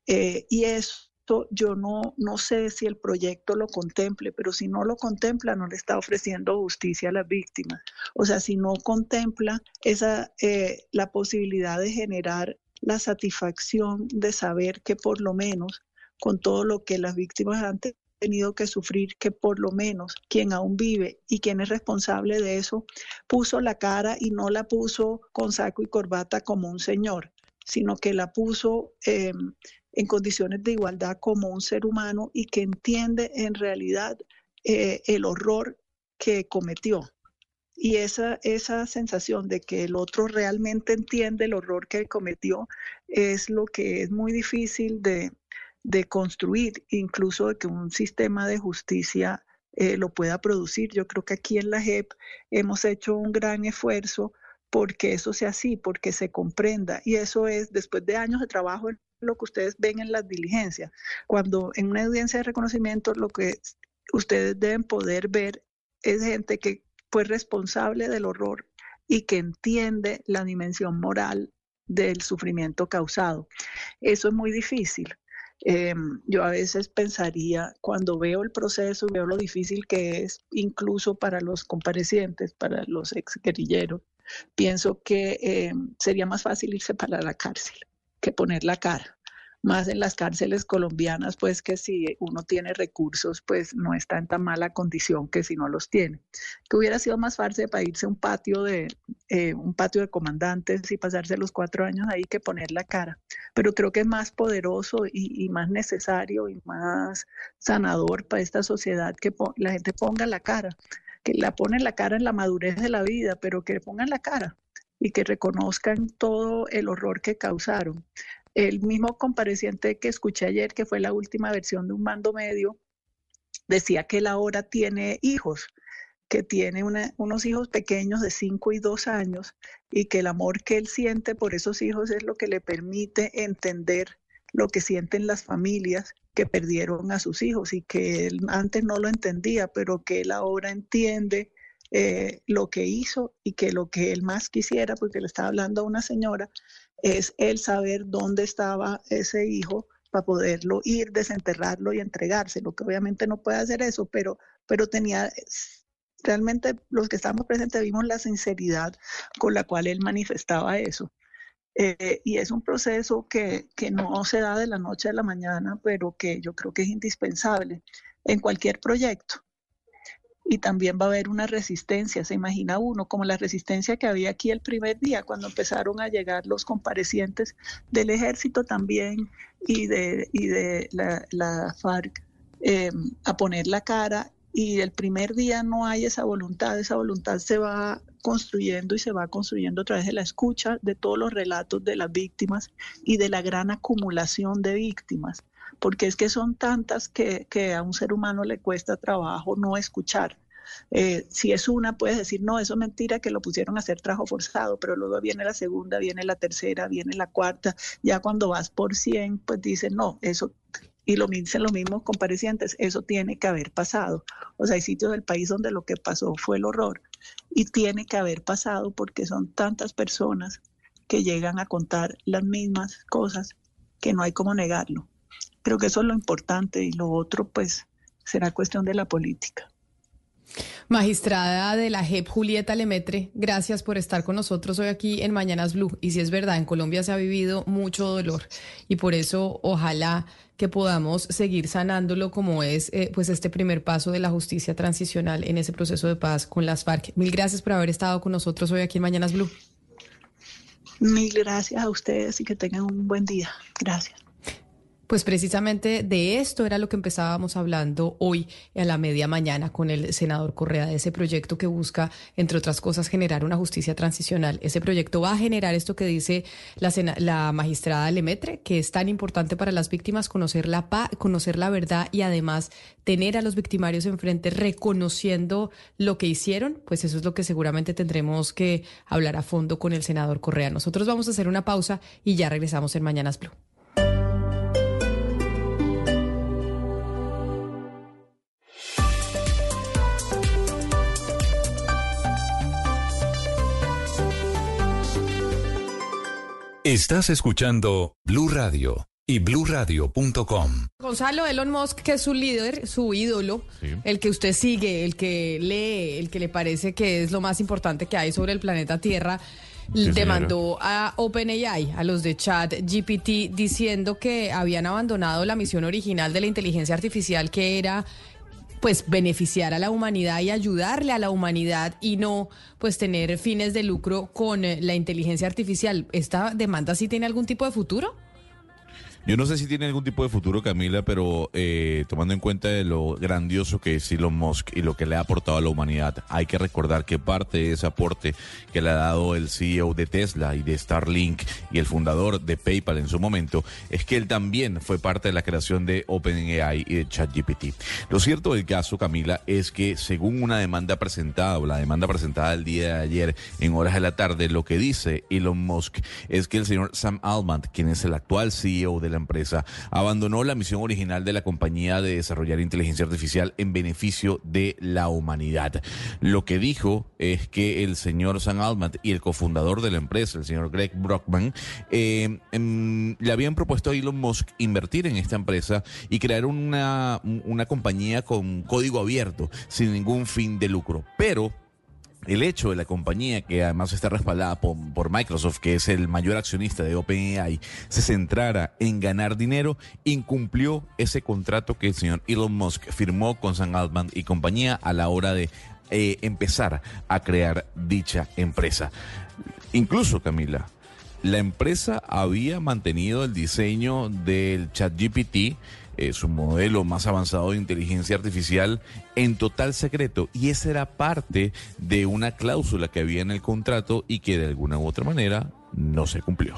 Eh, y esto yo no, no sé si el proyecto lo contemple, pero si no lo contempla, no le está ofreciendo justicia a las víctimas. O sea, si no contempla esa, eh, la posibilidad de generar la satisfacción de saber que por lo menos con todo lo que las víctimas han que sufrir que por lo menos quien aún vive y quien es responsable de eso puso la cara y no la puso con saco y corbata como un señor, sino que la puso em, en condiciones de igualdad como un ser humano y que entiende en realidad eh, el horror que cometió. Y esa, esa sensación de que el otro realmente entiende el horror que cometió es lo que es muy difícil de, de construir, incluso de que un sistema de justicia eh, lo pueda producir. Yo creo que aquí en la JEP hemos hecho un gran esfuerzo porque eso sea así, porque se comprenda. Y eso es, después de años de trabajo, lo que ustedes ven en las diligencias. Cuando en una audiencia de reconocimiento lo que ustedes deben poder ver es gente que fue responsable del horror y que entiende la dimensión moral del sufrimiento causado. Eso es muy difícil. Em, yo a veces pensaría, cuando veo el proceso, veo lo difícil que es, incluso para los comparecientes, para los ex guerrilleros, pienso que em, sería más fácil irse para la cárcel que poner la cara más en las cárceles colombianas, pues que si uno tiene recursos, pues no está en tan mala condición que si no los tiene. Que hubiera sido más fácil para irse a un patio de eh, un patio de comandantes y pasarse los cuatro años ahí que poner la cara. Pero creo que es más poderoso y, más necesario y más sanador para esta sociedad que la gente ponga la cara, que la ponen la cara en la madurez de la vida, pero que pongan la cara y que reconozcan todo el horror que causaron. El mismo compareciente que escuché ayer, que fue la última versión de un mando medio, decía que él ahora tiene hijos, que tiene unos hijos pequeños de 5 y 2 años y que el amor que él siente por esos hijos es lo que le permite entender lo que sienten las familias que perdieron a sus hijos y que él antes no lo entendía, pero que él ahora entiende eh, lo que hizo y que lo que él más quisiera, porque le estaba hablando a una señora, es el saber dónde estaba ese hijo para poderlo ir, desenterrarlo y entregárselo, que obviamente no puede hacer eso, pero, pero tenía, realmente los que estábamos presentes vimos la sinceridad con la cual él manifestaba eso. Eh, y es un proceso que, que no se da de la noche a la mañana, pero que yo creo que es indispensable en cualquier proyecto y también va a haber una resistencia, se imagina uno, como la resistencia que había aquí el primer día cuando empezaron a llegar los comparecientes del ejército también y de, y de la, FARC em, a poner la cara. Y el primer día no hay esa voluntad, esa voluntad se va construyendo y se va construyendo a través de la escucha de todos los relatos de las víctimas y de la gran acumulación de víctimas. Porque es que son tantas que, a un ser humano le cuesta trabajo no escuchar. Eh, si es una, puedes decir, no, eso es mentira que lo pusieron a hacer trabajo forzado, pero luego viene la segunda, viene la tercera, viene la cuarta, ya cuando vas por 100, pues dicen, no, eso y lo dicen los mismos comparecientes, eso tiene que haber pasado. O sea, hay sitios del país donde lo que pasó fue el horror y tiene que haber pasado porque son tantas personas que llegan a contar las mismas cosas que no hay como negarlo. Creo que eso es lo importante y lo otro pues será cuestión de la política. Magistrada de la JEP, Julieta Lemetre, gracias por estar con nosotros hoy aquí en Mañanas Blue. Y si es verdad, en Colombia se ha vivido mucho dolor y por eso ojalá que podamos seguir sanándolo como es eh, pues este primer paso de la justicia transicional en ese proceso de paz con las FARC. Mil gracias por haber estado con nosotros hoy aquí en Mañanas Blue. Mil gracias a ustedes y que tengan un buen día. Gracias. Pues precisamente de esto era lo que empezábamos hablando hoy a la media mañana con el senador Correa, de ese proyecto que busca, entre otras cosas, generar una justicia transicional. Ese proyecto va a generar esto que dice la, magistrada Lemetre, que es tan importante para las víctimas conocer la, conocer la verdad y además tener a los victimarios enfrente reconociendo lo que hicieron. Pues eso es lo que seguramente tendremos que hablar a fondo con el senador Correa. Nosotros vamos a hacer una pausa y ya regresamos en Mañanas Blue. Estás escuchando Blue Radio y bluradio.com. Gonzalo Elon Musk, que es su líder, su ídolo, el que usted sigue, el que lee, el que le parece que es lo más importante que hay sobre el planeta Tierra, demandó a OpenAI, a los de Chat GPT, diciendo que habían abandonado la misión original de la inteligencia artificial, que era pues beneficiar a la humanidad y ayudarle a la humanidad y no pues tener fines de lucro con eh, la inteligencia artificial. ¿Esta demanda sí tiene algún tipo de futuro? Yo no sé si tiene algún tipo de futuro, Camila, pero eh, tomando en cuenta de lo grandioso que es Elon Musk y lo que le ha aportado a la humanidad, hay que recordar que parte de ese aporte que le ha dado el CEO de Tesla y de Starlink y el fundador de PayPal en su momento, es que él también fue parte de la creación de OpenAI y de ChatGPT. Lo cierto del caso, Camila, es que según una demanda presentada o la demanda presentada el día de ayer en horas de la tarde, lo que dice Elon Musk es que el señor Sam Altman, quien es el actual CEO de la empresa, abandonó la misión original de la compañía de desarrollar inteligencia artificial en beneficio de la humanidad. Lo que dijo es que el señor Sam Altman y el cofundador de la empresa, el señor Greg Brockman, eh, em, le habían propuesto a Elon Musk invertir en esta empresa y crear una, una compañía con código abierto, sin ningún fin de lucro. Pero el hecho de la compañía, que además está respaldada por, Microsoft, que es el mayor accionista de OpenAI, se centrara en ganar dinero, incumplió ese contrato que el señor Elon Musk firmó con Sam Altman y compañía a la hora de eh, empezar a crear dicha empresa. Incluso, Camila, la empresa había mantenido el diseño del ChatGPT eh, su modelo más avanzado de inteligencia artificial en total secreto y esa era parte de una cláusula que había en el contrato y que de alguna u otra manera no se cumplió.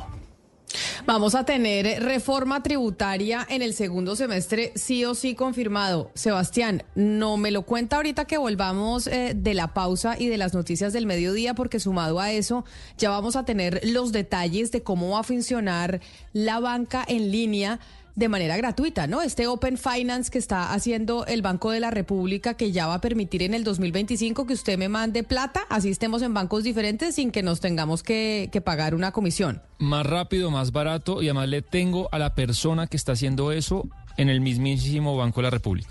Vamos a tener reforma tributaria en el segundo semestre, sí o sí confirmado. Sebastián, no me lo cuenta ahorita que volvamos eh, de la pausa y de las noticias del mediodía, porque sumado a eso, ya vamos a tener los detalles de cómo va a funcionar la banca en línea de manera gratuita, ¿no? Este Open Finance que está haciendo el Banco de la República, que ya va a permitir en el 2025 que usted me mande plata, así estemos en bancos diferentes sin que nos tengamos que, que pagar una comisión. Más rápido, más barato y además le tengo a la persona que está haciendo eso en el mismísimo Banco de la República.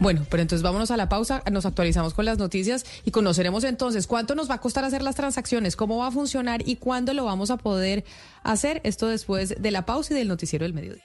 Bueno, pero entonces vámonos a la pausa, nos actualizamos con las noticias y conoceremos entonces cuánto nos va a costar hacer las transacciones, cómo va a funcionar y cuándo lo vamos a poder hacer. Esto después de la pausa y del noticiero del mediodía.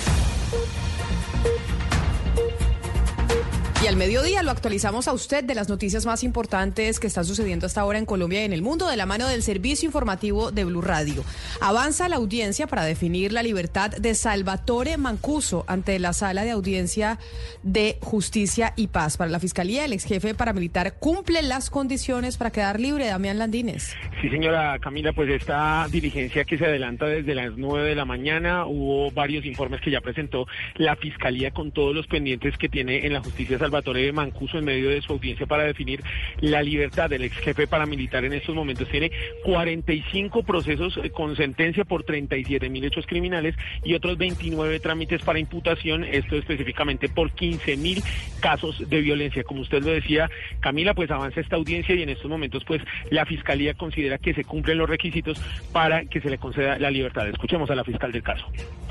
Al mediodía lo actualizamos a usted de las noticias más importantes que están sucediendo hasta ahora en Colombia y en el mundo de la mano del servicio informativo de Blue Radio. Avanza la audiencia para definir la libertad de Salvatore Mancuso ante la sala de audiencia de justicia y paz. Para la fiscalía, el ex jefe paramilitar cumple las condiciones para quedar libre. Damián Landines. Sí, señora Camila, pues esta diligencia que se adelanta desde las 9 de la mañana, hubo varios informes que ya presentó la fiscalía con todos los pendientes que tiene en la justicia Salvatore de Mancuso en medio de su audiencia para definir la libertad del ex jefe paramilitar en estos momentos. Tiene 45 procesos eh, con sentencia por 37 mil hechos criminales y otros 29 trámites para imputación, esto específicamente por 15 mil casos de violencia. Como usted lo decía, Camila, pues avanza esta audiencia y en estos momentos pues la Fiscalía considera que se cumplen los requisitos para que se le conceda la libertad. Escuchemos a la fiscal del caso.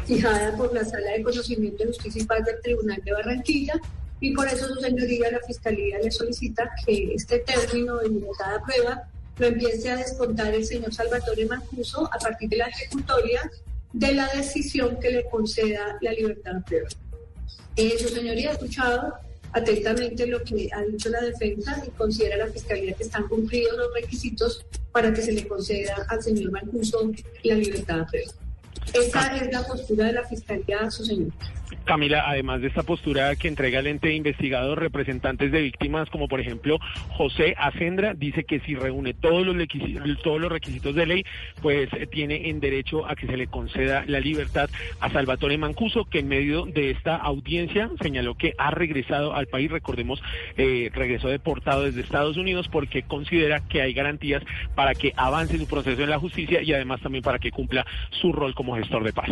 Fijada por la Sala de Conocimiento de Justicia y del Tribunal de Barranquilla y por eso su señoría la Fiscalía le solicita que este término de libertad a prueba lo empiece a descontar el señor Salvatore Mancuso a partir de la ejecutoria de la decisión que le conceda la libertad a prueba. Eh, su señoría ha escuchado atentamente lo que ha dicho la defensa y considera la Fiscalía que están cumplidos los requisitos para que se le conceda al señor Mancuso la libertad a prueba. Esa es la postura de la Fiscalía, su señor. Camila, además de esta postura que entrega el ente de investigados, representantes de víctimas como por ejemplo José Acendra dice que si reúne todos los, todos los requisitos de ley, pues eh, tiene en derecho a que se le conceda la libertad a Salvatore Mancuso, que en medio de esta audiencia señaló que ha regresado al país, recordemos, eh, regresó deportado desde Estados Unidos porque considera que hay garantías para que avance su proceso en la justicia y además también para que cumpla su rol como gestor de paz.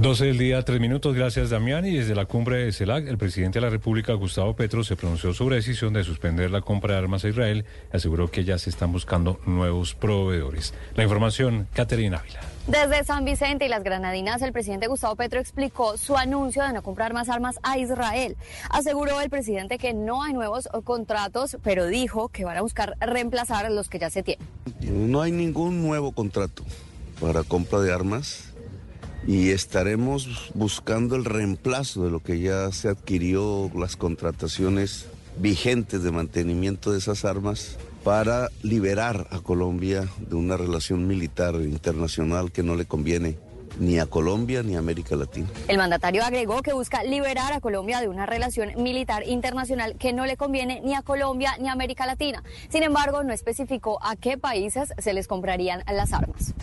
12 del día, tres minutos. Gracias, Damián. Y desde la cumbre de CELAC, el presidente de la República, Gustavo Petro, se pronunció sobre la decisión de suspender la compra de armas a Israel y aseguró que ya se están buscando nuevos proveedores. La información, Caterina Ávila. Desde San Vicente y las Granadinas, el presidente Gustavo Petro explicó su anuncio de no comprar más armas a Israel. Aseguró el presidente que no hay nuevos contratos, pero dijo que van a buscar reemplazar los que ya se tienen. No hay ningún nuevo contrato para compra de armas y estaremos buscando el reemplazo de lo que ya se adquirió, las contrataciones vigentes de mantenimiento de esas armas para liberar a Colombia de una relación militar internacional que no le conviene ni a Colombia ni a América Latina. El mandatario agregó que busca liberar a Colombia de una relación militar internacional que no le conviene ni a Colombia ni a América Latina. Sin embargo, no especificó a qué países se les comprarían las armas.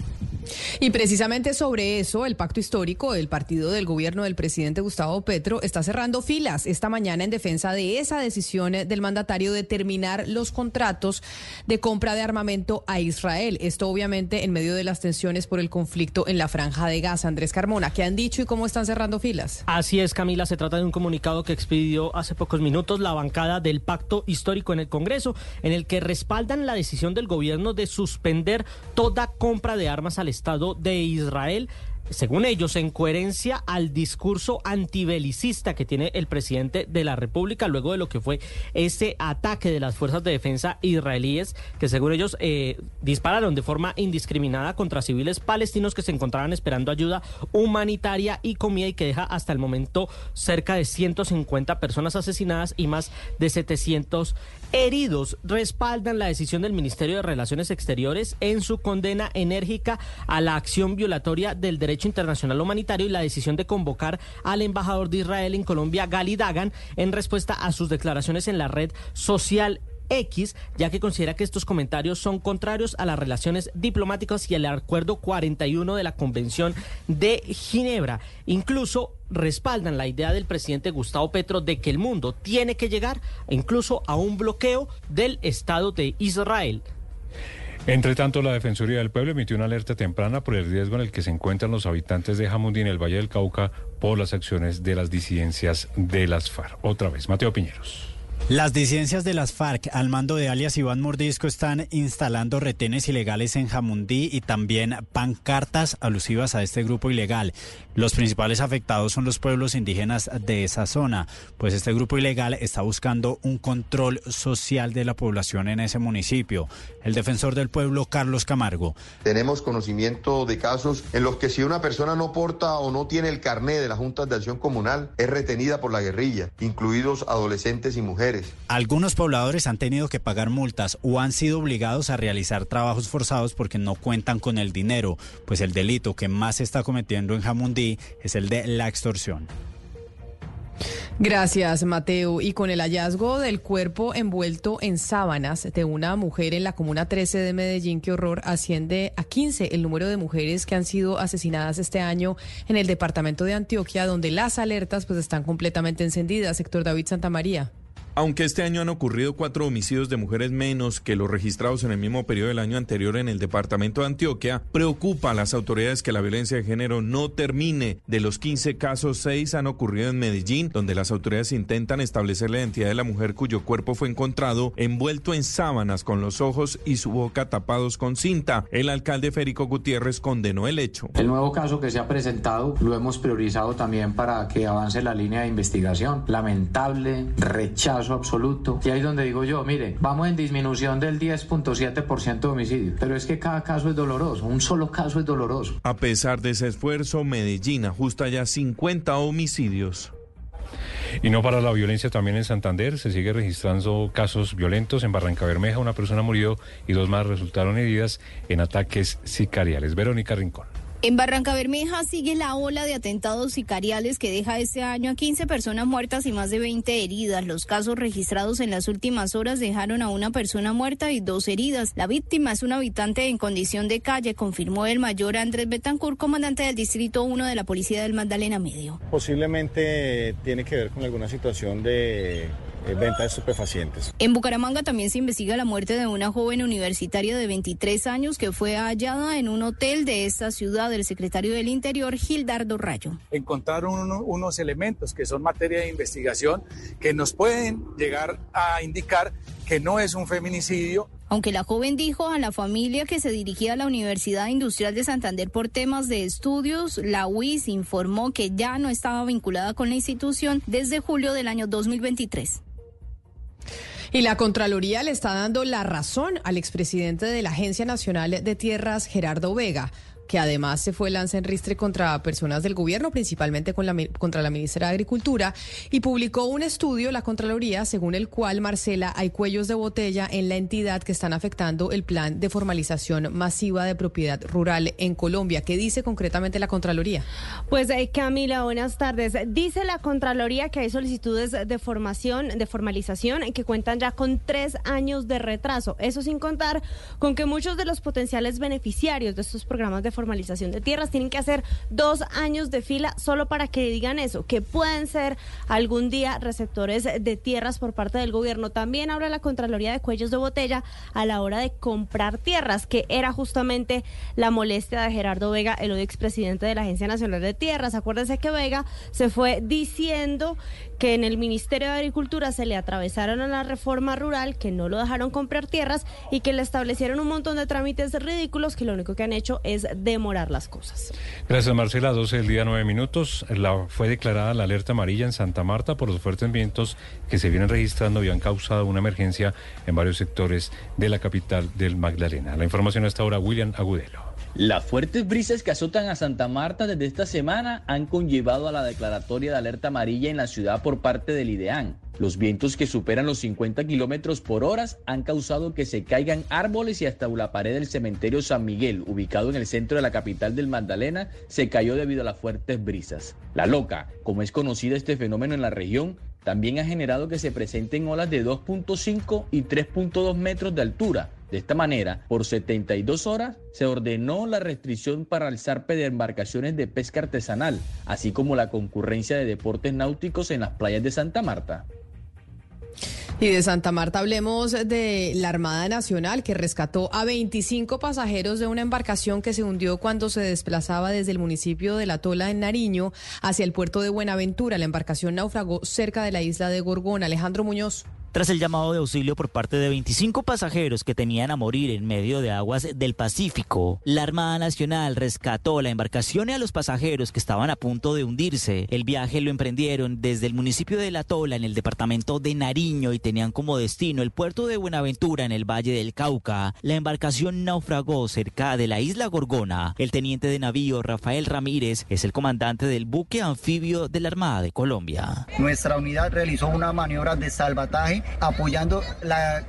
Y precisamente sobre eso, el pacto histórico, el partido del gobierno del presidente Gustavo Petro está cerrando filas esta mañana en defensa de esa decisión del mandatario de terminar los contratos de compra de armamento a Israel. Esto obviamente en medio de las tensiones por el conflicto en la franja de Gaza. Andrés Carmona, ¿qué han dicho y cómo están cerrando filas? Así es, Camila, se trata de un comunicado que expidió hace pocos minutos la bancada del pacto histórico en el Congreso, en el que respaldan la decisión del gobierno de suspender toda compra de armas al Estado de Israel según ellos, en coherencia al discurso antibelicista que tiene el presidente de la República luego de lo que fue ese ataque de las fuerzas de defensa israelíes que según ellos eh, dispararon de forma indiscriminada contra civiles palestinos que se encontraban esperando ayuda humanitaria y comida y que deja hasta el momento cerca de 150 personas asesinadas y más de 700 heridos. Respaldan la decisión del Ministerio de Relaciones Exteriores en su condena enérgica a la acción violatoria del derecho internacional humanitario y la decisión de convocar al embajador de Israel en Colombia, Gali Dagan, en respuesta a sus declaraciones en la red social X, ya que considera que estos comentarios son contrarios a las relaciones diplomáticas y al acuerdo 41 de la Convención de Ginebra. Incluso respaldan la idea del presidente Gustavo Petro de que el mundo tiene que llegar incluso a un bloqueo del Estado de Israel. Entre tanto, la Defensoría del Pueblo emitió una alerta temprana por el riesgo en el que se encuentran los habitantes de Jamundí en el Valle del Cauca por las acciones de las disidencias de las FARC. Otra vez, Mateo Piñeros. Las disidencias de las FARC al mando de alias Iván Mordisco están instalando retenes ilegales en Jamundí y también pancartas alusivas a este grupo ilegal. Los principales afectados son los pueblos indígenas de esa zona, pues este grupo ilegal está buscando un control social de la población en ese municipio. El defensor del pueblo, Carlos Camargo. Tenemos conocimiento de casos en los que si una persona no porta o no tiene el carné de las juntas de acción comunal, es retenida por la guerrilla, incluidos adolescentes y mujeres. Algunos pobladores han tenido que pagar multas o han sido obligados a realizar trabajos forzados porque no cuentan con el dinero, pues el delito que más se está cometiendo en Jamundí es el de la extorsión. Gracias, Mateo. Y con el hallazgo del cuerpo envuelto en sábanas de una mujer en la Comuna 13 de Medellín, qué horror, asciende a 15 el número de mujeres que han sido asesinadas este año en el departamento de Antioquia, donde las alertas pues están completamente encendidas. Sector David Santamaría. Aunque este año han ocurrido cuatro homicidios de mujeres menos que los registrados en el mismo periodo del año anterior en el departamento de Antioquia, preocupa a las autoridades que la violencia de género no termine. De los 15 casos, seis han ocurrido en Medellín, donde las autoridades intentan establecer la identidad de la mujer cuyo cuerpo fue encontrado envuelto en sábanas con los ojos y su boca tapados con cinta. El alcalde Férico Gutiérrez condenó el hecho. El nuevo caso que se ha presentado lo hemos priorizado también para que avance la línea de investigación. Lamentable rechazo absoluto. Y ahí es donde digo yo, mire, vamos en disminución del 10.7% de homicidios, pero es que cada caso es doloroso, un solo caso es doloroso. A pesar de ese esfuerzo, Medellín ajusta ya 50 homicidios. Y no para la violencia también en Santander, se sigue registrando casos violentos. En Barranca Bermeja una persona murió y dos más resultaron heridas en ataques sicariales. Verónica Rincón. En Barranca Bermeja sigue la ola de atentados sicariales que deja este año a 15 personas muertas y más de 20 heridas. Los casos registrados en las últimas horas dejaron a una persona muerta y dos heridas. La víctima es un habitante en condición de calle, confirmó el mayor Andrés Betancourt, comandante del Distrito 1 de la Policía del Magdalena Medio. Posiblemente tiene que ver con alguna situación de venta de estupefacientes. En Bucaramanga también se investiga la muerte de una joven universitaria de 23 años que fue hallada en un hotel de esta ciudad del secretario del Interior, Gildardo Rayo. Encontraron unos elementos que son materia de investigación que nos pueden llegar a indicar que no es un feminicidio. Aunque la joven dijo a la familia que se dirigía a la Universidad Industrial de Santander por temas de estudios, la UIS informó que ya no estaba vinculada con la institución desde julio del año 2023. Y la Contraloría le está dando la razón al expresidente de la Agencia Nacional de Tierras, Gerardo Vega que además se fue lanza en ristre contra personas del gobierno, principalmente contra la ministra de Agricultura, y publicó un estudio, la Contraloría, según el cual, Marcela, hay cuellos de botella en la entidad que están afectando el plan de formalización masiva de propiedad rural en Colombia. ¿Qué dice concretamente la Contraloría? Pues eh, Camila, buenas tardes. Dice la Contraloría que hay solicitudes de formación, de formalización, que cuentan ya con tres años de retraso. Eso sin contar con que muchos de los potenciales beneficiarios de estos programas de formalización de tierras. Tienen que hacer dos años de fila solo para que digan eso, que pueden ser algún día receptores de tierras por parte del gobierno. También habla la Contraloría de Cuellos de Botella a la hora de comprar tierras, que era justamente la molestia de Gerardo Vega, el expresidente de la Agencia Nacional de Tierras. Acuérdense que Vega se fue diciendo que en el Ministerio de Agricultura se le atravesaron a la reforma rural, que no lo dejaron comprar tierras y que le establecieron un montón de trámites ridículos que lo único que han hecho es demorar las cosas. Gracias Marcela, 12 del día 9 minutos. La, fue declarada la alerta amarilla en Santa Marta por los fuertes vientos que se vienen registrando y han causado una emergencia en varios sectores de la capital del Magdalena. La información hasta ahora, William Agudelo. Las fuertes brisas que azotan a Santa Marta desde esta semana han conllevado a la declaratoria de alerta amarilla en la ciudad por parte del IDEAN. Los vientos que superan los 50 kilómetros por hora han causado que se caigan árboles y hasta la pared del cementerio San Miguel, ubicado en el centro de la capital del Magdalena, se cayó debido a las fuertes brisas. La loca, como es conocida este fenómeno en la región, también ha generado que se presenten olas de 2.5 y 3.2 metros de altura, de esta manera, por 72 horas se ordenó la restricción para el zarpe de embarcaciones de pesca artesanal, así como la concurrencia de deportes náuticos en las playas de Santa Marta. Y de Santa Marta hablemos de la Armada Nacional que rescató a 25 pasajeros de una embarcación que se hundió cuando se desplazaba desde el municipio de La Tola en Nariño hacia el puerto de Buenaventura. La embarcación naufragó cerca de la isla de Gorgón. Alejandro Muñoz. Tras el llamado de auxilio por parte de 25 pasajeros que tenían a morir en medio de aguas del Pacífico. La Armada Nacional rescató la embarcación y a los pasajeros que estaban a punto de hundirse. El viaje lo emprendieron desde el municipio de La Tola en el departamento de Nariño y tenían como destino el puerto de Buenaventura en el Valle del Cauca. La embarcación naufragó cerca de la isla Gorgona. El teniente de navío Rafael Ramírez es el comandante del buque anfibio de la Armada de Colombia. Nuestra unidad realizó una maniobra de salvataje apoyando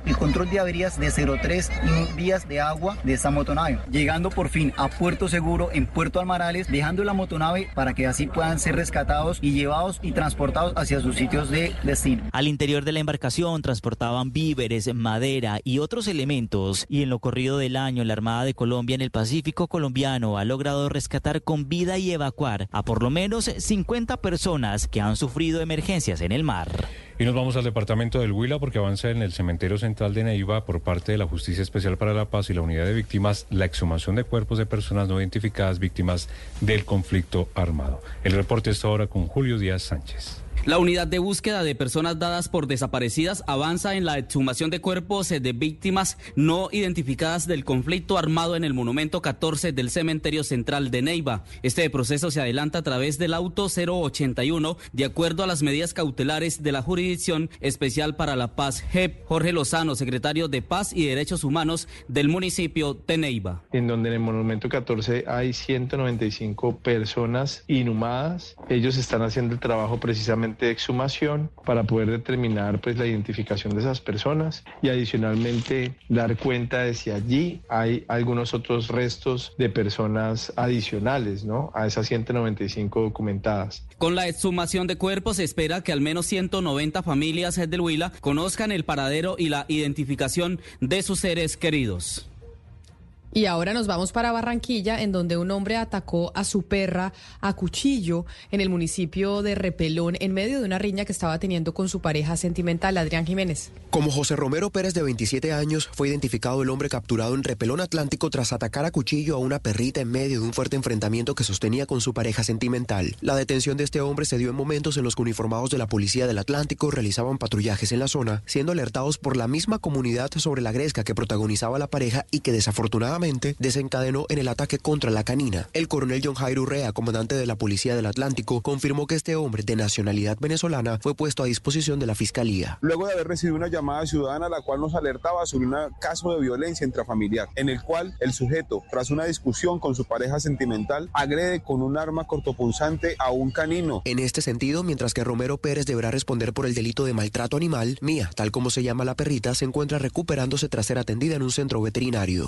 el control de averías de 03 vías de agua de esta motonave, llegando por fin a Puerto Seguro en Puerto Almarales, dejando la motonave para que así puedan ser rescatados y llevados y transportados hacia sus sitios de destino. Al interior de la embarcación transportaban víveres, madera y otros elementos y en lo corrido del año la Armada de Colombia en el Pacífico colombiano ha logrado rescatar con vida y evacuar a por lo menos 50 personas que han sufrido emergencias en el mar. Y nos vamos al departamento del Huila porque avanza en el cementerio central de Neiva por parte de la Justicia Especial para la Paz y la Unidad de Víctimas la exhumación de cuerpos de personas no identificadas víctimas del conflicto armado. El reporte está ahora con Julio Díaz Sánchez. La unidad de búsqueda de personas dadas por desaparecidas avanza en la exhumación de cuerpos de víctimas no identificadas del conflicto armado en el monumento 14 del cementerio central de Neiva. Este proceso se adelanta a través del auto 081 de acuerdo a las medidas cautelares de la Jurisdicción Especial para la Paz JEP. Jorge Lozano, secretario de Paz y Derechos Humanos del municipio de Neiva. En donde en el monumento 14 hay 195 personas inhumadas. Ellos están haciendo el trabajo precisamente de exhumación para poder determinar pues la identificación de esas personas y adicionalmente dar cuenta de si allí hay algunos otros restos de personas adicionales, ¿no? A esas 195 documentadas. Con la exhumación de cuerpos se espera que al menos 190 familias del Huila conozcan el paradero y la identificación de sus seres queridos. Y ahora nos vamos para Barranquilla, en donde un hombre atacó a su perra a cuchillo en el municipio de Repelón en medio de una riña que estaba teniendo con su pareja sentimental, Adrián Jiménez. Como José Romero Pérez, de 27 años, fue identificado el hombre capturado en Repelón Atlántico tras atacar a cuchillo a una perrita en medio de un fuerte enfrentamiento que sostenía con su pareja sentimental. La detención de este hombre se dio en momentos en los que uniformados de la Policía del Atlántico realizaban patrullajes en la zona, siendo alertados por la misma comunidad sobre la gresca que protagonizaba la pareja y que desafortunadamente desencadenó en el ataque contra la canina. El coronel John Jairo Urrea, comandante de la Policía del Atlántico, confirmó que este hombre de nacionalidad venezolana fue puesto a disposición de la Fiscalía. Luego de haber recibido una llamada ciudadana la cual nos alertaba sobre un caso de violencia intrafamiliar, en el cual el sujeto, tras una discusión con su pareja sentimental, agrede con un arma cortopunzante a un canino. En este sentido, mientras que Romero Pérez deberá responder por el delito de maltrato animal, Mía, tal como se llama la perrita, se encuentra recuperándose tras ser atendida en un centro veterinario.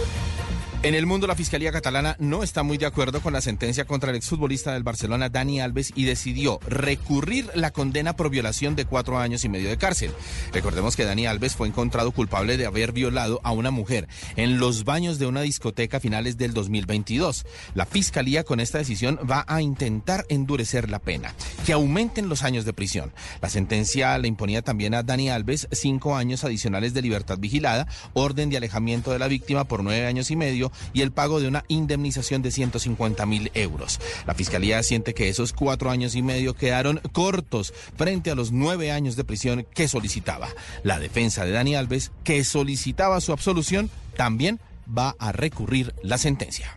En el mundo, la Fiscalía catalana no está muy de acuerdo con la sentencia contra el exfutbolista del Barcelona, Dani Alves, y decidió recurrir la condena por violación de cuatro años y medio de cárcel. Recordemos que Dani Alves fue encontrado culpable de haber violado a una mujer en los baños de una discoteca a finales del 2022. La Fiscalía con esta decisión va a intentar endurecer la pena, que aumenten los años de prisión. La sentencia le imponía también a Dani Alves cinco años adicionales de libertad vigilada, orden de alejamiento de la víctima por nueve años y medio y el pago de una indemnización de 150 mil euros. La Fiscalía siente que esos cuatro años y medio quedaron cortos frente a los nueve años de prisión que solicitaba. La defensa de Dani Alves, que solicitaba su absolución, también va a recurrir la sentencia.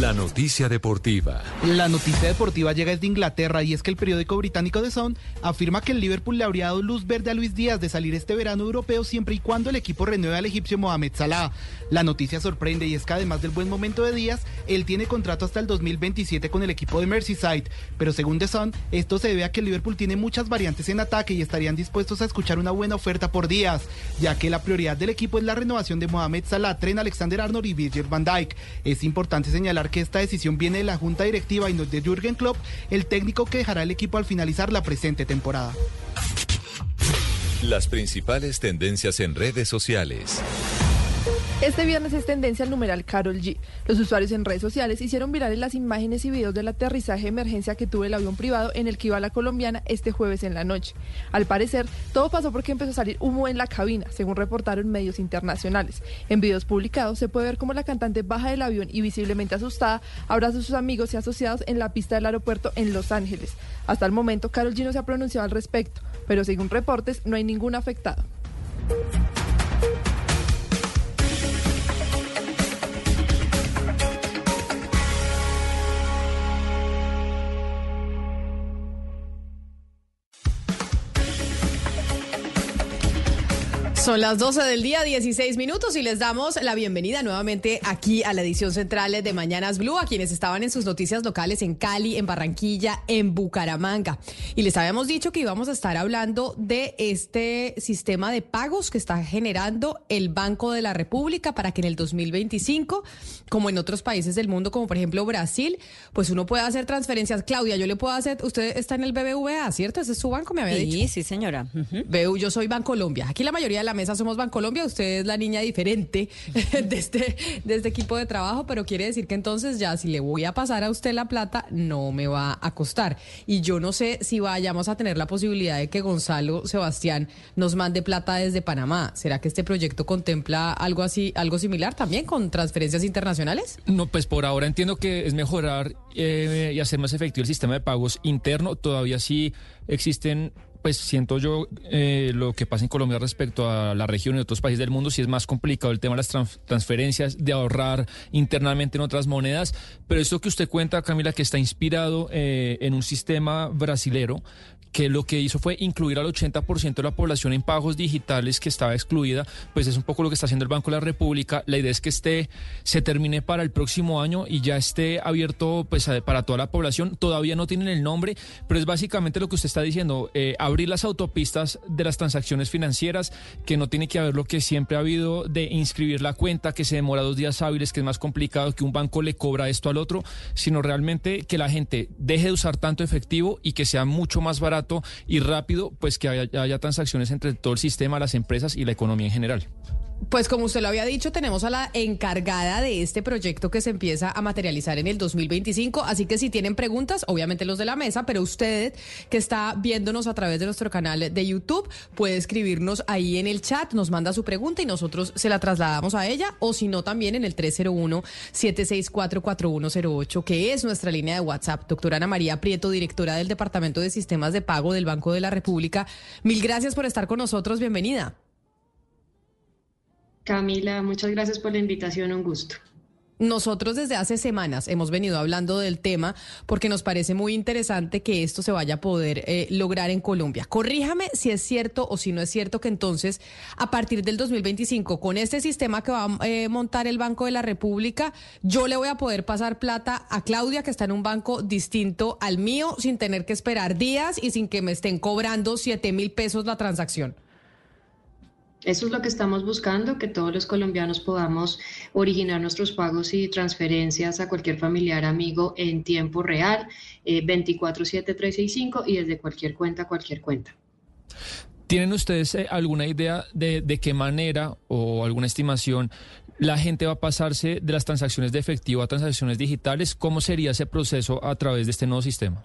La noticia deportiva. La noticia deportiva llega desde Inglaterra y es que el periódico británico The Sun afirma que el Liverpool le habría dado luz verde a Luis Díaz de salir este verano europeo siempre y cuando el equipo renueve al egipcio Mohamed Salah. La noticia sorprende y es que además del buen momento de Díaz, él tiene contrato hasta el 2027 con el equipo de Merseyside, pero según The Sun, esto se debe a que Liverpool tiene muchas variantes en ataque y estarían dispuestos a escuchar una buena oferta por Díaz, ya que la prioridad del equipo es la renovación de Mohamed Salah, Tren Alexander Arnold y Virgil van Dijk. Es importante señalar que esta decisión viene de la Junta Directiva y no de Jürgen Klopp, el técnico que dejará el equipo al finalizar la presente temporada. Las principales tendencias en redes sociales. Este viernes es tendencia al numeral Carol G. Los usuarios en redes sociales hicieron virales las imágenes y videos del aterrizaje de emergencia que tuvo el avión privado en el que iba la colombiana este jueves en la noche. Al parecer, todo pasó porque empezó a salir humo en la cabina, según reportaron medios internacionales. En videos publicados se puede ver cómo la cantante baja del avión y visiblemente asustada abraza a sus amigos y asociados en la pista del aeropuerto en Los Ángeles. Hasta el momento, Carol G no se ha pronunciado al respecto, pero según reportes, no hay ningún afectado. Son las 12 del día, 16 minutos, y les damos la bienvenida nuevamente aquí a la edición central de Mañanas Blue, a quienes estaban en sus noticias locales en Cali, en Barranquilla, en Bucaramanga. Y les habíamos dicho que íbamos a estar hablando de este sistema de pagos que está generando el Banco de la República para que en el 2025, como en otros países del mundo, como por ejemplo Brasil, pues uno pueda hacer transferencias. Claudia, yo le puedo hacer, usted está en el BBVA, ¿cierto? Ese es su banco, me había dicho. Sí, sí, señora. Veo, yo soy Bancolombia. Aquí la mayoría de la mesa somos Bancolombia, usted es la niña diferente [LAUGHS] de este, de este equipo de trabajo, pero quiere decir que entonces ya si le voy a pasar a usted la plata, no me va a costar. Y yo no sé si vayamos a tener la posibilidad de que Gonzalo Sebastián nos mande plata desde Panamá. ¿Será que este proyecto contempla algo así, algo similar también con transferencias internacionales? No, pues por ahora entiendo que es mejorar eh, y hacer más efectivo el sistema de pagos interno. Todavía sí existen pues siento yo eh, lo que pasa en Colombia respecto a la región y otros países del mundo, si es más complicado el tema de las transferencias, de ahorrar internamente en otras monedas, pero esto que usted cuenta, Camila, que está inspirado eh, en un sistema brasilero, que lo que hizo fue incluir al 80% de la población en pagos digitales que estaba excluida, pues es un poco lo que está haciendo el Banco de la República. La idea es que esté, se termine para el próximo año y ya esté abierto pues para toda la población. Todavía no tienen el nombre, pero es básicamente lo que usted está diciendo, eh, abrir las autopistas de las transacciones financieras, que no tiene que haber lo que siempre ha habido de inscribir la cuenta, que se demora dos días hábiles, que es más complicado, que un banco le cobra esto al otro, sino realmente que la gente deje de usar tanto efectivo y que sea mucho más barato y rápido, pues que haya, transacciones entre todo el sistema, las empresas y la economía en general. Pues como usted lo había dicho, tenemos a la encargada de este proyecto que se empieza a materializar en el 2025. Así que si tienen preguntas, obviamente los de la mesa, pero usted que está viéndonos a través de nuestro canal de YouTube, puede escribirnos ahí en el chat, nos manda su pregunta y nosotros se la trasladamos a ella, o si no, también en el 301-764-4108, que es nuestra línea de WhatsApp. Doctora Ana María Prieto, directora del Departamento de Sistemas de Pago del Banco de la República. Mil gracias por estar con nosotros. Bienvenida. Camila, muchas gracias por la invitación, un gusto. Nosotros desde hace semanas hemos venido hablando del tema porque nos parece muy interesante que esto se vaya a poder eh, lograr en Colombia. Corríjame si es cierto o si no es cierto que entonces a partir del 2025 con este sistema que va a eh, montar el Banco de la República, yo le voy a poder pasar plata a Claudia que está en un banco distinto al mío sin tener que esperar días y sin que me estén cobrando 7 mil pesos la transacción. Eso es lo que estamos buscando, que todos los colombianos podamos originar nuestros pagos y transferencias a cualquier familiar, amigo en tiempo real, eh, 24-7-365 y desde cualquier cuenta, cualquier cuenta. ¿Tienen ustedes eh, alguna idea de, de qué manera o alguna estimación la gente va a pasarse de las transacciones de efectivo a transacciones digitales? ¿Cómo sería ese proceso a través de este nuevo sistema?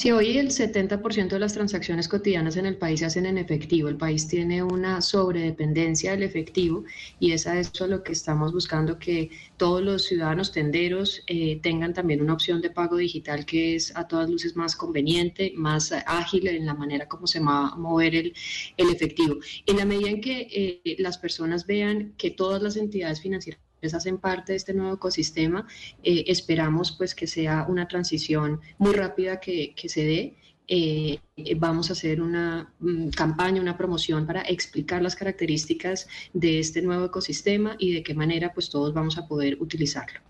Sí, hoy el 70% de las transacciones cotidianas en el país se hacen en efectivo. El país tiene una sobredependencia del efectivo y es a eso lo que estamos buscando que todos los ciudadanos tenderos eh, tengan también una opción de pago digital que es a todas luces más conveniente, más ágil en la manera como se va a mover el, efectivo. En la medida en que eh, las personas vean que todas las entidades financieras hacen parte de este nuevo ecosistema. Eh, esperamos pues que sea una transición muy rápida que, se dé. Eh, vamos a hacer una mm, campaña, una promoción para explicar las características de este nuevo ecosistema y de qué manera pues todos vamos a poder utilizarlo.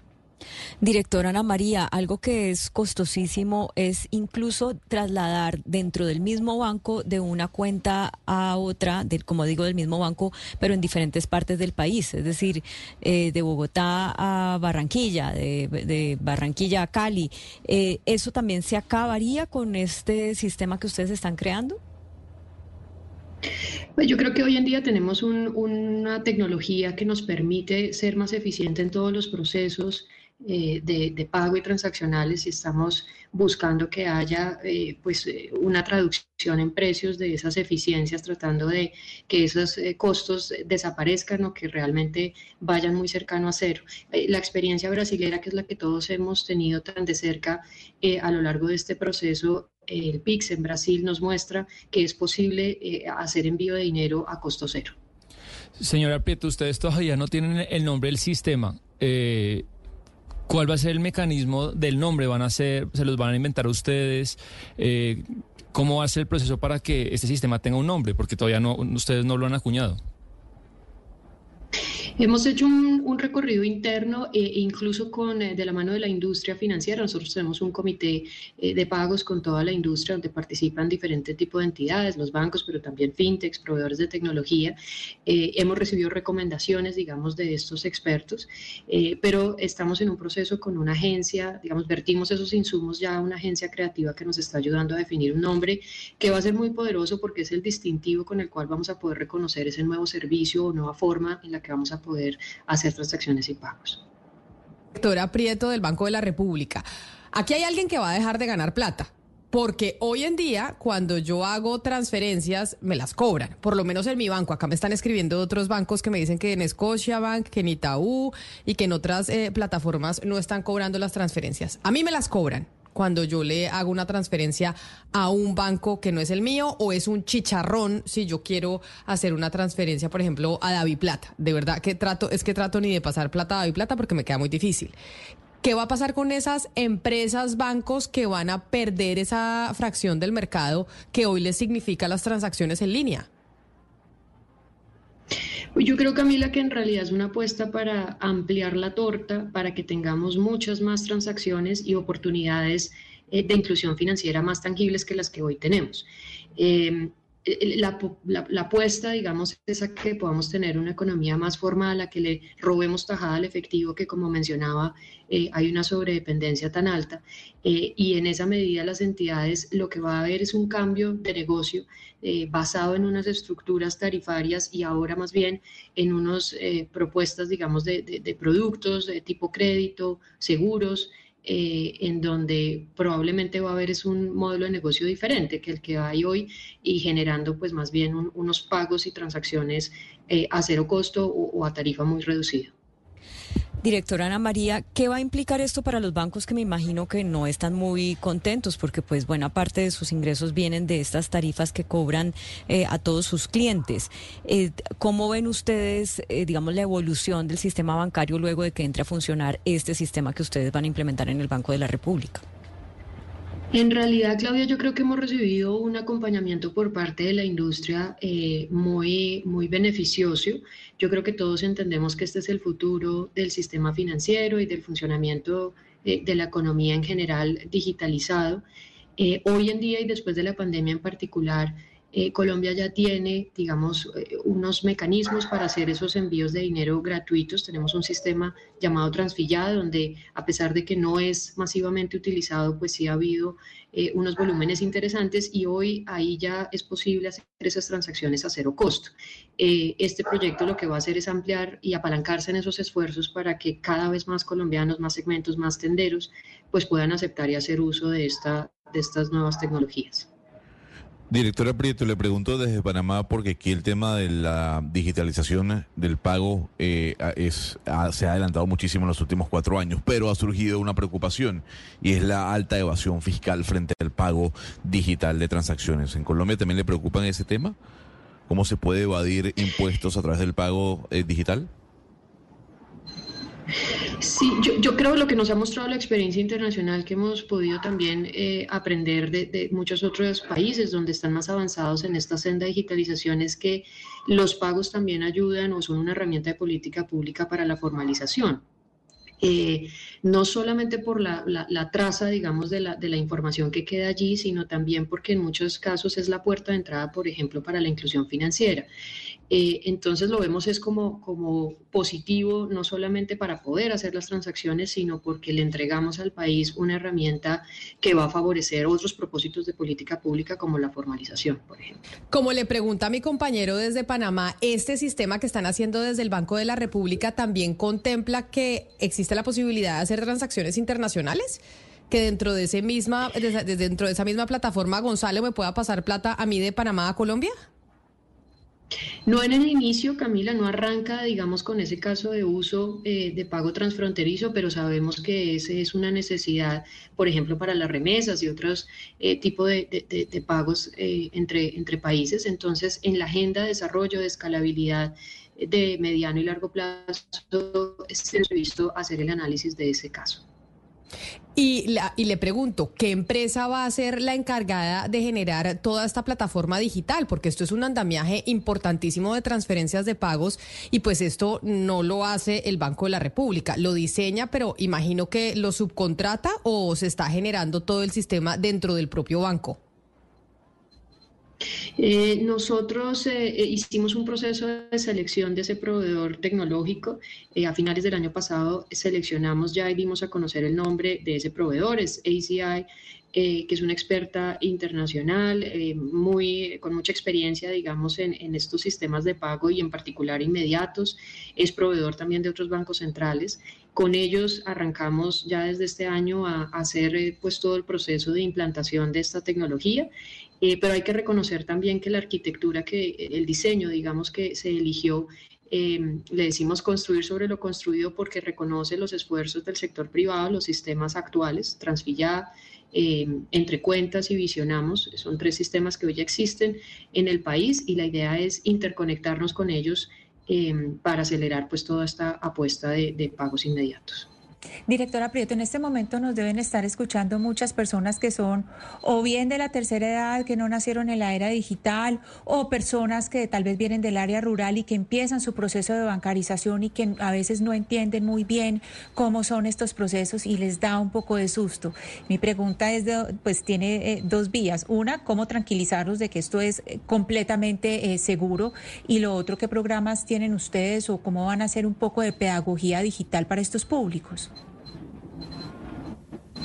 Directora Ana María, algo que es costosísimo es incluso trasladar dentro del mismo banco de una cuenta a otra, como digo, del mismo banco, pero en diferentes partes del país, es decir, eh, de Bogotá a Barranquilla, de, Barranquilla a Cali. Eh, ¿Eso también se acabaría con este sistema que ustedes están creando? Pues yo creo que hoy en día tenemos una tecnología que nos permite ser más eficiente en todos los procesos eh, de, pago y transaccionales y estamos buscando que haya eh, pues eh, una traducción en precios de esas eficiencias, tratando de que esos costos desaparezcan o que realmente vayan muy cercano a cero. la experiencia brasilera, que es la que todos hemos tenido tan de cerca a lo largo de este proceso, el PIX en Brasil nos muestra que es posible hacer envío de dinero a costo cero. Señora Prieto, ustedes todavía no tienen el nombre del sistema. Eh, ¿Cuál va a ser el mecanismo del nombre? ¿Van a ser, se los van a inventar ustedes? Eh, ¿Cómo va a ser el proceso para que este sistema tenga un nombre? Porque todavía no, ustedes no lo han acuñado. Hemos hecho un, recorrido interno, eh, incluso con, eh, de la mano de la industria financiera. Nosotros tenemos un comité eh, de pagos con toda la industria donde participan diferentes tipos de entidades, los bancos, pero también fintechs, proveedores de tecnología. hemos recibido recomendaciones, digamos, de estos expertos, pero estamos en un proceso con una agencia, digamos, vertimos esos insumos ya a una agencia creativa que nos está ayudando a definir un nombre que va a ser muy poderoso porque es el distintivo con el cual vamos a poder reconocer ese nuevo servicio o nueva forma en la que vamos a poder hacer transacciones y pagos. Doctora Prieto del Banco de la República, aquí hay alguien que va a dejar de ganar plata. Porque hoy en día, cuando yo hago transferencias, me las cobran. Por lo menos en mi banco. Acá me están escribiendo otros bancos que me dicen que en Scotiabank, que en Itaú y que en otras eh, plataformas no están cobrando las transferencias. A mí me las cobran cuando yo le hago una transferencia a un banco que no es el mío o es un chicharrón si yo quiero hacer una transferencia, por ejemplo, a David Plata. De verdad que trato, es que trato ni de pasar plata a David Plata porque me queda muy difícil. ¿Qué va a pasar con esas empresas, bancos que van a perder esa fracción del mercado que hoy les significa las transacciones en línea? Pues yo creo, Camila, que en realidad es una apuesta para ampliar la torta, para que tengamos muchas más transacciones y oportunidades eh, de inclusión financiera más tangibles que las que hoy tenemos. Em, la, apuesta, digamos, es a que podamos tener una economía más formal, a que le robemos tajada al efectivo, que como mencionaba, eh, hay una sobredependencia tan alta. Eh, y en esa medida las entidades lo que va a haber es un cambio de negocio eh, basado en unas estructuras tarifarias y ahora más bien en unas propuestas, digamos, de, de productos de tipo crédito, seguros. Eh, en donde probablemente va a haber es un modelo de negocio diferente que el que hay hoy y generando pues más bien unos pagos y transacciones eh, a cero costo o a tarifa muy reducida. Directora Ana María, ¿qué va a implicar esto para los bancos que me imagino que no están muy contentos porque pues buena parte de sus ingresos vienen de estas tarifas que cobran eh, a todos sus clientes? Eh, ¿Cómo ven ustedes, eh, digamos, la evolución del sistema bancario luego de que entre a funcionar este sistema que ustedes van a implementar en el Banco de la República? En realidad, Claudia, yo creo que hemos recibido un acompañamiento por parte de la industria eh, muy, muy beneficioso. Yo creo que todos entendemos que este es el futuro del sistema financiero y del funcionamiento eh, de la economía en general digitalizado. Eh, hoy en día y después de la pandemia en particular, eh, Colombia ya tiene, digamos, eh, unos mecanismos para hacer esos envíos de dinero gratuitos. Tenemos un sistema llamado Transfillado, donde a pesar de que no es masivamente utilizado, pues sí ha habido eh, unos volúmenes interesantes y hoy ahí ya es posible hacer esas transacciones a cero costo. este proyecto lo que va a hacer es ampliar y apalancarse en esos esfuerzos para que cada vez más colombianos, más segmentos, más tenderos, pues puedan aceptar y hacer uso de, esta, de estas nuevas tecnologías. Directora Prieto, le pregunto desde Panamá porque aquí el tema de la digitalización del pago eh, es, se ha adelantado muchísimo en los últimos cuatro años, pero ha surgido una preocupación y es la alta evasión fiscal frente al pago digital de transacciones. ¿En Colombia también le preocupan ese tema? ¿Cómo se puede evadir impuestos a través del pago eh, digital? Sí, yo, creo lo que nos ha mostrado la experiencia internacional que hemos podido también eh, aprender de, muchos otros países donde están más avanzados en esta senda de digitalización es que los pagos también ayudan o son una herramienta de política pública para la formalización. Eh, no solamente por la, traza, digamos, de la, de la, información que queda allí, sino también porque en muchos casos es la puerta de entrada, por ejemplo, para la inclusión financiera. Eh, entonces lo vemos es como, como positivo, no solamente para poder hacer las transacciones, sino porque le entregamos al país una herramienta que va a favorecer otros propósitos de política pública como la formalización, por ejemplo. Como le pregunta mi compañero desde Panamá, ¿este sistema que están haciendo desde el Banco de la República también contempla que existe la posibilidad de hacer transacciones internacionales? que dentro de ese misma dentro de esa misma plataforma Gonzalo me pueda pasar plata a mí de Panamá a Colombia? No en el inicio, Camila, no arranca, digamos, con ese caso de uso eh, de pago transfronterizo, pero sabemos que ese es una necesidad, por ejemplo, para las remesas y otros eh, tipos de, pagos eh, entre, países. Entonces, en la agenda de desarrollo, de escalabilidad de mediano y largo plazo, es previsto hacer el análisis de ese caso. Y, y, le pregunto, ¿qué empresa va a ser la encargada de generar toda esta plataforma digital? Porque esto es un andamiaje importantísimo de transferencias de pagos y pues esto no lo hace el Banco de la República. Lo diseña, pero imagino que lo subcontrata o se está generando todo el sistema dentro del propio banco. Eh, nosotros eh, eh, hicimos un proceso de selección de ese proveedor tecnológico. a finales del año pasado seleccionamos ya y dimos a conocer el nombre de ese proveedor, es ACI. que es una experta internacional, muy, con mucha experiencia, digamos, en, en, estos sistemas de pago y en particular inmediatos. Es proveedor también de otros bancos centrales. Con ellos arrancamos ya desde este año a, a hacer pues todo el proceso de implantación de esta tecnología eh, pero hay que reconocer también que la arquitectura, que el diseño, digamos, que se eligió, em, le decimos construir sobre lo construido porque reconoce los esfuerzos del sector privado, los sistemas actuales, Transfilla, em, entre cuentas y visionamos, son tres sistemas que hoy ya existen en el país y la idea es interconectarnos con ellos em, para acelerar pues toda esta apuesta de pagos inmediatos. Directora Prieto, en este momento nos deben estar escuchando muchas personas que son o bien de la tercera edad, que no nacieron en la era digital, o personas que tal vez vienen del área rural y que empiezan su proceso de bancarización y que a veces no entienden muy bien cómo son estos procesos y les da un poco de susto. Mi pregunta es, pues tiene eh, dos vías. Una, cómo tranquilizarlos de que esto es eh, completamente eh, seguro y lo otro, qué programas tienen ustedes o cómo van a hacer un poco de pedagogía digital para estos públicos.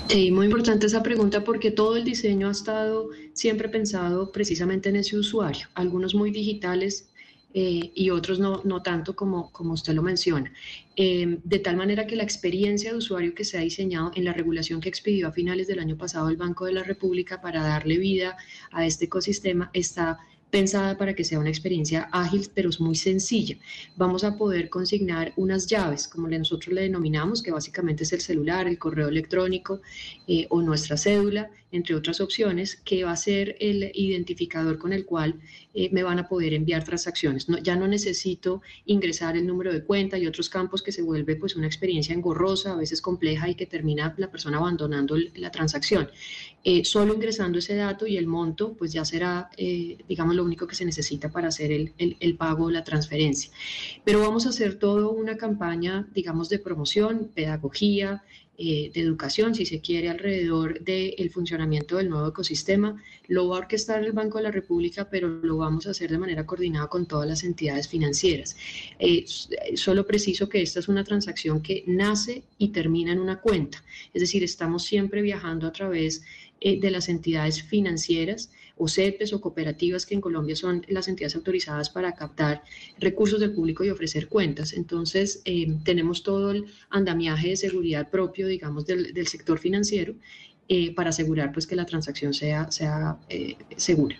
Sí, muy importante esa pregunta porque todo el diseño ha estado siempre pensado precisamente en ese usuario, algunos muy digitales eh, y otros no, no tanto como, como usted lo menciona. Eh, de tal manera que la experiencia de usuario que se ha diseñado en la regulación que expidió a finales del año pasado el Banco de la República para darle vida a este ecosistema está pensada para que sea una experiencia ágil, pero es muy sencilla. Vamos a poder consignar unas llaves, como nosotros le denominamos, que básicamente es el celular, el correo electrónico eh, o nuestra cédula, entre otras opciones, que va a ser el identificador con el cual eh, me van a poder enviar transacciones. ya no necesito ingresar el número de cuenta y otros campos que se vuelve pues una experiencia engorrosa, a veces compleja y que termina la persona abandonando la transacción. Eh, solo ingresando ese dato y el monto, pues ya será, eh, digamos, lo único que se necesita para hacer el, el, pago o la transferencia. Pero vamos a hacer toda una campaña, digamos, de promoción, pedagogía, eh, de educación, si se quiere, alrededor del funcionamiento del nuevo ecosistema. Lo va a orquestar el Banco de la República, pero lo vamos a hacer de manera coordinada con todas las entidades financieras. solo preciso que esta es una transacción que nace y termina en una cuenta, es decir, estamos siempre viajando a través eh, de las entidades financieras o CEPES o cooperativas que en Colombia son las entidades autorizadas para captar recursos del público y ofrecer cuentas. Entonces, eh, tenemos todo el andamiaje de seguridad propio, digamos, del, sector financiero eh, para asegurar pues, que la transacción sea, sea segura.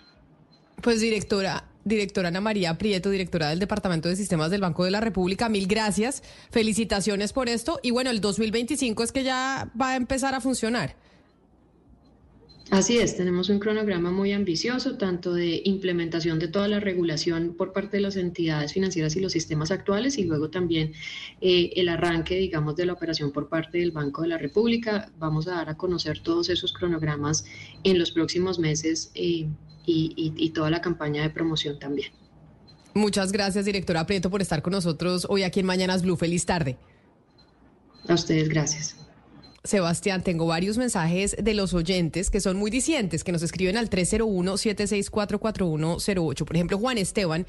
Pues directora, directora Ana María Prieto, directora del Departamento de Sistemas del Banco de la República, mil gracias, felicitaciones por esto y bueno, el 2025 es que ya va a empezar a funcionar. Así es, tenemos un cronograma muy ambicioso, tanto de implementación de toda la regulación por parte de las entidades financieras y los sistemas actuales, y luego también eh, el arranque, digamos, de la operación por parte del Banco de la República. Vamos a dar a conocer todos esos cronogramas en los próximos meses eh, y, y toda la campaña de promoción también. Muchas gracias, directora Prieto, por estar con nosotros hoy aquí en Mañanas Blue. Feliz tarde. A ustedes, gracias. Sebastián, tengo varios mensajes de los oyentes que son muy dicientes, que nos escriben al 301-764-4108. Por ejemplo, Juan Esteban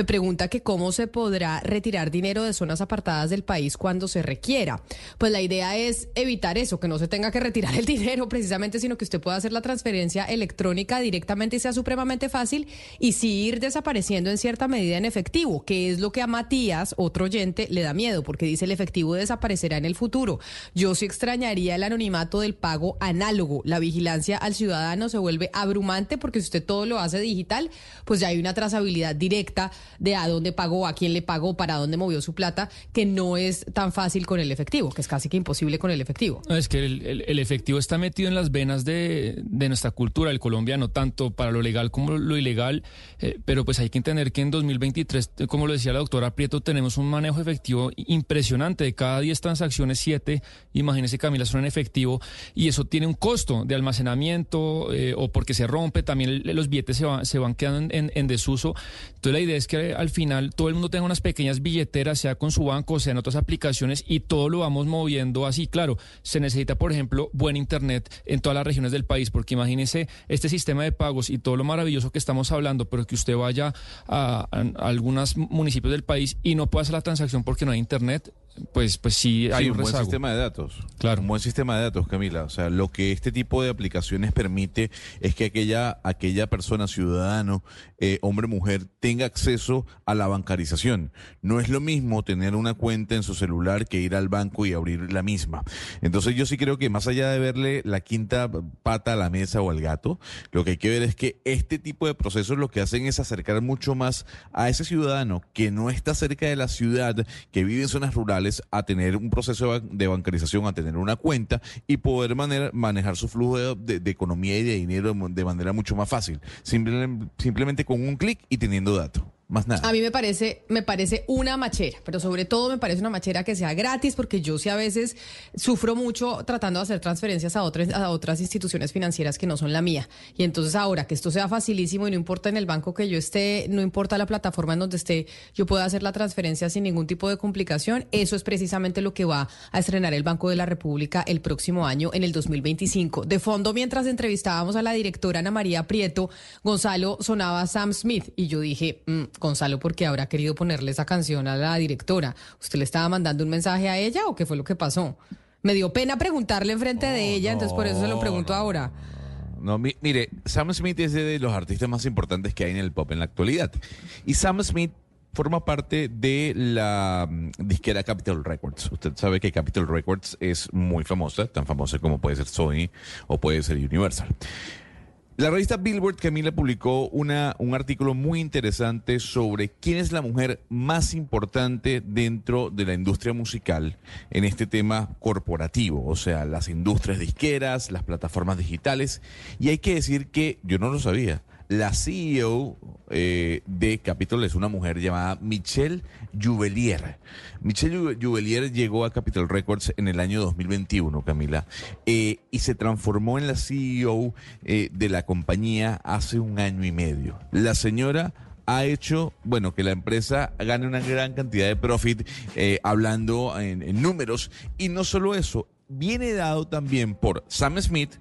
me pregunta que cómo se podrá retirar dinero de zonas apartadas del país cuando se requiera. Pues la idea es evitar eso, que no se tenga que retirar el [LAUGHS] dinero precisamente, sino que usted pueda hacer la transferencia electrónica directamente y sea supremamente fácil y sí ir desapareciendo en cierta medida en efectivo, que es lo que a Matías, otro oyente, le da miedo, porque dice el efectivo desaparecerá en el futuro. Yo sí extrañaría el anonimato del pago análogo. La vigilancia al ciudadano se vuelve abrumante porque si usted todo lo hace digital, pues ya hay una trazabilidad directa de a dónde pagó, a quién le pagó, para dónde movió su plata, que no es tan fácil con el efectivo, que es casi que imposible con el efectivo. Es que el, efectivo está metido en las venas de, de nuestra cultura, el colombiano, tanto para lo legal como lo ilegal, eh, pero pues hay que entender que en 2023, eh, como lo decía la doctora Prieto, tenemos un manejo efectivo impresionante. De cada 10 transacciones, 7, imagínese Camila, son en efectivo y eso tiene un costo de almacenamiento eh, o porque se rompe, también los billetes se, van- se van quedando en, en desuso. Entonces la idea es que al final todo el mundo tenga unas pequeñas billeteras, sea con su banco, sea en otras aplicaciones y todo lo vamos moviendo así. Claro, se necesita, por ejemplo, buen internet en todas las regiones del país, porque imagínese este sistema de pagos y todo lo maravilloso que estamos hablando, pero que usted vaya a, a- a algunos municipios del país y no pueda hacer la transacción porque no hay internet, pues, pues sí hay Sí, un un buen rezago. sistema de datos. Claro. Un buen sistema de datos, Camila. O sea, lo que este tipo de aplicaciones permite es que aquella, aquella persona, ciudadano, eh, hombre, mujer, tenga acceso a la bancarización. No es lo mismo tener una cuenta en su celular que ir al banco y abrir la misma. Entonces yo sí creo que más allá de verle la quinta pata a la mesa o al gato, lo que hay que ver es que este tipo de procesos lo que hacen es acercar mucho más a ese ciudadano que no está cerca de la ciudad, que vive en zonas rurales, a tener un proceso de ban- de bancarización, a tener una cuenta y poder manejar su flujo de, economía y de dinero de manera mucho más fácil. Simple- simplemente con un clic y teniendo datos. Más nada. A mí me parece, me parece una machera, pero sobre todo me parece una machera que sea gratis, porque yo sí a veces sufro mucho tratando de hacer transferencias a otras, a otras instituciones financieras que no son la mía. Y entonces ahora que esto sea facilísimo y no importa en el banco que yo esté, no importa la plataforma en donde esté, yo puedo hacer la transferencia sin ningún tipo de complicación. Eso es precisamente lo que va a estrenar el Banco de la República el próximo año, en el 2025. De fondo, mientras entrevistábamos a la directora Ana María Prieto, Gonzalo sonaba Sam Smith y yo dije, "Mm, Gonzalo, ¿por qué habrá querido ponerle esa canción a la directora? ¿Usted le estaba mandando un mensaje a ella o qué fue lo que pasó? Me dio pena preguntarle enfrente de ella, entonces por eso se lo pregunto ahora. No, mi- mire, Sam Smith es de los artistas más importantes que hay en el pop en la actualidad. Y Sam Smith forma parte de la mm, disquera Capitol Records. Usted sabe que Capitol Records es muy famosa, tan famosa como puede ser Sony o puede ser Universal. La revista Billboard, Camila, publicó una, un artículo muy interesante sobre quién es la mujer más importante dentro de la industria musical en este tema corporativo, o sea, las industrias disqueras, las plataformas digitales. Y hay que decir que yo no lo sabía. La CEO eh, de Capitol es una mujer llamada Michelle Juvelier. Michelle Ju- Juvelier llegó a Capitol Records en el año 2021, Camila, eh, y se transformó en la CEO eh, de la compañía hace un año y medio. La señora ha hecho, bueno, que la empresa gane una gran cantidad de profit hablando en números. Y no solo eso, viene dado también por Sam Smith,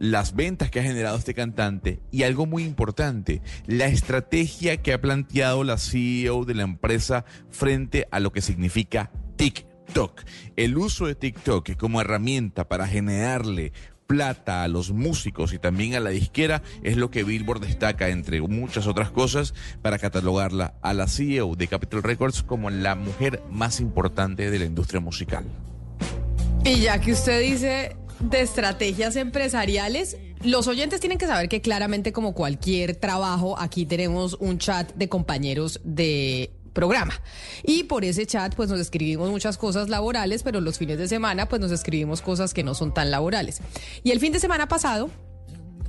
las ventas que ha generado este cantante y algo muy importante, la estrategia que ha planteado la CEO de la empresa frente a lo que significa TikTok. El uso de TikTok como herramienta para generarle plata a los músicos y también a la disquera es lo que Billboard destaca entre muchas otras cosas para catalogarla a la CEO de Capitol Records como la mujer más importante de la industria musical. Y ya que usted dice de estrategias empresariales, los oyentes tienen que saber que claramente como cualquier trabajo, aquí tenemos un chat de compañeros de programa. Y por ese chat pues nos escribimos muchas cosas laborales, pero los fines de semana pues nos escribimos cosas que no son tan laborales. Y el fin de semana pasado,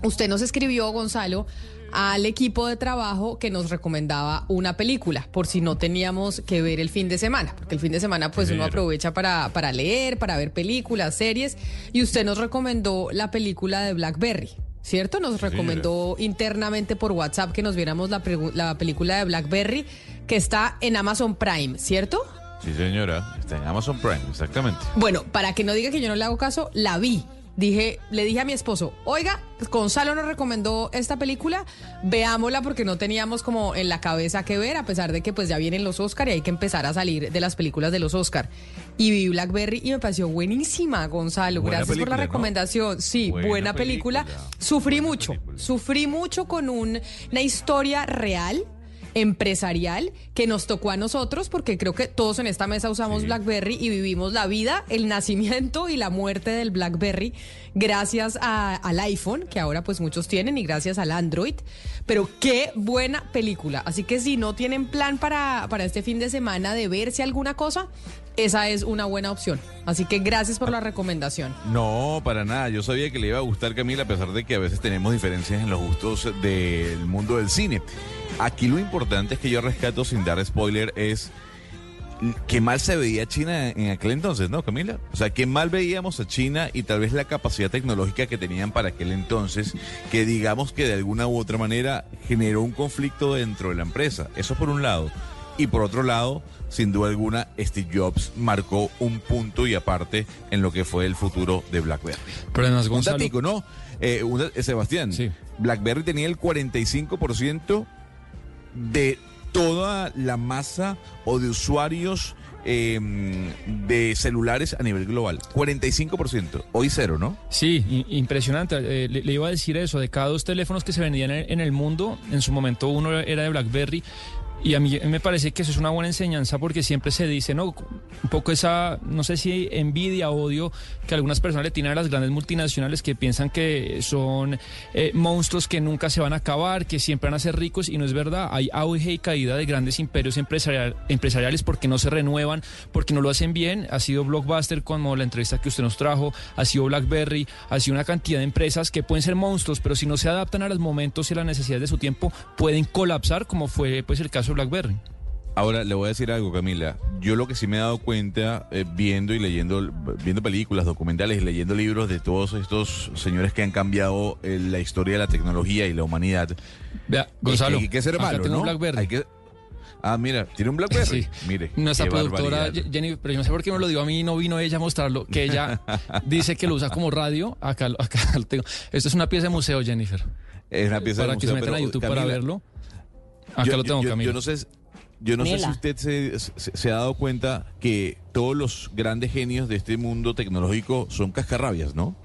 usted nos escribió, Gonzalo, al equipo de trabajo que nos recomendaba una película, por si no teníamos que ver el fin de semana, porque el fin de semana pues uno aprovecha para, para leer, para ver películas, series, y usted nos recomendó la película de Blackberry. ¿Cierto? Nos recomendó internamente por WhatsApp que nos viéramos la, la película de Blackberry que está en Amazon Prime, ¿cierto? Sí, señora, está en Amazon Prime, exactamente. Bueno, para que no diga que yo no le hago caso, la vi. Dije, le dije a mi esposo, oiga, Gonzalo nos recomendó esta película, veámosla porque no teníamos como en la cabeza que ver, a pesar de que pues ya vienen los Oscar y hay que empezar a salir de las películas de los Oscar. Y vi Blackberry y me pareció buenísima, Gonzalo. Buena Gracias por la recomendación. Sí, Buena buena, película. película. Sufrí mucho, sufrí mucho con un- una historia real empresarial que nos tocó a nosotros porque creo que todos en esta mesa usamos BlackBerry y vivimos la vida, el nacimiento y la muerte del BlackBerry gracias a- al iPhone que ahora pues muchos tienen y gracias al Android. Pero qué buena película. Así que si no tienen plan para, para este fin de semana de verse alguna cosa, esa es una buena opción. Así que gracias por la recomendación. No, para nada. Yo sabía que le iba a gustar Camila, a pesar de que a veces tenemos diferencias en los gustos del mundo del cine. Aquí lo importante es que yo rescato sin dar spoiler es qué mal se veía China en aquel entonces, ¿no, Camila? O sea, qué mal veíamos a China y tal vez la capacidad tecnológica que tenían para aquel entonces, que digamos que de alguna u otra manera generó un conflicto dentro de la empresa. Eso por un lado. Y por otro lado, sin duda alguna, Steve Jobs marcó un punto y aparte en lo que fue el futuro de BlackBerry. Pero además, Un Gonzalo- datico, ¿no? Eh, un eh, Sebastián, BlackBerry tenía el 45% de toda la masa o de usuarios eh, de celulares a nivel global. 45%. Hoy cero, ¿no? Sí, impresionante. Eh, le, iba a decir eso, de cada dos teléfonos que se vendían en, en el mundo, en su momento uno era de BlackBerry. Y a mí me parece que eso es una buena enseñanza porque siempre se dice, ¿no? Un poco esa, no sé si envidia, odio que algunas personas le tienen a las grandes multinacionales que piensan que son eh, monstruos que nunca se van a acabar, que siempre van a ser ricos y no es verdad. Hay auge y caída de grandes imperios empresarial- empresariales porque no se renuevan, porque no lo hacen bien. Ha sido Blockbuster como la entrevista que usted nos trajo, ha sido BlackBerry, ha sido una cantidad de empresas que pueden ser monstruos, pero si no se adaptan a los momentos y a las necesidades de su tiempo, pueden colapsar como fue pues el caso BlackBerry. Ahora le voy a decir algo, Camila. Yo lo que sí me he dado cuenta eh, viendo y leyendo, viendo películas, documentales y leyendo libros de todos estos señores que han cambiado eh, la historia de la tecnología y la humanidad. Vea, Gonzalo, hay que ser acá malo, tengo ¿no? un BlackBerry. Hay que- Ah, mira, tiene un BlackBerry. Sí. Mire, Nuestra productora barbaridad. Jenny, pero yo no sé por qué me lo dio a mí y no vino ella a mostrarlo, que ella [LAUGHS] dice que lo usa como radio. Acá, lo- acá lo tengo. Esto es una pieza de museo, Jennifer. Es una pieza de Para que se museo, metan a YouTube para verlo. Acá yo, lo tengo, yo- Camila. Yo no sé, yo no sé si usted se, se- se ha dado cuenta que todos los grandes genios de este mundo tecnológico son cascarrabias, ¿no?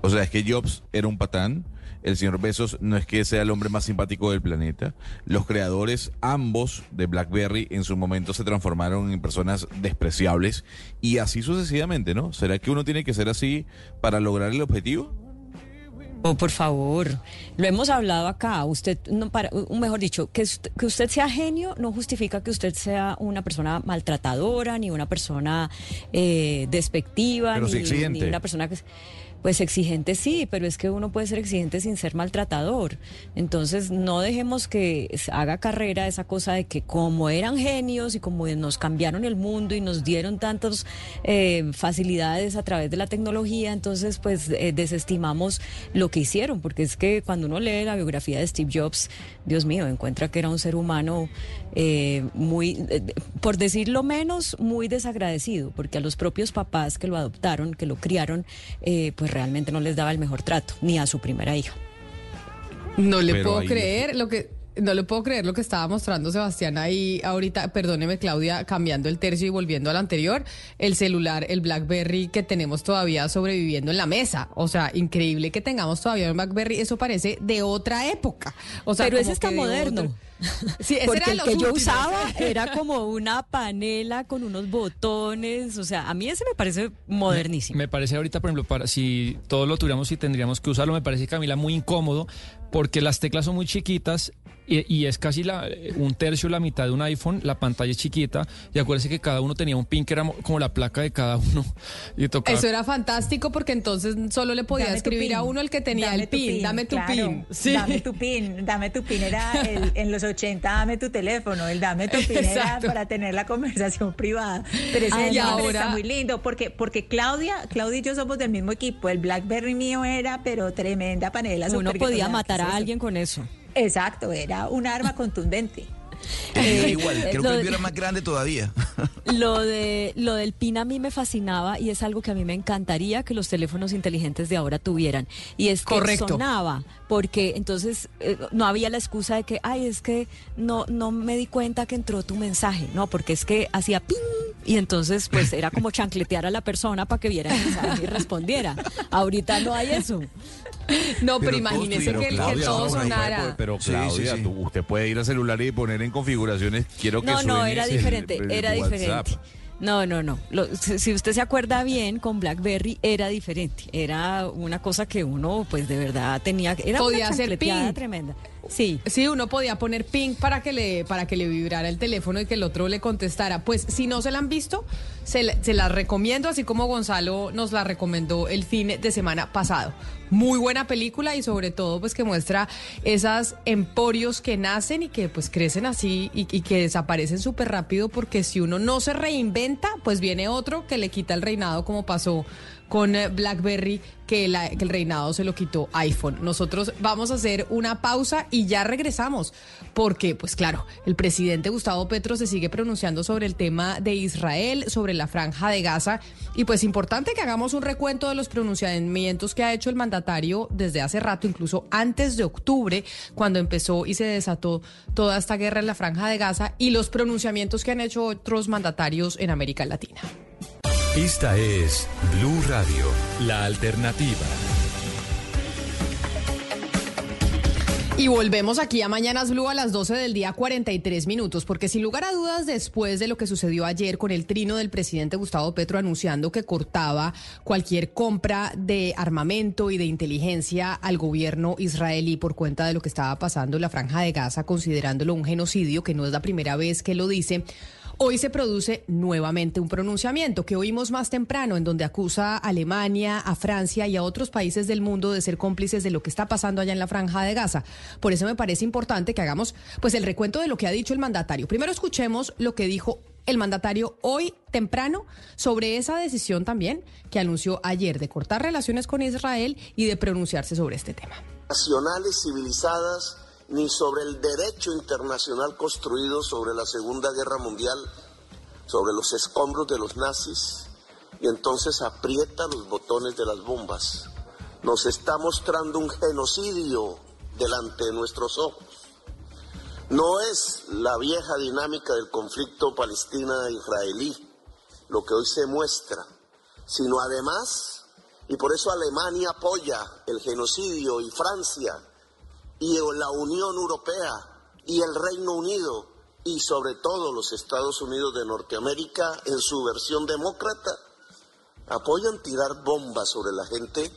O sea, es que Jobs era un patán. El señor Bezos no es que sea el hombre más simpático del planeta. Los creadores, ambos de BlackBerry, en su momento se transformaron en personas despreciables. Y así sucesivamente, ¿no? ¿Será que uno tiene que ser así para lograr el objetivo? Oh, por favor, lo hemos hablado acá. Usted, no para, mejor dicho, que, que usted sea genio no justifica que usted sea una persona maltratadora, ni una persona eh, despectiva, ni, ni una persona que... Pues exigente sí, pero es que uno puede ser exigente sin ser maltratador. Entonces no dejemos que haga carrera esa cosa de que como eran genios y como nos cambiaron el mundo y nos dieron tantas eh, facilidades a través de la tecnología, entonces pues eh, desestimamos lo que hicieron, porque es que cuando uno lee la biografía de Steve Jobs, Dios mío, encuentra que era un ser humano eh, muy, eh, por decirlo menos, muy desagradecido, porque a los propios papás que lo adoptaron, que lo criaron, eh, pues realmente no les daba el mejor trato, ni a su primera hija. No le Pero puedo creer lo que no le puedo creer lo que estaba mostrando Sebastián ahí ahorita, perdóneme Claudia, cambiando el tercio y volviendo al anterior, el celular, el BlackBerry que tenemos todavía sobreviviendo en la mesa. O sea, increíble que tengamos todavía un BlackBerry, eso parece de otra época. O sea, Pero ese está moderno. otro- Sí, ese Porque era el que yo usaba [LAUGHS] era como una panela con unos botones, o sea, a mí ese me parece modernísimo. Me parece ahorita, por ejemplo, para si todos lo tuviéramos y tendríamos que usarlo, me parece Camila muy incómodo porque las teclas son muy chiquitas y, y es casi la, un tercio, la mitad de un iPhone, la pantalla es chiquita y acuérdense que cada uno tenía un pin que era mo- como la placa de cada uno [LAUGHS] y tocaba Eso era fantástico porque entonces solo le podía Dame escribir a uno el que tenía Dame el pin, dame tu claro. pin. Sí. Dame tu pin, dame tu pin era [LAUGHS] el- en los 80, dame tu teléfono, el dame tu pin era para tener la conversación [LAUGHS] privada. Pero ese Ay, nombre ahora- está muy lindo porque porque Claudia, Claudia y yo somos del mismo equipo. El BlackBerry mío era pero tremenda panela. Uno podía matar ¿qué es a alguien con eso. Exacto, era un arma [LAUGHS] contundente. [LAUGHS] Eh, igual, eh, creo lo que el mío era más grande todavía. [LAUGHS] Lo de lo del PIN a mí me fascinaba y es algo que a mí me encantaría que los teléfonos inteligentes de ahora tuvieran. Y es que Correcto. sonaba, porque entonces eh, no había la excusa de que, ay, es que no, no me di cuenta que entró tu mensaje. No, porque es que hacía ping y entonces pues era como chancletear a la persona para que viera el mensaje y respondiera. Ahorita no hay eso. [LAUGHS] No, pero, imagínese que, todo no, no, sonara. Pero Claudia, sí, sí. tú- usted puede ir al celular y poner en configuraciones, quiero que No, no, suene era el- diferente, el era WhatsApp. diferente. No, no, no. Lo- si, usted se acuerda bien, con BlackBerry era diferente. Era una cosa que uno, pues de verdad tenía. Era Podía una hacer ping. tremenda. Sí. Sí, uno podía poner ping para que le para que le vibrara el teléfono y que el otro le contestara. Pues si no se la han visto, se, la- se las recomiendo, así como Gonzalo nos la recomendó el fin de semana pasado. Muy buena película y sobre todo pues que muestra esas emporios que nacen y que pues crecen así y, y que desaparecen súper rápido porque si uno no se reinventa, pues viene otro que le quita el reinado como pasó con eh, BlackBerry, que, la- que el reinado se lo quitó iPhone. Nosotros vamos a hacer una pausa y ya regresamos, porque, pues claro, el presidente Gustavo Petro se sigue pronunciando sobre el tema de Israel, sobre la franja de Gaza, y pues importante que hagamos un recuento de los pronunciamientos que ha hecho el mandatario desde hace rato, incluso antes de octubre, cuando empezó y se desató toda esta guerra en la franja de Gaza, y los pronunciamientos que han hecho otros mandatarios en América Latina. Esta es Blue Radio, la alternativa. Y volvemos aquí a Mañanas Blue a las 12 del día 43 minutos, porque sin lugar a dudas, después de lo que sucedió ayer con el trino del presidente Gustavo Petro anunciando que cortaba cualquier compra de armamento y de inteligencia al gobierno israelí por cuenta de lo que estaba pasando en la franja de Gaza, considerándolo un genocidio, que no es la primera vez que lo dice. Hoy se produce nuevamente un pronunciamiento que oímos más temprano en donde acusa a Alemania, a Francia y a otros países del mundo de ser cómplices de lo que está pasando allá en la franja de Gaza. Por eso me parece importante que hagamos pues el recuento de lo que ha dicho el mandatario. Primero escuchemos lo que dijo el mandatario hoy temprano sobre esa decisión también que anunció ayer de cortar relaciones con Israel y de pronunciarse sobre este tema. nacionales civilizadas ni sobre el derecho internacional construido sobre la Segunda Guerra Mundial, sobre los escombros de los nazis, y entonces aprieta los botones de las bombas. Nos está mostrando un genocidio delante de nuestros ojos. No es la vieja dinámica del conflicto palestina-israelí lo que hoy se muestra, sino además, y por eso Alemania apoya el genocidio y Francia y la Unión Europea y el Reino Unido y sobre todo los Estados Unidos de Norteamérica en su versión demócrata apoyan tirar bombas sobre la gente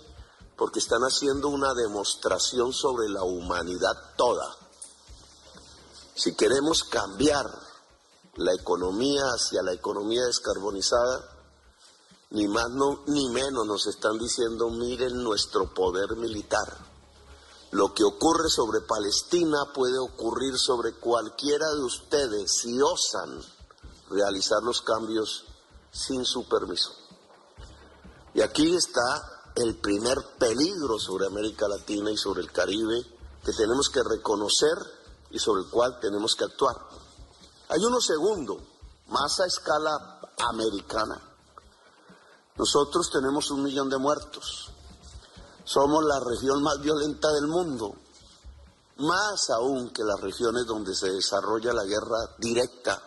porque están haciendo una demostración sobre la humanidad toda. Si queremos cambiar la economía hacia la economía descarbonizada, ni más ni menos nos están diciendo miren nuestro poder militar. Lo que ocurre sobre Palestina puede ocurrir sobre cualquiera de ustedes si osan realizar los cambios sin su permiso. Y aquí está el primer peligro sobre América Latina y sobre el Caribe que tenemos que reconocer y sobre el cual tenemos que actuar. Hay uno segundo, más a escala americana. Nosotros tenemos un millón de muertos. Somos la región más violenta del mundo, más aún que las regiones donde se desarrolla la guerra directa,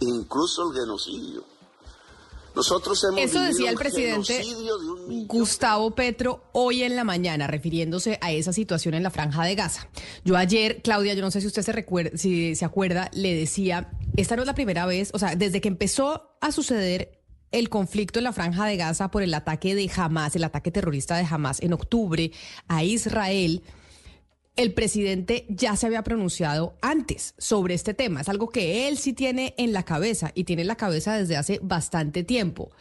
incluso el genocidio. Nosotros hemos Eso decía el presidente de Gustavo Petro hoy en la mañana, refiriéndose a esa situación en la franja de Gaza. Yo ayer, Claudia, yo no sé si usted se recuerda, si se acuerda, le decía, esta no es la primera vez, o sea, desde que empezó a suceder el conflicto en la franja de Gaza por el ataque de Hamas, el ataque terrorista de Hamas en octubre a Israel, el presidente ya se había pronunciado antes sobre este tema. Es algo que él sí tiene en la cabeza y tiene en la cabeza desde hace bastante tiempo.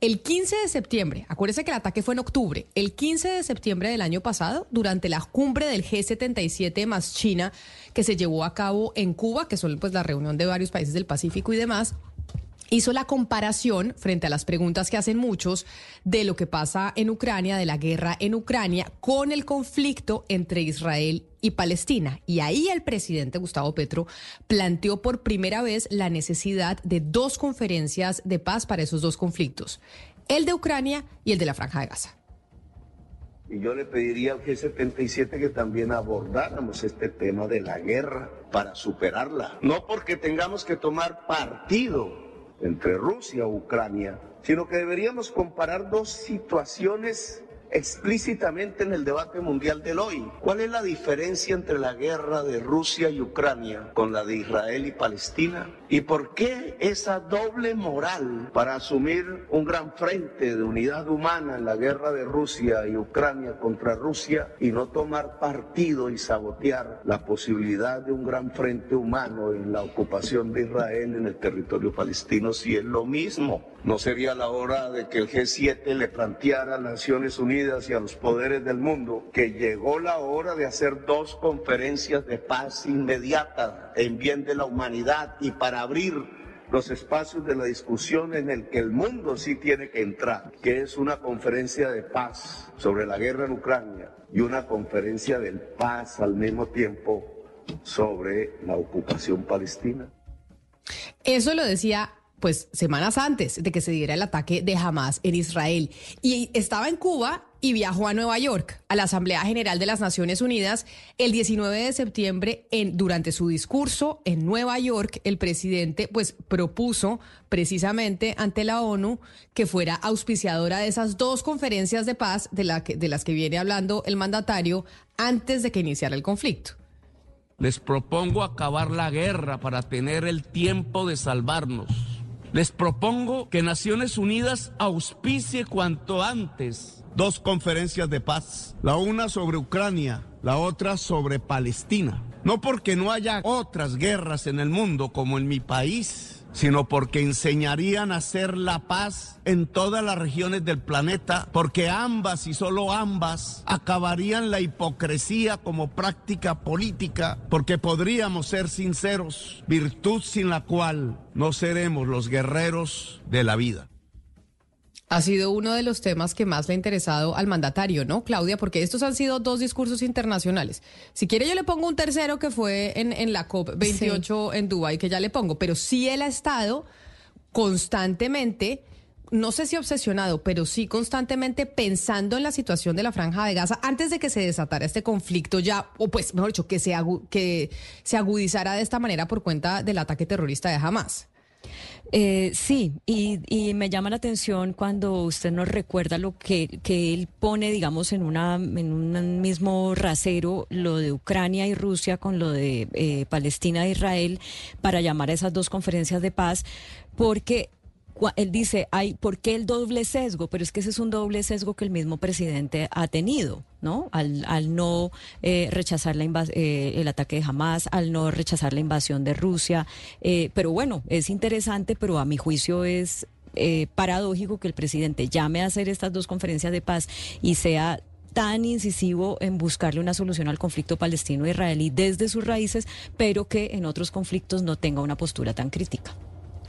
El 15 de septiembre, acuérdese que el ataque fue en octubre, el 15 de septiembre del año pasado, durante la cumbre del G77 más China, que se llevó a cabo en Cuba, que son pues la reunión de varios países del Pacífico y demás, hizo la comparación frente a las preguntas que hacen muchos de lo que pasa en Ucrania, de la guerra en Ucrania, con el conflicto entre Israel y Palestina. Y ahí el presidente Gustavo Petro planteó por primera vez la necesidad de dos conferencias de paz para esos dos conflictos, el de Ucrania y el de la Franja de Gaza. Y yo le pediría al G77 que también abordáramos este tema de la guerra para superarla. No porque tengamos que tomar partido entre Rusia o Ucrania, sino que deberíamos comparar dos situaciones explícitamente en el debate mundial del hoy. ¿Cuál es la diferencia entre la guerra de Rusia y Ucrania con la de Israel y Palestina? ¿Y por qué esa doble moral para asumir un gran frente de unidad humana en la guerra de Rusia y Ucrania contra Rusia y no tomar partido y sabotear la posibilidad de un gran frente humano en la ocupación de Israel en el territorio palestino si es lo mismo? ¿No sería la hora de que el G7 le planteara a Naciones Unidas y a los poderes del mundo que llegó la hora de hacer dos conferencias de paz inmediata en bien de la humanidad y para abrir los espacios de la discusión en el que el mundo sí tiene que entrar, que es una conferencia de paz sobre la guerra en Ucrania y una conferencia de paz al mismo tiempo sobre la ocupación palestina? Eso lo decía pues semanas antes de que se diera el ataque de Hamas en Israel. Y estaba en Cuba y viajó a Nueva York, a la Asamblea General de las Naciones Unidas, el 19 de septiembre, en, durante su discurso en Nueva York, el presidente pues propuso precisamente ante la ONU que fuera auspiciadora de esas dos conferencias de paz de, la de las que viene hablando el mandatario antes de que iniciara el conflicto. Les propongo acabar la guerra para tener el tiempo de salvarnos les propongo que Naciones Unidas auspicie cuanto antes dos conferencias de paz, la una sobre Ucrania, la otra sobre Palestina. No porque no haya otras guerras en el mundo como en mi país, sino porque enseñarían a hacer la paz en todas las regiones del planeta, porque ambas y solo ambas acabarían la hipocresía como práctica política, porque podríamos ser sinceros, virtud sin la cual no seremos los guerreros de la vida ha sido uno de los temas que más le ha interesado al mandatario, ¿no, Claudia? Porque estos han sido dos discursos internacionales. Si quiere yo le pongo un tercero que fue en, la COP28 en Dubái, que ya le pongo, pero sí él ha estado constantemente no sé si obsesionado, pero sí constantemente pensando en la situación de la franja de Gaza antes de que se desatara este conflicto ya, o pues mejor dicho, que se, que se agudizara de esta manera por cuenta del ataque terrorista de Hamas. Eh, sí, y, me llama la atención cuando usted nos recuerda lo que, que él pone, digamos, en, una, en un mismo rasero lo de Ucrania y Rusia con lo de eh, Palestina e Israel para llamar a esas dos conferencias de paz, porque él dice, hay, ¿por qué el doble sesgo? Pero es que ese es un doble sesgo que el mismo presidente ha tenido, ¿no? Al, al no eh, rechazar la eh, el ataque de Hamas, al no rechazar la invasión de Rusia. Eh, pero bueno, es interesante, pero a mi juicio es paradójico que el presidente llame a hacer estas dos conferencias de paz y sea tan incisivo en buscarle una solución al conflicto palestino-israelí desde sus raíces, pero que en otros conflictos no tenga una postura tan crítica.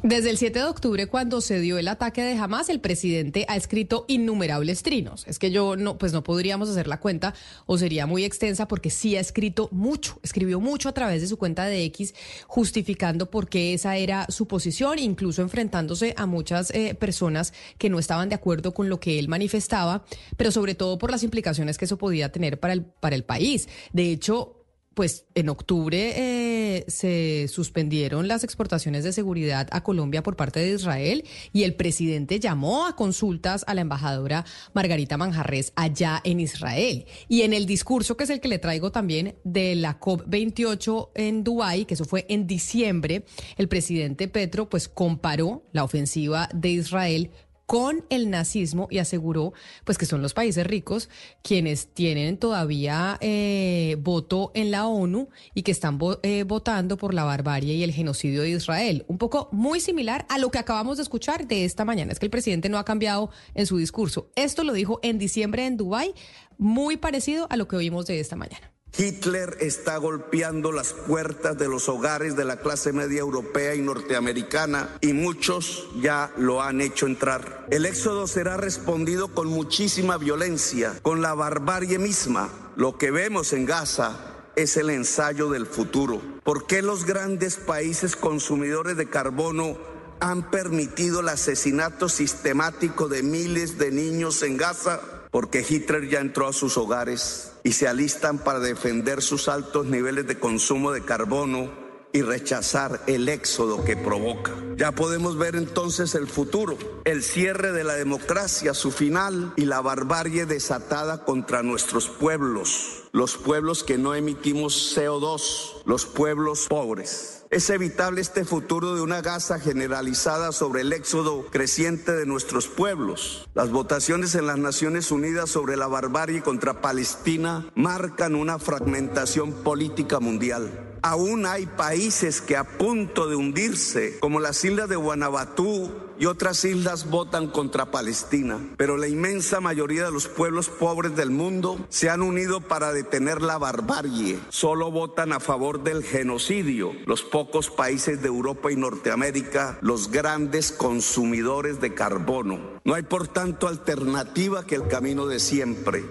Desde el 7 de octubre, cuando se dio el ataque de Hamas, el presidente ha escrito innumerables trinos. Es que yo no, pues no podríamos hacer la cuenta o sería muy extensa porque sí ha escrito mucho, escribió mucho a través de su cuenta de X, justificando por qué esa era su posición, incluso enfrentándose a muchas eh, personas que no estaban de acuerdo con lo que él manifestaba, pero sobre todo por las implicaciones que eso podía tener para el, para el país. De hecho, pues en octubre eh, se suspendieron las exportaciones de seguridad a Colombia por parte de Israel y el presidente llamó a consultas a la embajadora Margarita Manjarres allá en Israel. Y en el discurso, que es el que le traigo también de la COP28 en Dubái, que eso fue en diciembre, el presidente Petro pues comparó la ofensiva de Israel con el nazismo y aseguró pues que son los países ricos quienes tienen todavía eh, voto en la ONU y que están eh, votando por la barbarie y el genocidio de Israel. Un poco muy similar a lo que acabamos de escuchar de esta mañana. Es que el presidente no ha cambiado en su discurso. Esto lo dijo en diciembre en Dubái, muy parecido a lo que oímos de esta mañana. Hitler está golpeando las puertas de los hogares de la clase media europea y norteamericana y muchos ya lo han hecho entrar. El éxodo será respondido con muchísima violencia, con la barbarie misma. Lo que vemos en Gaza es el ensayo del futuro. ¿Por qué los grandes países consumidores de carbono han permitido el asesinato sistemático de miles de niños en Gaza? Porque Hitler ya entró a sus hogares y se alistan para defender sus altos niveles de consumo de carbono y rechazar el éxodo que provoca. Ya podemos ver entonces el futuro, el cierre de la democracia, su final y la barbarie desatada contra nuestros pueblos, los pueblos que no emitimos CO2, los pueblos pobres. Es evitable este futuro de una Gaza generalizada sobre el éxodo creciente de nuestros pueblos. Las votaciones en las Naciones Unidas sobre la barbarie contra Palestina marcan una fragmentación política mundial. Aún hay países que a punto de hundirse, como las islas de Guanabatú y otras islas, votan contra Palestina. Pero la inmensa mayoría de los pueblos pobres del mundo se han unido para detener la barbarie. Solo votan a favor del genocidio los pocos países de Europa y Norteamérica, los grandes consumidores de carbono. No hay por tanto alternativa que el camino de siempre,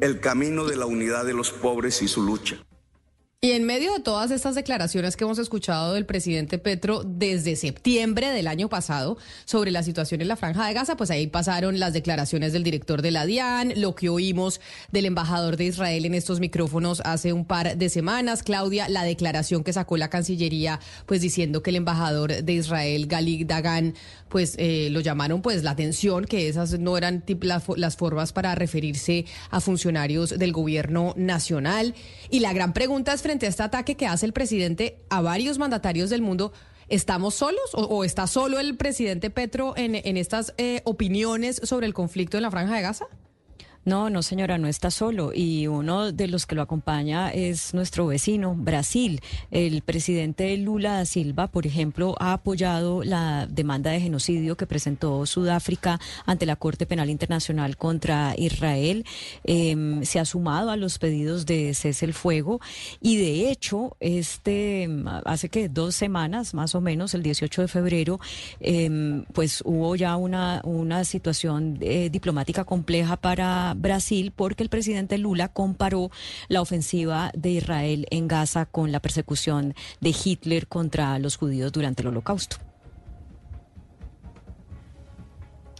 el camino de la unidad de los pobres y su lucha. Y en medio de todas estas declaraciones que hemos escuchado del presidente Petro desde septiembre del año pasado sobre la situación en la franja de Gaza, pues ahí pasaron las declaraciones del director de la DIAN, lo que oímos del embajador de Israel en estos micrófonos hace un par de semanas, Claudia, la declaración que sacó la Cancillería, pues diciendo que el embajador de Israel, Galig Dagan, pues eh, lo llamaron pues la atención, que esas no eran las formas para referirse a funcionarios del gobierno nacional. Y la gran pregunta es frente a este ataque que hace el presidente a varios mandatarios del mundo, ¿estamos solos o, está solo el presidente Petro en, estas eh, opiniones sobre el conflicto en la franja de Gaza? No, no señora, no está solo y uno de los que lo acompaña es nuestro vecino, Brasil. El presidente Lula da Silva, por ejemplo, ha apoyado la demanda de genocidio que presentó Sudáfrica ante la Corte Penal Internacional contra Israel. Em, se ha sumado a los pedidos de cese el fuego y de hecho, este hace que dos semanas más o menos, el 18 de febrero, em, pues hubo ya una, una situación eh, diplomática compleja para Brasil porque el presidente Lula comparó la ofensiva de Israel en Gaza con la persecución de Hitler contra los judíos durante el Holocausto.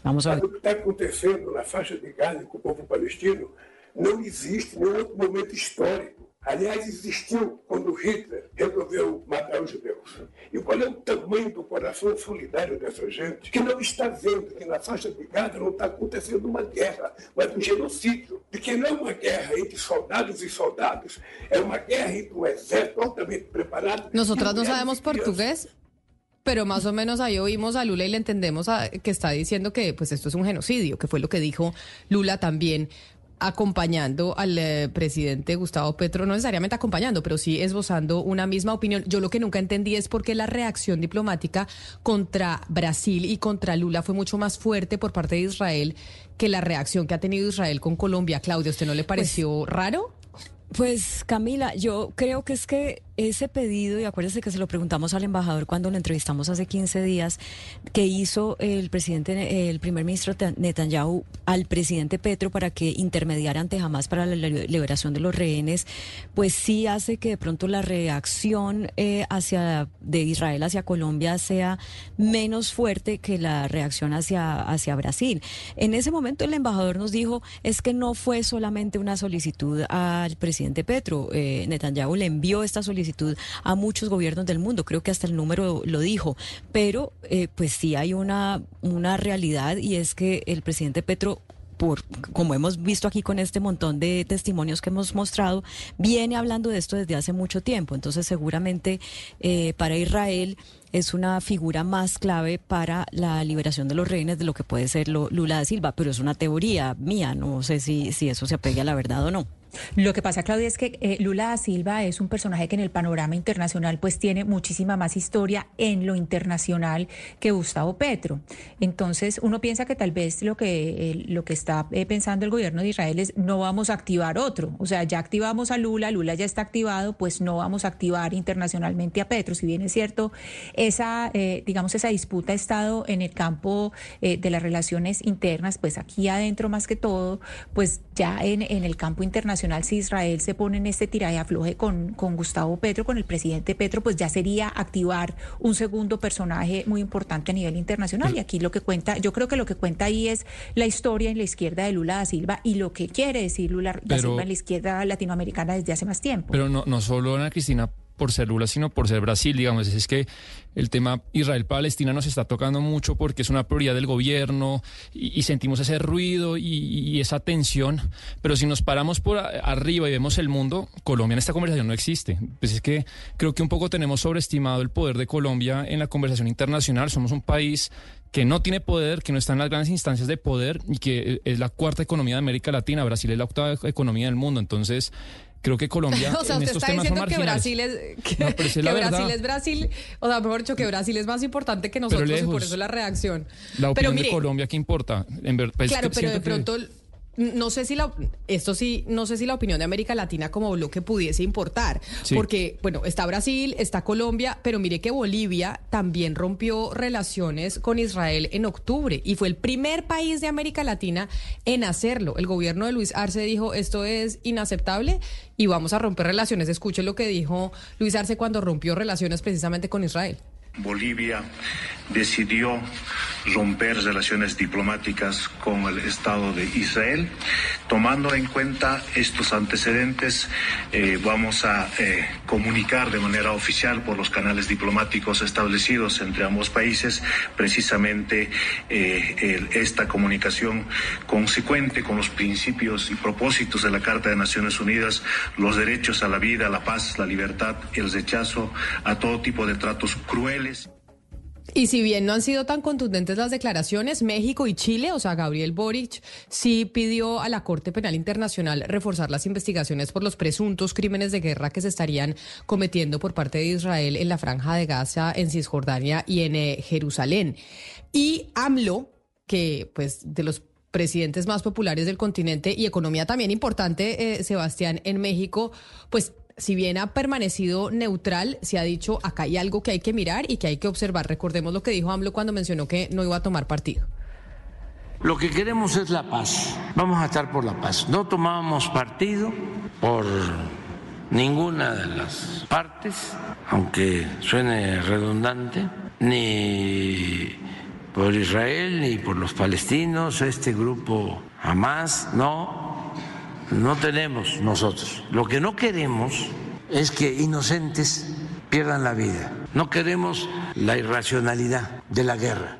Vamos a ver. Lo que está acontecendo na faixa de Gaza com o povo palestino não existe nenhum outro momento histórico Aliás, existiu quando Hitler resolveu matar os judeus. E qual é o tamanho do coração solidário dessa gente que não está vendo que na faixa de Gaza não está acontecendo uma guerra, mas um genocídio. De que não é uma guerra entre soldados e soldados, é uma guerra entre um exército altamente preparado. Nosotras no sabemos portugués. Pero más o menos ahí oímos a Lula y le entendemos a, que está diciendo que pues esto es un genocidio, que fue lo que dijo Lula también acompañando al eh, presidente Gustavo Petro, no necesariamente acompañando, pero sí esbozando una misma opinión. Yo lo que nunca entendí es por qué la reacción diplomática contra Brasil y contra Lula fue mucho más fuerte por parte de Israel que la reacción que ha tenido Israel con Colombia. Claudia, ¿usted no le pues pareció raro? Pues Camila, yo creo que es que ese pedido, y acuérdese que se lo preguntamos al embajador cuando lo entrevistamos hace 15 días, que hizo el presidente, el primer ministro Netanyahu al presidente Petro para que intermediara ante jamás para la liberación de los rehenes, pues sí hace que de pronto la reacción eh, hacia de Israel hacia Colombia sea menos fuerte que la reacción hacia, hacia Brasil. En ese momento el embajador nos dijo es que no fue solamente una solicitud al presidente Petro, eh, Netanyahu le envió esta solicitud a muchos gobiernos del mundo, creo que hasta el número lo dijo, pero eh, pues sí hay una, una realidad y es que el presidente Petro por, como hemos visto aquí con este montón de testimonios que hemos mostrado, viene hablando de esto desde hace mucho tiempo. Entonces, seguramente eh, para Israel es una figura más clave para la liberación de los rehenes de lo que puede ser Lula da Silva, pero es una teoría mía, no sé si, si eso se apegue a la verdad o no. Lo que pasa, Claudia, es que eh, Lula da Silva es un personaje que en el panorama internacional pues tiene muchísima más historia en lo internacional que Gustavo Petro. Entonces, uno piensa que tal vez lo que, eh, lo que está eh, pensando el gobierno de Israel es no vamos a activar otro. O sea, ya activamos a Lula, Lula ya está activado, pues no vamos a activar internacionalmente a Petro. Si bien es cierto, esa, digamos, esa disputa ha estado en el campo de las relaciones internas, pues aquí adentro más que todo, pues ya en, en el campo internacional si Israel se pone en este tiraje afloje con, con Gustavo Petro, con el presidente Petro, pues ya sería activar un segundo personaje muy importante a nivel internacional. Y aquí lo que cuenta, yo creo que lo que cuenta ahí es la historia en la izquierda de Lula da Silva y lo que quiere decir Lula da Silva en la izquierda latinoamericana desde hace más tiempo. Pero no, no solo Ana Cristina por ser Lula, sino por ser Brasil, digamos. Es que el tema Israel-Palestina nos está tocando mucho porque es una prioridad del gobierno y, sentimos ese ruido y, esa tensión. Pero si nos paramos por arriba y vemos el mundo, Colombia en esta conversación no existe. Pues es que creo que un poco tenemos sobreestimado el poder de Colombia en la conversación internacional. Somos un país que no tiene poder, que no está en las grandes instancias de poder y que es la cuarta economía de América Latina. Brasil es la octava economía del mundo. Entonces, creo que Colombia [LAUGHS] o sea, en usted estos está temas diciendo que Brasil es que, que Brasil es Brasil, o sea, mejor dicho que Brasil es más importante que nosotros y por eso la reacción. La opinión de Colombia qué importa, en ver, pues, claro, pero de pronto no sé si la, esto sí, no sé si la opinión de América Latina como bloque pudiese importar, porque bueno, está Brasil, está Colombia, pero mire que Bolivia también rompió relaciones con Israel en octubre y fue el primer país de América Latina en hacerlo. El gobierno de Luis Arce dijo esto es inaceptable y vamos a romper relaciones. Escuche lo que dijo Luis Arce cuando rompió relaciones precisamente con Israel. Bolivia decidió romper relaciones diplomáticas con el Estado de Israel. Tomando en cuenta estos antecedentes, eh, vamos a eh, comunicar de manera oficial por los canales diplomáticos establecidos entre ambos países precisamente eh, esta comunicación consecuente con los principios y propósitos de la Carta de Naciones Unidas, los derechos a la vida, la paz, la libertad, el rechazo a todo tipo de tratos crueles. Y si bien no han sido tan contundentes las declaraciones, México y Chile, o sea, Gabriel Boric, sí pidió a la Corte Penal Internacional reforzar las investigaciones por los presuntos crímenes de guerra que se estarían cometiendo por parte de Israel en la franja de Gaza, en Cisjordania y en eh, Jerusalén. Y AMLO, que pues de los presidentes más populares del continente y economía también importante, eh, Sebastián, en México, pues si bien ha permanecido neutral, se ha dicho acá hay algo que hay que mirar y que hay que observar. Recordemos lo que dijo AMLO cuando mencionó que no iba a tomar partido. Lo que queremos es la paz. Vamos a estar por la paz. No tomamos partido por ninguna de las partes, aunque suene redundante, ni por Israel ni por los palestinos, este grupo jamás, no, no tenemos nosotros. Lo que no queremos es que inocentes pierdan la vida. No queremos la irracionalidad de la guerra.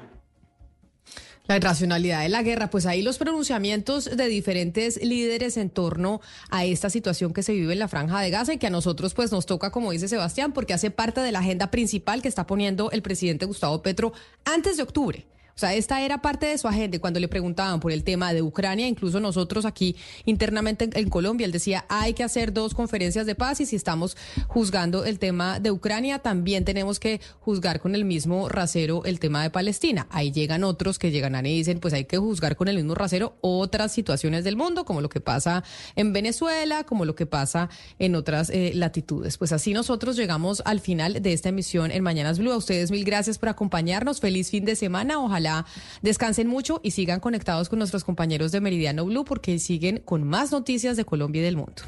La irracionalidad de la guerra, pues ahí los pronunciamientos de diferentes líderes en torno a esta situación que se vive en la franja de Gaza y que a nosotros pues nos toca, como dice Sebastián, porque hace parte de la agenda principal que está poniendo el presidente Gustavo Petro antes de octubre. O sea, esta era parte de su agenda cuando le preguntaban por el tema de Ucrania, incluso nosotros aquí internamente en, Colombia, él decía, hay que hacer dos conferencias de paz y si estamos juzgando el tema de Ucrania, también tenemos que juzgar con el mismo rasero el tema de Palestina. Ahí llegan otros que llegan y dicen, pues hay que juzgar con el mismo rasero otras situaciones del mundo, como lo que pasa en Venezuela, como lo que pasa en otras eh, latitudes. Pues así nosotros llegamos al final de esta emisión en Mañanas Blue. A ustedes mil gracias por acompañarnos. Feliz fin de semana. Ojalá descansen mucho y sigan conectados con nuestros compañeros de Meridiano Blue porque siguen con más noticias de Colombia y del mundo.